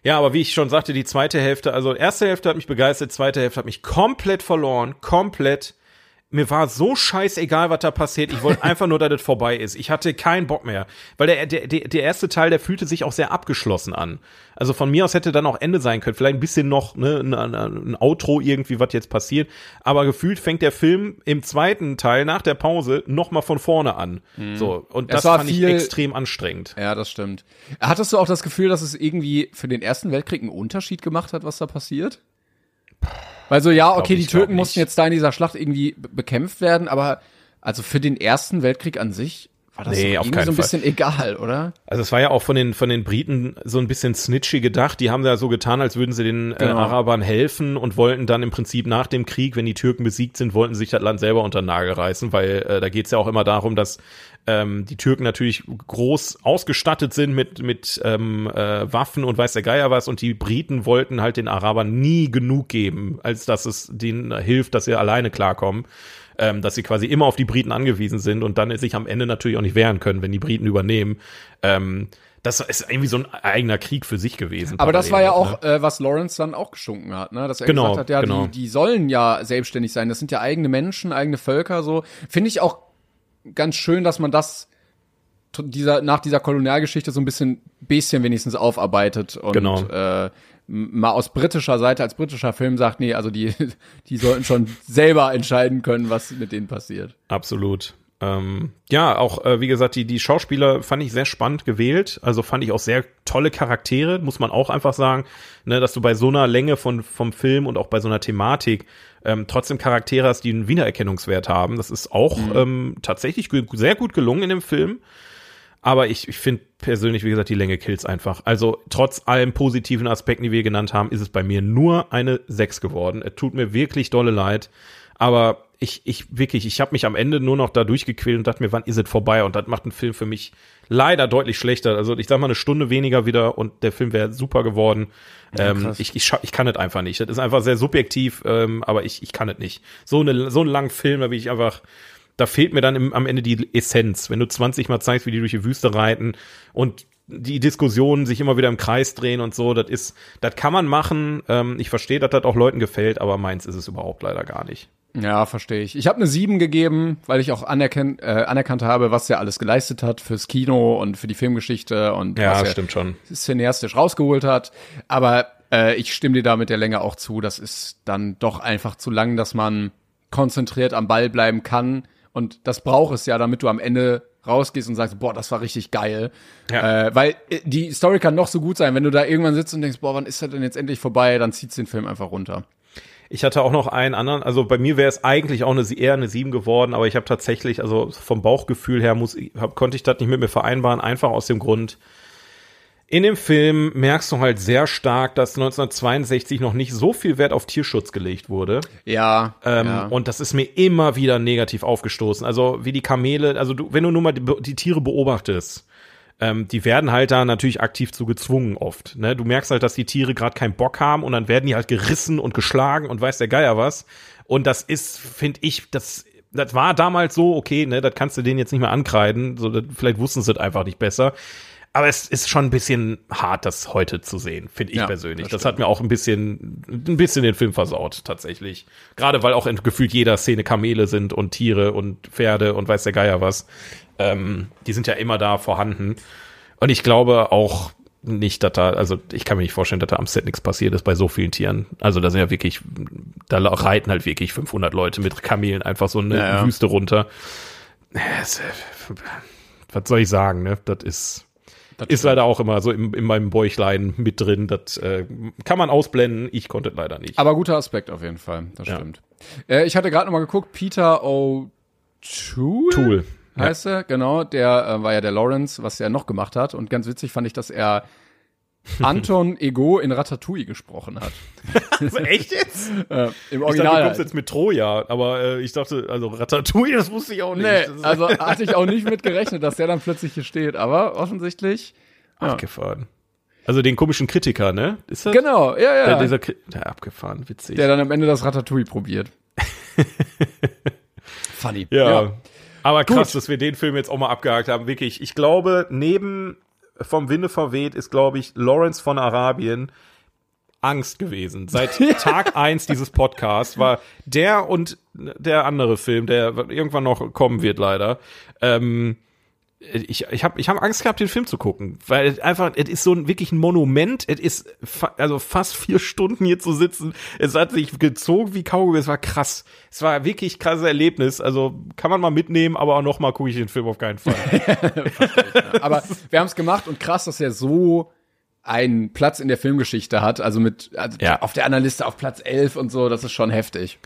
Ja, aber wie ich schon sagte, die zweite Hälfte, also erste Hälfte hat mich begeistert, zweite Hälfte hat mich komplett verloren, komplett. Mir war so scheißegal, was da passiert. Ich wollte <laughs> einfach nur, dass das vorbei ist. Ich hatte keinen Bock mehr. Weil der, der, der erste Teil, der fühlte sich auch sehr abgeschlossen an. Also von mir aus hätte dann auch Ende sein können. Vielleicht ein bisschen noch ne, ein, ein, Outro irgendwie, was jetzt passiert. Aber gefühlt fängt der Film im zweiten Teil nach der Pause noch mal von vorne an. So Und das war fand ich viel- extrem anstrengend. ja, das stimmt. Hattest du auch das Gefühl, dass es irgendwie für den Ersten Weltkrieg einen Unterschied gemacht hat, was da passiert? Weil so, ja, okay, die ich glaub Türken mussten jetzt da in dieser Schlacht irgendwie be- bekämpft werden, aber also für den Ersten Weltkrieg an sich war das Nee, auf irgendwie keinen so ein Fall. bisschen egal, oder? Also es war ja auch von den von den Briten so ein bisschen snitchy gedacht. Die haben ja so getan, als würden sie den äh, Genau. Arabern helfen und wollten dann im Prinzip nach dem Krieg, wenn die Türken besiegt sind, wollten sich das Land selber unter den Nagel reißen, weil äh, da geht's ja auch immer darum, dass ähm, die Türken natürlich groß ausgestattet sind mit mit ähm, äh, Waffen und weiß der Geier was und die Briten wollten halt den Arabern nie genug geben, als dass es denen hilft, dass sie alleine klarkommen ähm, dass sie quasi immer auf die Briten angewiesen sind und dann sich am Ende natürlich auch nicht wehren können, wenn die Briten übernehmen. Ähm, das ist irgendwie so ein eigener Krieg für sich gewesen. Aber das war ja auch, äh, was Lawrence dann auch gestunken hat, ne? Dass er Genau, gesagt hat, ja, genau. die, die sollen ja selbstständig sein. Das sind ja eigene Menschen, eigene Völker, so. Finde ich auch ganz schön, dass man das dieser, nach dieser Kolonialgeschichte so ein bisschen, bisschen wenigstens aufarbeitet und Genau. äh, mal aus britischer Seite als britischer Film sagt, nee, also die, <laughs> die sollten schon selber entscheiden können, was mit denen passiert. Absolut. Ähm, ja, auch äh, wie gesagt, die, die Schauspieler fand ich sehr spannend gewählt. Also fand ich auch sehr tolle Charaktere, muss man auch einfach sagen, ne, dass du bei so einer Länge von, vom Film und auch bei so einer Thematik ähm, trotzdem Charaktere hast, die einen Wiedererkennungswert haben. Das ist auch ähm, tatsächlich sehr gut gelungen in dem Film. Aber ich, ich finde persönlich, wie gesagt, die Länge kills einfach. Also trotz allem positiven Aspekten, die wir genannt haben, ist es bei mir nur eine 6 geworden. Es tut mir wirklich dolle leid. Aber ich, ich wirklich, ich habe mich am Ende nur noch da durchgequält und dachte mir, wann ist es vorbei? Und das macht einen Film für mich leider deutlich schlechter. Also ich sag mal eine Stunde weniger wieder und der Film wäre super geworden. ähm, krass. ich, ich, ich kann es einfach nicht. Das ist einfach sehr subjektiv, ähm, aber ich, ich kann es nicht. So, eine, so einen langen Film, da bin ich einfach, da fehlt mir dann im, am Ende die Essenz. Wenn du 20 Mal zeigst, wie die durch die Wüste reiten und die Diskussionen sich immer wieder im Kreis drehen und so, das ist, das kann man machen. Ähm, ich verstehe, dass das auch Leuten gefällt, aber meins ist es überhaupt leider gar nicht. Ja, verstehe ich. Ich habe eine 7 gegeben, weil ich auch anerkennt, äh, anerkannt habe, was er alles geleistet hat fürs Kino und für die Filmgeschichte und was er schon. cineastisch rausgeholt hat. Aber äh, ich stimme dir da mit der Länge auch zu. Das ist dann doch einfach zu lang, dass man konzentriert am Ball bleiben kann. Und das braucht es ja, damit du am Ende rausgehst und sagst, boah, das war richtig geil. Ja. Äh, weil äh, die Story kann noch so gut sein, wenn du da irgendwann sitzt und denkst, boah, wann ist das denn jetzt endlich vorbei, dann zieht's den Film einfach runter. Ich hatte auch noch einen anderen, also bei mir wäre es eigentlich auch eine, eher eine 7 geworden, aber ich habe tatsächlich, also vom Bauchgefühl her muss, hab, konnte ich das nicht mit mir vereinbaren, einfach aus dem Grund, in dem Film merkst du halt sehr stark, dass 1962 noch nicht so viel Wert auf Tierschutz gelegt wurde. Ja, Ähm, ja. Und das ist mir immer wieder negativ aufgestoßen. Also wie die Kamele, also du, wenn du nur mal die, die Tiere beobachtest, ähm, die werden halt da natürlich aktiv zu gezwungen oft. Ne? Du merkst halt, dass die Tiere gerade keinen Bock haben und dann werden die halt gerissen und geschlagen und weiß der Geier was. Und das ist, finde ich, das, das war damals so, okay, ne, das kannst du denen jetzt nicht mehr ankreiden. So, das, vielleicht wussten sie es einfach nicht besser. Aber es ist schon ein bisschen hart, das heute zu sehen, finde ich Ja, persönlich. das Das, hat mir auch ein bisschen, ein bisschen den Film versaut, tatsächlich. Gerade weil auch in gefühlt jeder Szene Kamele sind und Tiere und Pferde und weiß der Geier was. Ähm, die sind ja immer da vorhanden. Und ich glaube auch nicht, dass da, also ich kann mir nicht vorstellen, dass da am Set nichts passiert ist bei so vielen Tieren. Also da sind ja wirklich, da reiten halt wirklich 500 Leute mit Kamelen einfach so eine Ja, ja. Wüste runter. Was soll ich sagen, ne? Das ist, Das ist leider auch immer so in, in meinem Bäuchlein mit drin. Das äh, kann man ausblenden. Ich konnte es leider nicht. Aber guter Aspekt auf jeden Fall, das Ja. stimmt. Äh, ich hatte gerade noch mal geguckt, Peter O'Toole Tool. heißt er, genau, der äh, war ja der Lawrence, was er noch gemacht hat. Und ganz witzig fand ich, dass er <laughs> Anton Ego in Ratatouille gesprochen hat. <laughs> Echt jetzt? Äh, Im Ich dachte, du Original. kommst jetzt mit Troja, aber äh, ich dachte, also Ratatouille, das wusste ich auch nicht. nee, also <laughs> hatte ich auch nicht mit gerechnet, dass der dann plötzlich hier steht. Aber offensichtlich. Ja. abgefahren. Also den komischen Kritiker, ne? Ist das? Genau, ja, ja. Der, dieser Kri der abgefahren, witzig. der dann am Ende das Ratatouille probiert. Funny. ja. Aber krass, Gut. dass wir den Film jetzt auch mal abgehakt haben. Wirklich, ich glaube, neben vom Winde verweht ist, glaube ich, Lawrence von Arabien Angst gewesen. Seit <laughs> Tag eins dieses Podcasts war der und der andere Film, der irgendwann noch kommen wird, leider. Ähm, ich, ich habe ich hab Angst gehabt, den Film zu gucken, weil es einfach, es ist so ein wirklich ein Monument. Es ist fa also fast vier Stunden hier zu sitzen. Es hat sich gezogen wie Kaugummi. Es war krass. Es war wirklich krasses Erlebnis. Also kann man mal mitnehmen, aber auch noch mal gucke ich den Film auf keinen Fall. <laughs> Aber wir haben es gemacht und krass, dass er so einen Platz in der Filmgeschichte hat. Also mit also Ja. auf der anderen Liste auf Platz 11 und so, das ist schon heftig.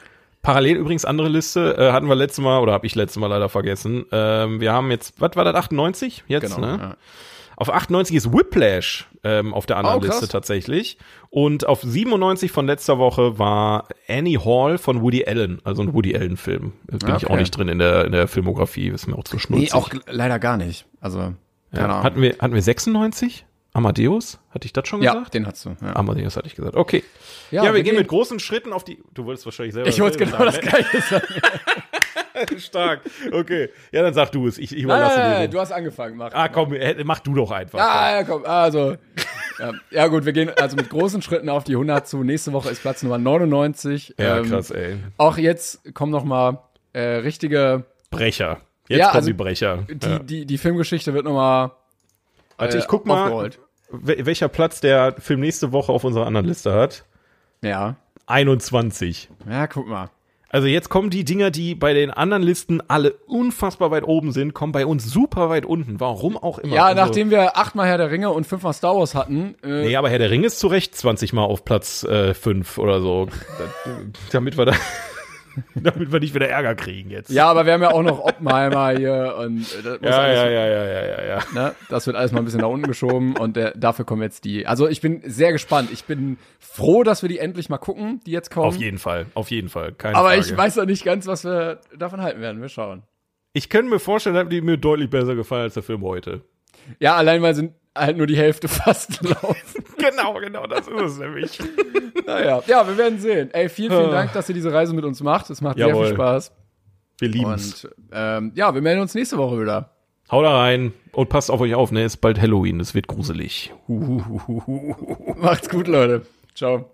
Parallel übrigens andere Liste äh, hatten wir letztes Mal oder habe ich letztes Mal leider vergessen. Ähm, wir haben jetzt, was war das 98 jetzt? Genau. ne? Ja. Auf 98 ist Whiplash ähm, auf der anderen Oh. Liste tatsächlich. Und auf 97 von letzter Woche war Annie Hall von Woody Allen, also ein Woody Allen-Film. Bin ich Okay. auch nicht drin in der, in der Filmografie, ist mir auch zu schnulzig. Nee, auch leider gar nicht. Also, keine ja. Ahnung. hatten, wir, hatten wir 96? Amadeus? Hatte ich das schon ja, gesagt? den hast du. Ja. Amadeus hatte ich gesagt. Okay. Ja, wir, gehen mit großen Schritten auf die. Du wolltest wahrscheinlich selber. Ich wollte genau das sagen, ne? Gleiche sagen. <laughs> Stark. Okay. Ja, dann sag du es. Ich, ich überlasse nein, dir. du hast angefangen. Mach. Ah, komm, äh, mach du doch einfach. Ah, ja, komm. Also, ja. ja, gut, wir gehen also mit großen Schritten auf die 100 zu. Nächste Woche ist Platz Nummer 99. Ja, Ähm, krass, ey. Auch jetzt kommen noch mal äh, richtige, Brecher. Jetzt Ja, kommen also die Brecher. die, ja. die, die Filmgeschichte wird noch mal Warte, äh, ich guck mal, aufgerollt. Wel- welcher Platz der Film nächste Woche auf unserer anderen Liste hat. Ja. 21. Ja, guck mal. Also jetzt kommen die Dinger, die bei den anderen Listen alle unfassbar weit oben sind, kommen bei uns super weit unten. Warum auch immer. Ja, Also- nachdem wir achtmal Herr der Ringe und fünfmal Star Wars hatten, äh, Nee, aber Herr der Ring ist zu Recht 20 Mal auf Platz äh, 5 oder so. Da- <laughs> damit wir da, <laughs> damit wir nicht wieder Ärger kriegen jetzt. ja, aber wir haben ja auch noch Oppenheimer hier und äh, das, muss ja, alles, ja, ja, ja, ja, ja, ja. Ne, das wird alles mal ein bisschen nach unten geschoben und der, dafür kommen jetzt die. Also ich bin sehr gespannt. Ich bin froh, dass wir die endlich mal gucken, die jetzt kommen. Auf jeden Fall, auf jeden Fall. Keine aber Frage. ich weiß noch nicht ganz, was wir davon halten werden. Wir schauen. Ich könnte mir vorstellen, dass die mir deutlich besser gefallen als der Film heute. Ja, allein weil sind halt nur die Hälfte <laughs> fast gelaufen. <laughs> Genau, genau, das ist es nämlich. naja, ja, wir werden sehen. Ey, vielen, vielen Dank, dass ihr diese Reise mit uns macht. Es macht sehr Jawohl. viel Spaß. Wir lieben's. Und ähm, ja, wir melden uns nächste Woche wieder. Haut da rein und passt auf euch auf, ne? Ist bald Halloween, es wird gruselig. Macht's gut, Leute. Ciao.